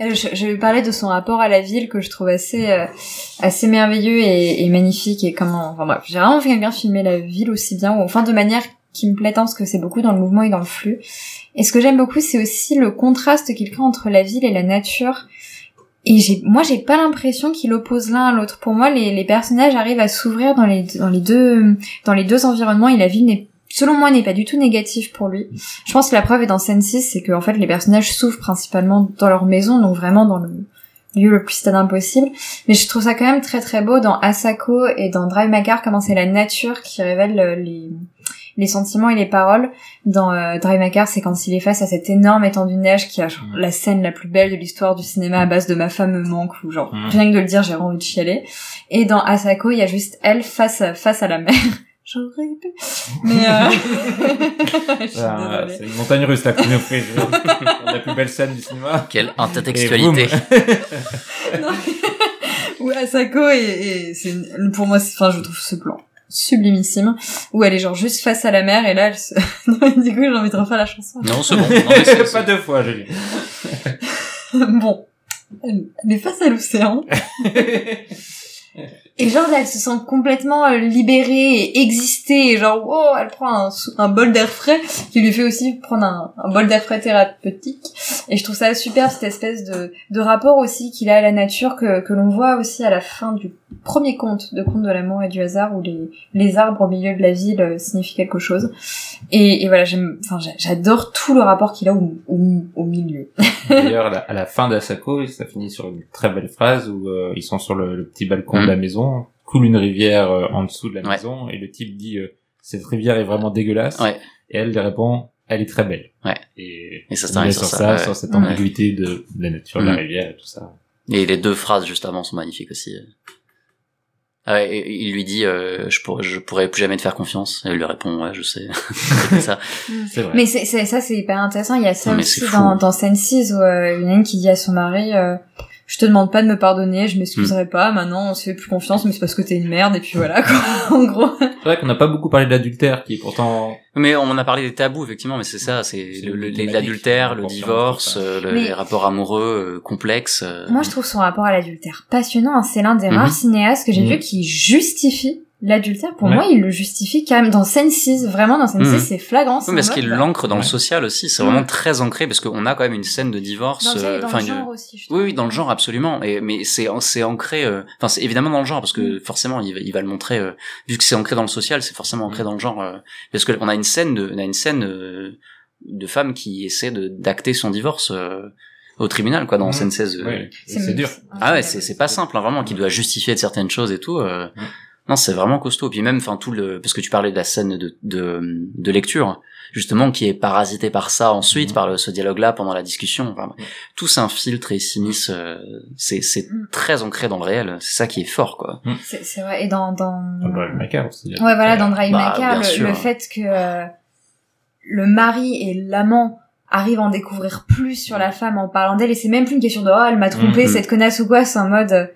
euh, je, je vais parler de son rapport à la ville que je trouve assez euh, assez merveilleux et, et magnifique et comment, enfin bref, j'ai vraiment fait quelqu'un filmer la ville aussi bien, ou enfin de manière qui me plaît tant parce que c'est beaucoup dans le mouvement et dans le flux. Et ce que j'aime beaucoup, c'est aussi le contraste qu'il crée entre la ville et la nature. Et j'ai, moi, j'ai pas l'impression qu'il oppose l'un à l'autre. Pour moi, les, personnages arrivent à s'ouvrir dans les, dans les deux, dans les deux environnements et la ville n'est, selon moi, n'est pas du tout négative pour lui. Je pense que la preuve est dans scène 6, c'est que, fait, les personnages souffrent principalement dans leur maison, donc vraiment dans le lieu le plus stade impossible. Mais je trouve ça quand même très très beau dans Asako et dans Drive My Car, comment c'est la nature qui révèle euh, les, les sentiments et les paroles. Dans euh, Drive My Car, c'est quand il est face à cette énorme étendue de neige qui a genre, Mm. la scène la plus belle de l'histoire du cinéma à base de ma femme me manque ou genre Mm. rien que de le dire j'ai envie de chialer. Et dans Asako, il y a juste elle face à, face à la mer. J'aurais pu. Mais euh... Ah. C'est une montagne russe là qu'on nous fait. La plus belle scène du cinéma. quelle intertextualité Non. où Asako et, et c'est une- pour moi enfin je trouve ce plan sublimissime où elle est genre juste face à la mer et là elle se... du coup j'ai envie de refaire la chanson. Non c'est bon. Non, Pas deux fois, Julie. bon. Elle est face à l'océan et genre là elle se sent complètement euh, libérée et existée et genre oh elle prend un, bol d'air frais qui lui fait aussi prendre un, un bol d'air frais thérapeutique. Et je trouve ça super cette espèce de, de rapport aussi qu'il a à la nature que, que l'on voit aussi à la fin du premier conte de conte de l'amour et du hasard où les, les arbres au milieu de la ville euh, signifient quelque chose. Et, et voilà j'aime enfin j'a- j'adore tout le rapport qu'il a au, au, au milieu. D'ailleurs, à la, fin d'Asako, ça finit sur une très belle phrase où euh, ils sont sur le, le petit balcon Mm. de la maison, coule une rivière euh, en dessous de la Ouais. maison, et le type dit euh, cette rivière est vraiment dégueulasse. Ouais. Et elle lui répond elle est très belle. Ouais. Et, Et ça est sur sur ça, ça, ouais. sur cette Ouais. ambiguïté de, de la nature, de la Mm. rivière et tout ça. Et les deux phrases juste avant sont magnifiques aussi. Ah et il lui dit euh, je pourrais je pourrais plus jamais te faire confiance et elle lui répond ouais je sais c'est ça C'est vrai. Mais c'est, ça, c'est hyper intéressant. Il y a ça Non, aussi c'est fou. dans, dans scène 6 où euh, il y en a une qui dit à son mari, euh, je te demande pas de me pardonner, je Hmm. m'excuserai pas, maintenant on se fait plus confiance, mais c'est parce que t'es une merde, et puis voilà, quoi, en gros. C'est vrai qu'on n'a pas beaucoup parlé de l'adultère, qui est pourtant mais on a parlé des tabous effectivement mais c'est ça c'est le- le- l'adultère le divorce euh, le- les rapports amoureux euh, complexes euh, Moi, je trouve son rapport à l'adultère passionnant. hein. C'est l'un des Mhm. rares cinéastes que j'ai Mhm. vu qui justifie l'adultère. Pour Ouais. moi, il le justifie quand même dans scène 6. Vraiment, dans scène Mhm. 6, c'est flagrant. c'est Oui, parce qu'il l'ancre dans le social aussi c'est Mm. vraiment très ancré parce qu'on a quand même une scène de divorce Dans le, euh, dans le une- genre aussi, je Oui, oui, dans le genre absolument. Et mais c'est c'est ancré. euh, Enfin, c'est évidemment dans le genre parce que forcément, il va, il va le montrer. euh, vu que c'est ancré dans le social, c'est forcément ancré dans le genre. euh, parce que on a une scène de, on a une scène euh, de femme qui essaie de d'acter son divorce euh, au tribunal, quoi, dans Mhm. scène 16. euh. Ouais, c'est dur. Ah ouais, c'est c'est pas simple, hein, vraiment, qui doit justifier de certaines choses et tout. Mhm. Non, c'est vraiment costaud. Puis même, enfin, tout le, parce que tu parlais de la scène de de, de lecture, justement, qui est parasité par ça ensuite, Mhm. par le, ce dialogue-là pendant la discussion. Enfin, Mhm. tout s'infiltre et s'immisce. euh, c'est c'est Mhm. très ancré dans le réel. C'est ça qui est fort, quoi. C'est c'est vrai. Et dans, dans... Dans Drive aussi. Ouais, voilà, dans Drive Bah, le, sûr. le fait que euh, le mari et l'amant arrivent à en découvrir plus sur la femme en parlant d'elle, et c'est même plus une question de oh elle m'a trompé Mhm. cette connasse ou quoi, c'est en mode euh,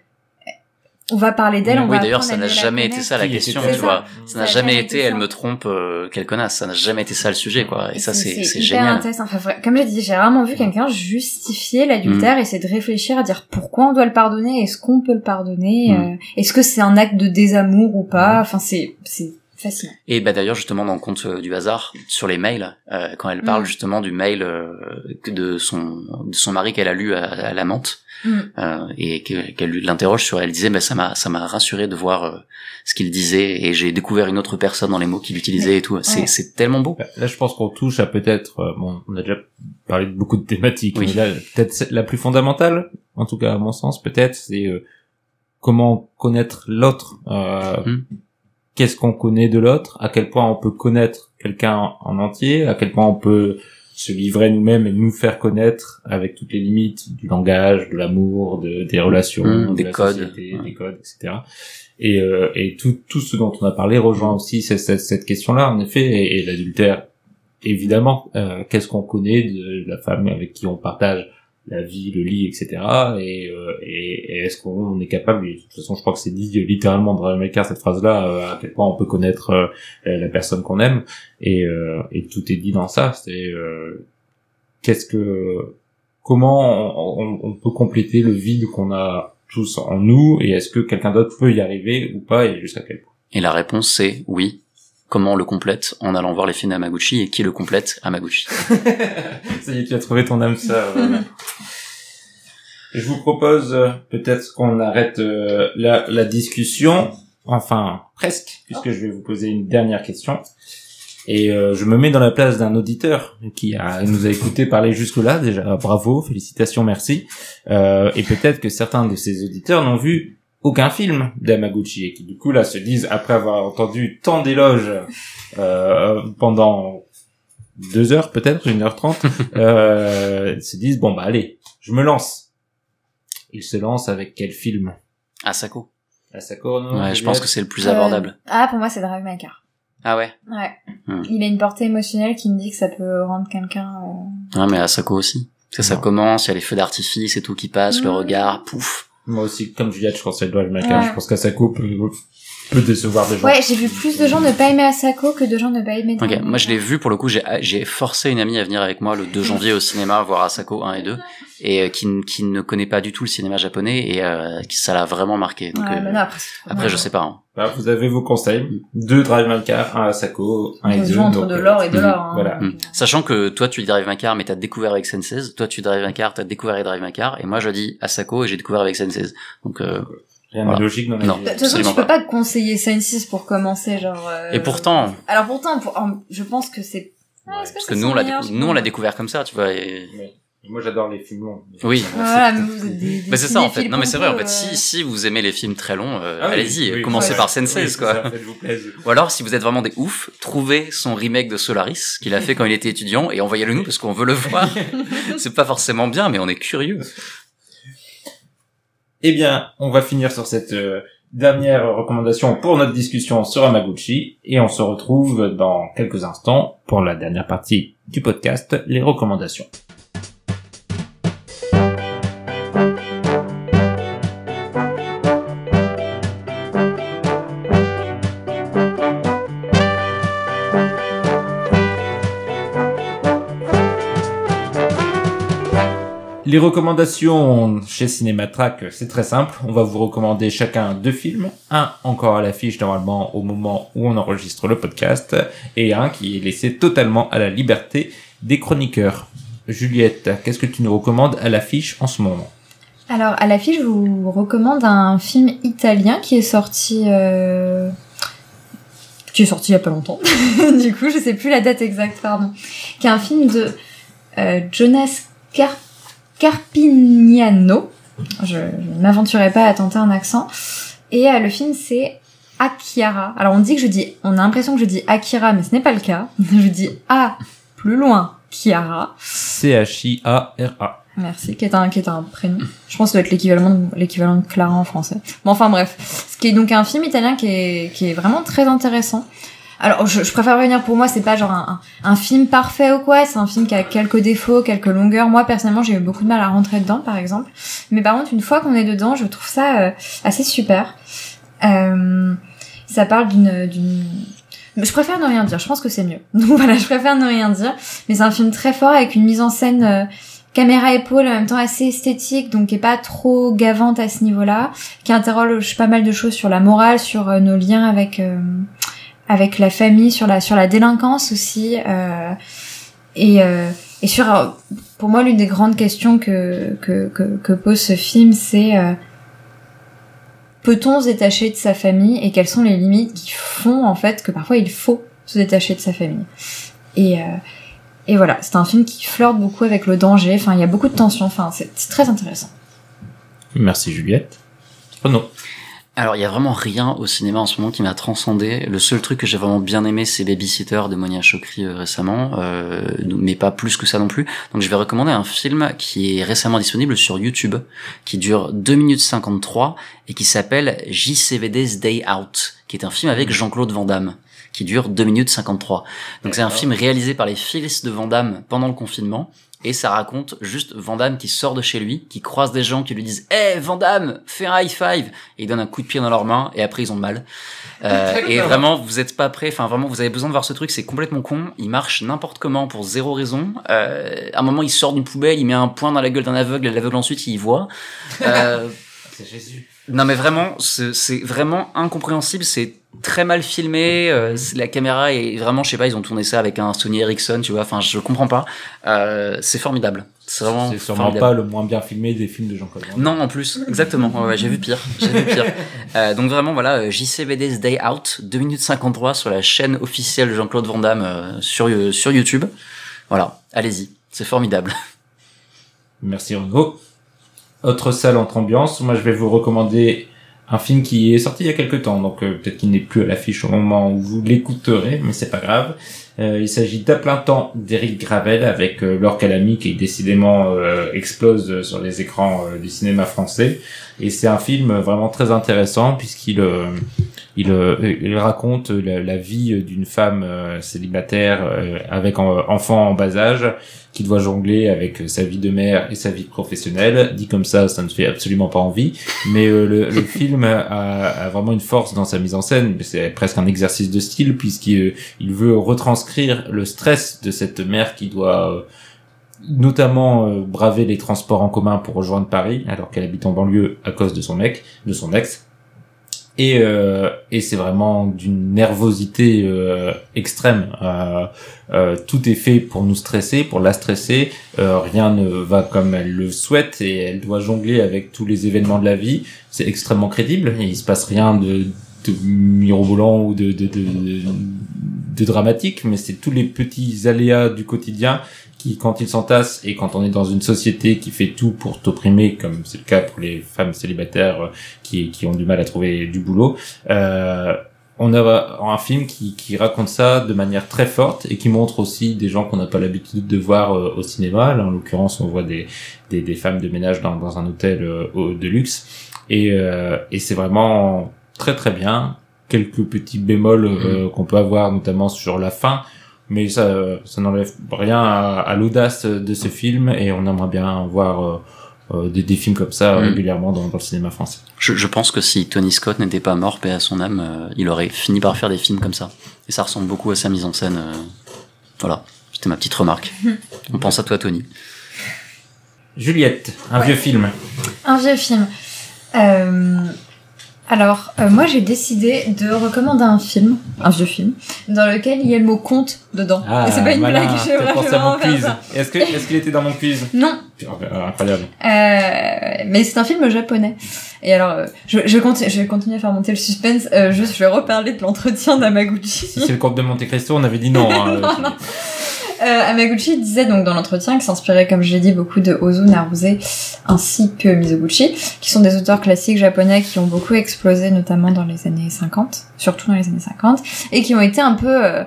on va parler d'elle, on Oui, d'ailleurs, ça n'a jamais été ça la question, tu vois. Ça n'a jamais été, elle me trompe, euh, quelle connasse. Ça n'a jamais été ça le sujet, quoi. Et ça, c'est génial. Enfin, comme je dis, j'ai rarement vu quelqu'un justifier l'adultère et c'est de réfléchir à dire pourquoi on doit le pardonner, est-ce qu'on peut le pardonner, Mm. euh, est-ce que c'est un acte de désamour ou pas? Enfin, c'est c'est fascinant. Et bah d'ailleurs justement dans le compte euh, du hasard sur les mails euh, quand elle parle Mm. justement du mail euh, de son de son mari qu'elle a lu à, à l'amante Mm. euh, et que- qu'elle lui l'interroge sur elle disait bah ça m'a ça m'a rassuré de voir euh, ce qu'il disait et j'ai découvert une autre personne dans les mots qu'il utilisait et tout c'est Ouais. c'est tellement beau Bah, Là, je pense qu'on touche à peut-être, euh, bon, on a déjà parlé de beaucoup de thématiques, Oui. mais là, peut-être la plus fondamentale, en tout cas à mon sens, peut-être, c'est euh, comment connaître l'autre. Euh, Hmm. Qu'est-ce qu'on connaît de l'autre À quel point on peut connaître quelqu'un en entier À quel point on peut se livrer nous-mêmes et nous faire connaître avec toutes les limites du langage, de l'amour, de, des relations, de des la codes. société, Ouais. des codes, etc. Et, euh, et tout, tout ce dont on a parlé rejoint aussi cette, cette, cette question-là, en effet, et, et l'adultère, évidemment, euh, qu'est-ce qu'on connaît de la femme avec qui on partage la vie, le lit, etc. Et, euh, est-ce qu'on est capable, de toute façon je crois que c'est dit littéralement dans Drive Car, cette phrase-là, euh, à quel point on peut connaître euh, la personne qu'on aime, et, euh, et tout est dit dans ça, c'est qu'est-ce que, comment on- on peut compléter le vide qu'on a tous en nous, et est-ce que quelqu'un d'autre peut y arriver ou pas, et jusqu'à quel point? Et la réponse c'est oui comment on le complète en allant voir les films Amaguchi et qui le complète Amaguchi Ça y est, tu as trouvé ton âme sœur. Et je vous propose euh, peut-être qu'on arrête euh, la, la discussion, enfin presque, puisque je vais vous poser une dernière question. Et euh, je me mets dans la place d'un auditeur qui a, nous a écouté parler jusque-là. Déjà, bravo, félicitations, merci. Euh, et peut-être que certains de ces auditeurs n'ont vu aucun film d'Amaguchi et qui du coup là se disent après avoir entendu tant d'éloges euh, pendant deux heures peut-être, une heure trente, euh, se disent bon bah allez, je me lance. Il se lance avec quel film? Asako Asako, non ouais je pense que c'est le plus Euh, abordable Ah, pour moi, c'est Drive My Car. ah ouais? Ouais. Hmm. Il a une portée émotionnelle qui me dit que ça peut rendre quelqu'un. euh, Ouais, mais Asako aussi. Ça, commence, il y a les feux d'artifice et tout qui passe, le Mm. regard, pouf. Moi aussi, comme Juliette, je pense qu'elle doit le. Ouais. Je pense qu'Asako peut, peut décevoir des gens. Ouais, j'ai vu plus de gens ne pas aimer Asako que de gens ne pas aimer. Ok, Drive My moi je l'ai vu pour le coup, j'ai j'ai forcé une amie à venir avec moi le 2 janvier au cinéma voir Asako 1 et 2 et euh, qui, ne connaît pas du tout le cinéma japonais et euh, qui ça l'a vraiment marqué. Donc, Ouais, euh, bah non, après, après je sais pas. hein. Bah, vous avez vos conseils. Deux Drive My Car, un Asako, un et deux. entre donc, de euh, l'or et de mm, l'or. hein. voilà. Mm. Sachant que toi tu drives un car mais t'as découvert avec Sense toi tu drives un car t'as découvert avec Drive un car et moi je dis Asako et j'ai découvert avec Sense donc Rien Voilà. de logique dans la Non. vie. De toute façon, tu peux pas. conseiller Sense6 pour commencer, genre. euh, et pourtant Alors pourtant, pour... je pense que c'est. Ah, parce que nous on l'a nous on l'a pense découvert comme ça tu vois et... Moi, j'adore les films longs. Oui. Voilà, mais vous êtes des, des Bah c'est ça en fait. Non mais c'est vrai en fait. Si euh. si vous aimez les films très longs, euh, Ah allez-y, oui, commencez ouais. par Oui, Sense8 c'est quoi. ça, faites-vous plaisir. Ou alors si vous êtes vraiment des oufs, trouvez son remake de Solaris qu'il a fait quand il était étudiant et envoyez-le nous parce qu'on veut le voir. c'est pas forcément bien mais on est curieux. Eh bien, on va finir sur cette euh, dernière recommandation pour notre discussion sur Amaguchi et on se retrouve dans quelques instants pour la dernière partie du podcast, les recommandations. Les recommandations chez Cinématrack, c'est très simple. On va vous recommander chacun deux films. Un encore à l'affiche normalement au moment où on enregistre le podcast et un qui est laissé totalement à la liberté des chroniqueurs. Juliette, qu'est-ce que tu nous recommandes à l'affiche en ce moment? Alors, à l'affiche, je vous recommande un film italien qui est sorti... Euh... il y a pas longtemps. du coup, je sais plus la date exacte, pardon. Qui est un film de euh, Jonas Car- Carpignano. Je, ne m'aventurerai pas à tenter un accent. Et euh, le film, c'est Akira. Alors, on dit que je dis... On a l'impression que je dis Akira, mais ce n'est pas le cas. je dis A, plus loin, Chiara. C-H-I-A-R-A. Merci, qui est un, qui est un prénom. Je pense que ça doit être l'équivalent de, l'équivalent de Clara en français. Bon, enfin bref. Ce qui est donc un film italien qui est, qui est vraiment très intéressant. Alors, je, je préfère revenir pour moi, c'est pas genre un, un, film parfait ou quoi, c'est un film qui a quelques défauts, quelques longueurs. Moi, personnellement, j'ai eu beaucoup de mal à rentrer dedans, par exemple. Mais par contre, une fois qu'on est dedans, je trouve ça euh, assez super. Euh, ça parle d'une, je préfère ne rien dire, je pense que c'est mieux. Donc voilà, je préfère ne rien dire. Mais c'est un film très fort avec une mise en scène euh, caméra épaule en même temps assez esthétique, donc qui est pas trop gavante à ce niveau-là, qui interroge pas mal de choses sur la morale, sur euh, nos liens avec euh, avec la famille, sur la sur la délinquance aussi, euh, et euh, et sur euh, pour moi l'une des grandes questions que que que, que pose ce film, c'est peut-on se détacher de sa famille et quelles sont les limites qui font en fait que parfois il faut se détacher de sa famille. Et, euh, et voilà, c'est un film qui flirte beaucoup avec le danger, enfin il y a beaucoup de tension, enfin c'est très intéressant. Merci Juliette. Renaud. Alors, il y a vraiment rien au cinéma en ce moment qui m'a transcendé. Le seul truc que j'ai vraiment bien aimé, c'est Babysitter de Monia Chokri euh, récemment, euh, mais pas plus que ça non plus. Donc, je vais recommander un film qui est récemment disponible sur YouTube, qui dure 2 minutes 53 et qui s'appelle JCVD's Day Out, qui est un film avec Jean-Claude Van Damme qui dure 2 minutes 53. Donc c'est un film réalisé par les fils de Van Damme pendant le confinement et ça raconte juste Van Damme qui sort de chez lui, qui croise des gens qui lui disent "Eh Van Damme, fais un high five" et il donne un coup de pied dans leurs mains et après ils ont mal. Euh, et vraiment vous êtes pas prêts, enfin vraiment vous avez besoin de voir ce truc, c'est complètement con, il marche n'importe comment pour zéro raison. Euh, à un moment il sort d'une poubelle, il met un poing dans la gueule d'un aveugle, et l'aveugle ensuite il y voit. Euh, C'est Jésus. non mais vraiment, c'est c'est vraiment incompréhensible, c'est très mal filmé, euh, la caméra est vraiment, je sais pas, ils ont tourné ça avec un Sony Ericsson, tu vois, enfin je comprends pas. Euh, c'est formidable, c'est vraiment C'est sûrement formidable. pas le moins bien filmé des films de Jean-Claude. Non, en plus, exactement. Ouais, ouais, j'ai vu pire. J'ai vu pire. Euh, donc vraiment, voilà, JCVD's Day Out, 2 minutes 53 sur la chaîne officielle de Jean-Claude Van Damme sur, sur YouTube. Voilà, allez-y, c'est formidable. Merci Renaud. Autre salle entre ambiance, moi je vais vous recommander un film qui est sorti il y a quelques temps, donc euh, peut-être qu'il n'est plus à l'affiche au moment où vous l'écouterez, mais c'est pas grave. Euh, il s'agit d'À plein temps d'Éric Gravel avec euh, Laure Calamy qui décidément euh, explose sur les écrans du cinéma français. Et c'est un film vraiment très intéressant puisqu'il euh, il, euh, il raconte la, vie d'une femme euh, célibataire avec un enfant en bas âge qui doit jongler avec sa vie de mère et sa vie professionnelle. Dit comme ça, ça ne fait absolument pas envie. Mais le, film a, vraiment une force dans sa mise en scène. C'est presque un exercice de style puisqu'il il veut retranscrire le stress de cette mère qui doit notamment euh, braver les transports en commun pour rejoindre Paris alors qu'elle habite en banlieue à cause de son mec, de son ex. Et, euh, et c'est vraiment d'une nervosité euh, extrême. Euh, euh, tout est fait pour nous stresser, pour la stresser. Rien ne va comme elle le souhaite et elle doit jongler avec tous les événements de la vie. C'est extrêmement crédible. Et il se passe rien de, de mirobolant ou de, de, de, de dramatique, mais c'est tous les petits aléas du quotidien qui, quand ils s'entassent et quand on est dans une société qui fait tout pour t'opprimer, comme c'est le cas pour les femmes célibataires euh, qui, qui ont du mal à trouver du boulot, euh, on a un film qui, qui raconte ça de manière très forte et qui montre aussi des gens qu'on n'a pas l'habitude de voir euh, au cinéma. Là, en l'occurrence, on voit des, des, des femmes de ménage dans, dans un hôtel euh, de luxe. Et, euh, et c'est vraiment très très bien. Quelques petits bémols euh, qu'on peut avoir, notamment sur la fin. Mais ça, ça n'enlève rien à, à l'audace de ce film et on aimerait bien voir euh, euh, des, des films comme ça Mm. régulièrement dans, dans le cinéma français. Je, je pense que si Tony Scott n'était pas mort, paix à son âme, euh, il aurait fini par faire des films comme ça. Et ça ressemble beaucoup à sa mise en scène. euh, voilà, c'était ma petite remarque. On pense à toi, Tony. Juliette, un Ouais. vieux film. Un vieux film. Alors, euh, moi j'ai décidé de recommander un film, un vieux film, dans lequel il y a le mot conte dedans. Et c'est pas une Ah, malin, blague, j'ai vraiment, mon quiz. Est-ce que est-ce qu'il était dans mon quiz Non, Euh, Incroyable. Euh, mais c'est un film japonais. Et alors, euh, je, je, continue, je vais continuer à faire monter le suspense. Euh, juste, je vais reparler de l'entretien d'Amaguchi. Si c'est le comte de Monte Cristo, on avait dit non. hein, Non, non. Euh, Amaguchi disait donc dans l'entretien qu'il s'inspirait, comme je l'ai dit, beaucoup de Ozu Naruse ainsi que Mizoguchi, qui sont des auteurs classiques japonais qui ont beaucoup explosé, notamment dans les années 50, surtout dans les années 50, et qui ont été un peu euh,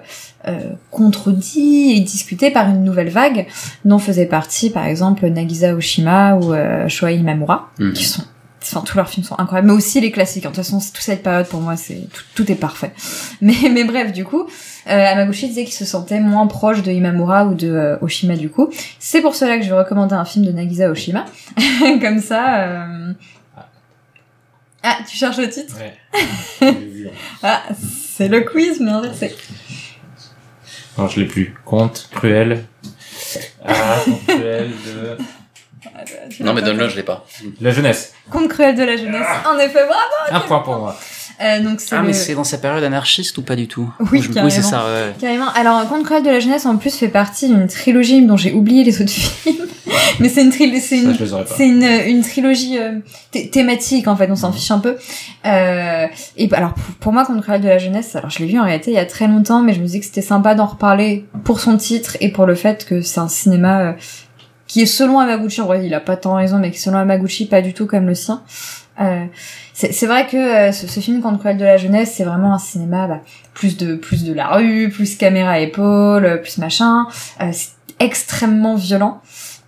euh, contredits et discutés par une nouvelle vague, dont faisait partie par exemple Nagisa Oshima ou euh, Shoei Imamura, Mhm. qui sont Enfin, tous leurs films sont incroyables, mais aussi les classiques. De toute façon, toute cette période, pour moi, c'est tout, tout est parfait. Mais, mais bref, du coup, euh, Amaguchi disait qu'il se sentait moins proche de Imamura ou de euh, Oshima, du coup. C'est pour cela que je vais recommander un film de Nagisa Oshima. Comme ça... euh, Ah, tu cherches le titre Ouais. Ah, c'est le quiz, mais inversé. Non, je l'ai plus. Conte cruel. Ah, conte cruel de tu Non, mais donne-le, je l'ai pas. la jeunesse. Conte cruel de la jeunesse. En effet, bravo Un point pour moi. euh, Donc c'est Ah, le... mais c'est dans sa période anarchiste ou pas du tout Oui, Je- Oui, c'est ça, ouais. Carrément. Alors, Conte cruel de la jeunesse, en plus, fait partie d'une trilogie dont j'ai oublié les autres films. mais c'est une, tri- c'est une pas. C'est une, une trilogie euh, thé- thématique en fait, on s'en fiche un peu. Euh, et alors pour, pour moi, Conte cruel de la jeunesse, alors je l'ai vu en réalité il y a très longtemps, mais je me disais que c'était sympa d'en reparler pour son titre et pour le fait que c'est un cinéma euh, qui est selon Amaguchi, en vrai il a pas tant raison, mais qui selon Amaguchi pas du tout comme le sien. Euh, c'est vrai que euh, ce, ce film Conte cruel de la jeunesse, c'est vraiment un cinéma bah, plus de plus de la rue, plus caméra à épaule, euh, plus machin. Euh, c'est extrêmement violent.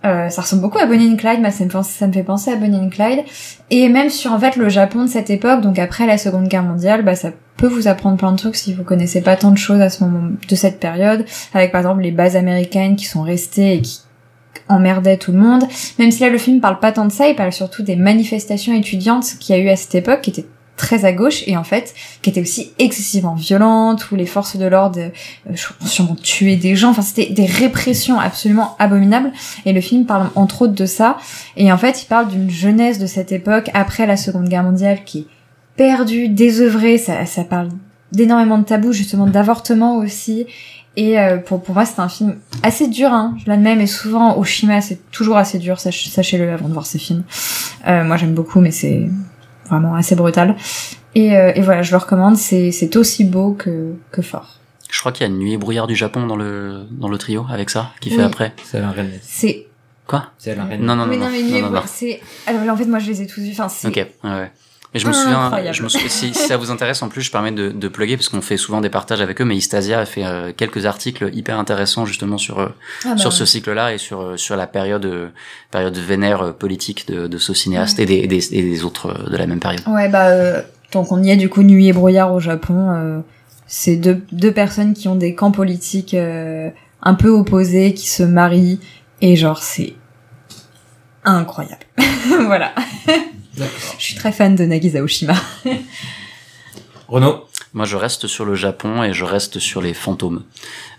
Euh, ça ressemble beaucoup à Bonnie and Clyde, mais ça me, ça me fait penser à Bonnie and Clyde. Et même sur en fait le Japon de cette époque, donc après la Seconde Guerre mondiale, bah ça peut vous apprendre plein de trucs si vous connaissez pas tant de choses à ce moment de cette période, avec par exemple les bases américaines qui sont restées et qui emmerdaient tout le monde. Même si là le film parle pas tant de ça, il parle surtout des manifestations étudiantes qu'il y a eu à cette époque, qui étaient très à gauche et en fait qui étaient aussi excessivement violentes où les forces de l'ordre euh, sûrement tué des gens enfin c'était des répressions absolument abominables et le film parle entre autres de ça. Et en fait, il parle d'une jeunesse de cette époque après la Seconde Guerre mondiale qui est perdue, désœuvrée. Ça, ça parle d'énormément de tabous, justement d'avortement aussi. Et euh, pour, pour moi, c'est un film assez dur, hein, je l'admets, mais souvent Oshima, c'est toujours assez dur, sach- sachez-le avant de voir ces films. Euh, moi, j'aime beaucoup, mais c'est vraiment assez brutal. Et, euh, et voilà, je le recommande, c'est c'est aussi beau que, que fort. Je crois qu'il y a Nuit et brouillard du Japon dans le, dans le trio avec ça, qui Oui. fait après. C'est Alain René. C'est... Quoi? C'est Alain René. Non, non, non, oui, non. non, mais non, Nuit non, Brouillard, non. c'est... Alors, en fait, moi, je les ai tous vus, enfin, c'est... Ok, ouais, ouais. Mais je me souviens, Incroyable. je me souviens si, si ça vous intéresse, en plus, je permets de, de plugger parce qu'on fait souvent des partages avec eux, mais Istasia a fait euh, quelques articles hyper intéressants justement sur euh, Ah bah, sur ce cycle-là et sur euh, sur la période euh, période vénère politique de, de ce cinéaste et, des, et des et des autres de la même période. Ouais, bah, euh, donc on y est du coup Nuit et brouillard au Japon. C'est deux, deux personnes qui ont des camps politiques un peu opposés, qui se marient, et genre c'est incroyable. voilà. D'accord. Je suis très fan de Nagisa Oshima. Renaud. Moi, je reste sur le Japon et je reste sur les fantômes,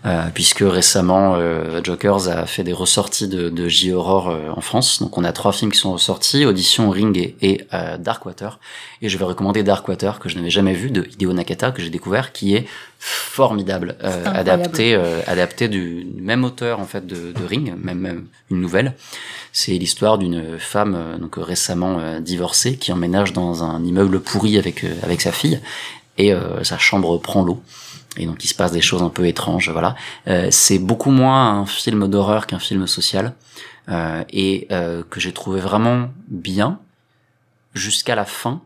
euh, puisque récemment, euh, Jokers a fait des ressorties de, de J-Horror euh, en France. Donc, on a trois films qui sont ressortis, Audition, Ring et, et euh, Darkwater. Et je vais recommander Darkwater, que je n'avais jamais vu, de Hideo Nakata, que j'ai découvert, qui est formidable, euh, incroyable. adapté, euh, adapté du même auteur en fait de, de Ring, même, même une nouvelle. C'est l'histoire d'une femme donc récemment divorcée qui emménage dans un immeuble pourri avec euh, avec sa fille et euh, sa chambre prend l'eau. et donc il se passe des choses un peu étranges. Voilà, Euh, c'est beaucoup moins un film d'horreur qu'un film social euh, et euh, que j'ai trouvé vraiment bien jusqu'à la fin,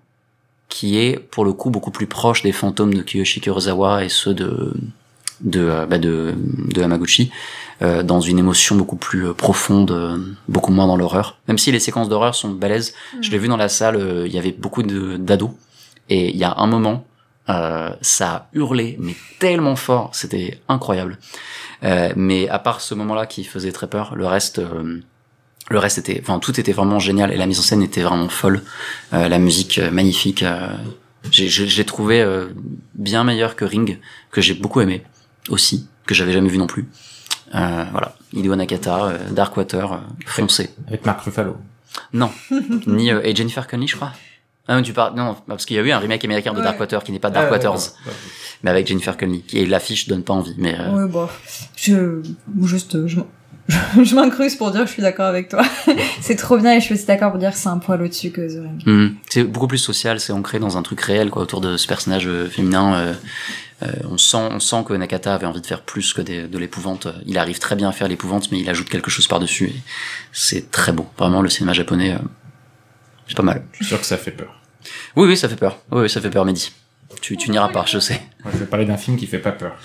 qui est pour le coup beaucoup plus proche des fantômes de Kiyoshi Kurosawa et ceux de de euh, bah, de, de Hamaguchi euh, dans une émotion beaucoup plus profonde, beaucoup moins dans l'horreur. Même si les séquences d'horreur sont balèzes, je l'ai vu dans la salle, euh, il y avait beaucoup de d'ados et il y a un moment, euh, ça a hurlé mais tellement fort, c'était incroyable. Euh, mais à part ce moment-là qui faisait très peur, le reste, euh, le reste était, enfin tout était vraiment génial et la mise en scène était vraiment folle, Euh, la musique euh, magnifique. euh, j'ai, j'ai, j'ai trouvé euh, bien meilleur que Ring, que j'ai beaucoup aimé aussi, que j'avais jamais vu non plus. Euh, voilà, Hideo Nakata, Darkwater, foncé. Avec Mark Ruffalo. Non, ni euh, et Jennifer Connelly, je crois. Ah non, tu parles non parce qu'il y a eu un remake américain de Ouais. Darkwater qui n'est pas Ah, Waters, ouais, ouais. mais avec Jennifer Connelly. Et l'affiche donne pas envie, mais euh, Ouais, bon, je, juste, je, je m'incruse pour dire que je suis d'accord avec toi. c'est trop bien et je suis aussi d'accord pour dire que c'est un poil au-dessus que The Ring. Hmm. C'est beaucoup plus social, c'est ancré dans un truc réel quoi autour de ce personnage euh, féminin. euh, euh, on sent, on sent que Nakata avait envie de faire plus que des- de l'épouvante. Il arrive très bien à faire l'épouvante, mais il ajoute quelque chose par dessus. Et c'est très beau. Vraiment, le cinéma japonais, euh, c'est pas mal. Je suis sûr que ça fait peur. Oui, oui, ça fait peur. Oui, oui ça fait peur, Mehdi. Tu, tu n'iras pas, je sais. Je vais parler d'un film qui fait pas peur.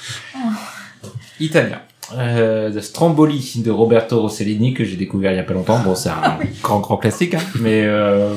Italien. Euh, The Stromboli de Roberto Rossellini que j'ai découvert il y a pas longtemps. Bon, c'est un grand grand classique, hein, mais euh,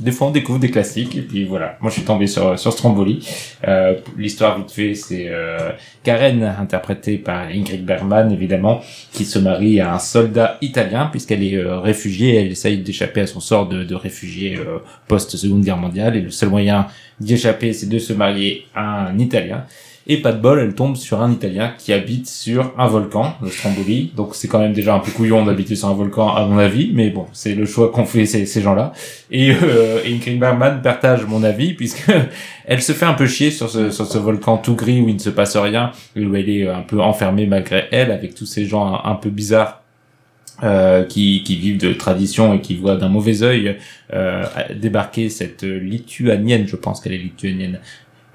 des fois on découvre des classiques et puis voilà. Moi, je suis tombé sur sur Stromboli. Euh, L'histoire vite fait, c'est euh, Karen interprétée par Ingrid Bergman évidemment, qui se marie à un soldat italien puisqu'elle est euh, réfugiée. Elle essaye d'échapper à son sort de, de réfugiée euh, post Seconde Guerre mondiale et le seul moyen d'y échapper, c'est de se marier à un Italien. Et pas de bol, elle tombe sur un Italien qui habite sur un volcan, le Stromboli. Donc c'est quand même déjà un peu couillon d'habiter sur un volcan, à mon avis. Mais bon, c'est le choix qu'ont fait ces, gens-là. Et, euh, et Bergman partage mon avis, puisque elle se fait un peu chier sur ce, sur ce volcan tout gris où il ne se passe rien, où elle est un peu enfermée malgré elle, avec tous ces gens un, un peu bizarres euh, qui, qui vivent de tradition et qui voient d'un mauvais œil euh, débarquer cette lituanienne, je pense qu'elle est lituanienne,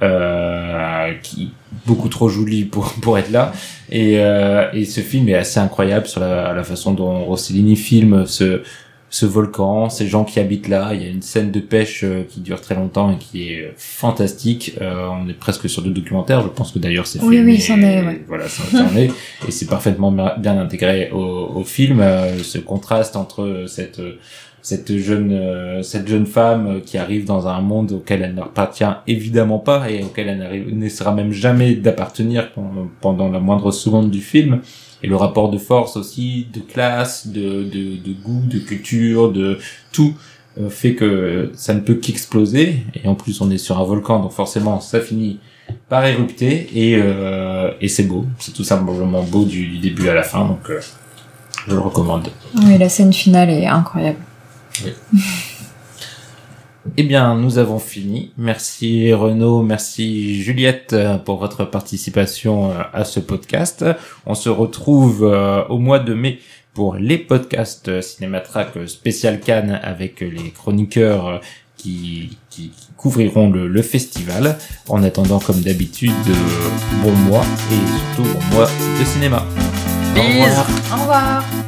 euh, qui beaucoup trop jolie pour pour être là et euh, et ce film est assez incroyable sur la, la façon dont Rossellini filme ce ce volcan, ces gens qui habitent là. Il y a une scène de pêche euh, qui dure très longtemps et qui est fantastique. Euh, on est presque sur le documentaire. Je pense que d'ailleurs c'est Oui, filmé. oui, c'en est, ouais. Voilà, ça ça en est. Et c'est parfaitement bien intégré au, au film. euh, ce contraste entre cette cette jeune euh, cette jeune femme euh, qui arrive dans un monde auquel elle n'appartient évidemment pas et auquel elle n'essaiera même jamais d'appartenir pendant, pendant la moindre seconde du film. Et le rapport de force aussi de classe de de, de goût de culture de tout euh, fait que ça ne peut qu'exploser. Et en plus on est sur un volcan donc forcément ça finit par érupter. Et euh, et c'est beau. C'est tout simplement beau du, du début à la fin donc euh, je le recommande. Oui, la scène finale est incroyable. Eh bien, nous avons fini. Merci Renaud, merci Juliette euh, pour votre participation euh, à ce podcast. On se retrouve euh, au mois de mai pour les podcasts Cinématrack spécial Cannes avec les chroniqueurs qui, couvriront le, le festival. En attendant, comme d'habitude, bon mois et surtout bon mois de cinéma. Au revoir. Au revoir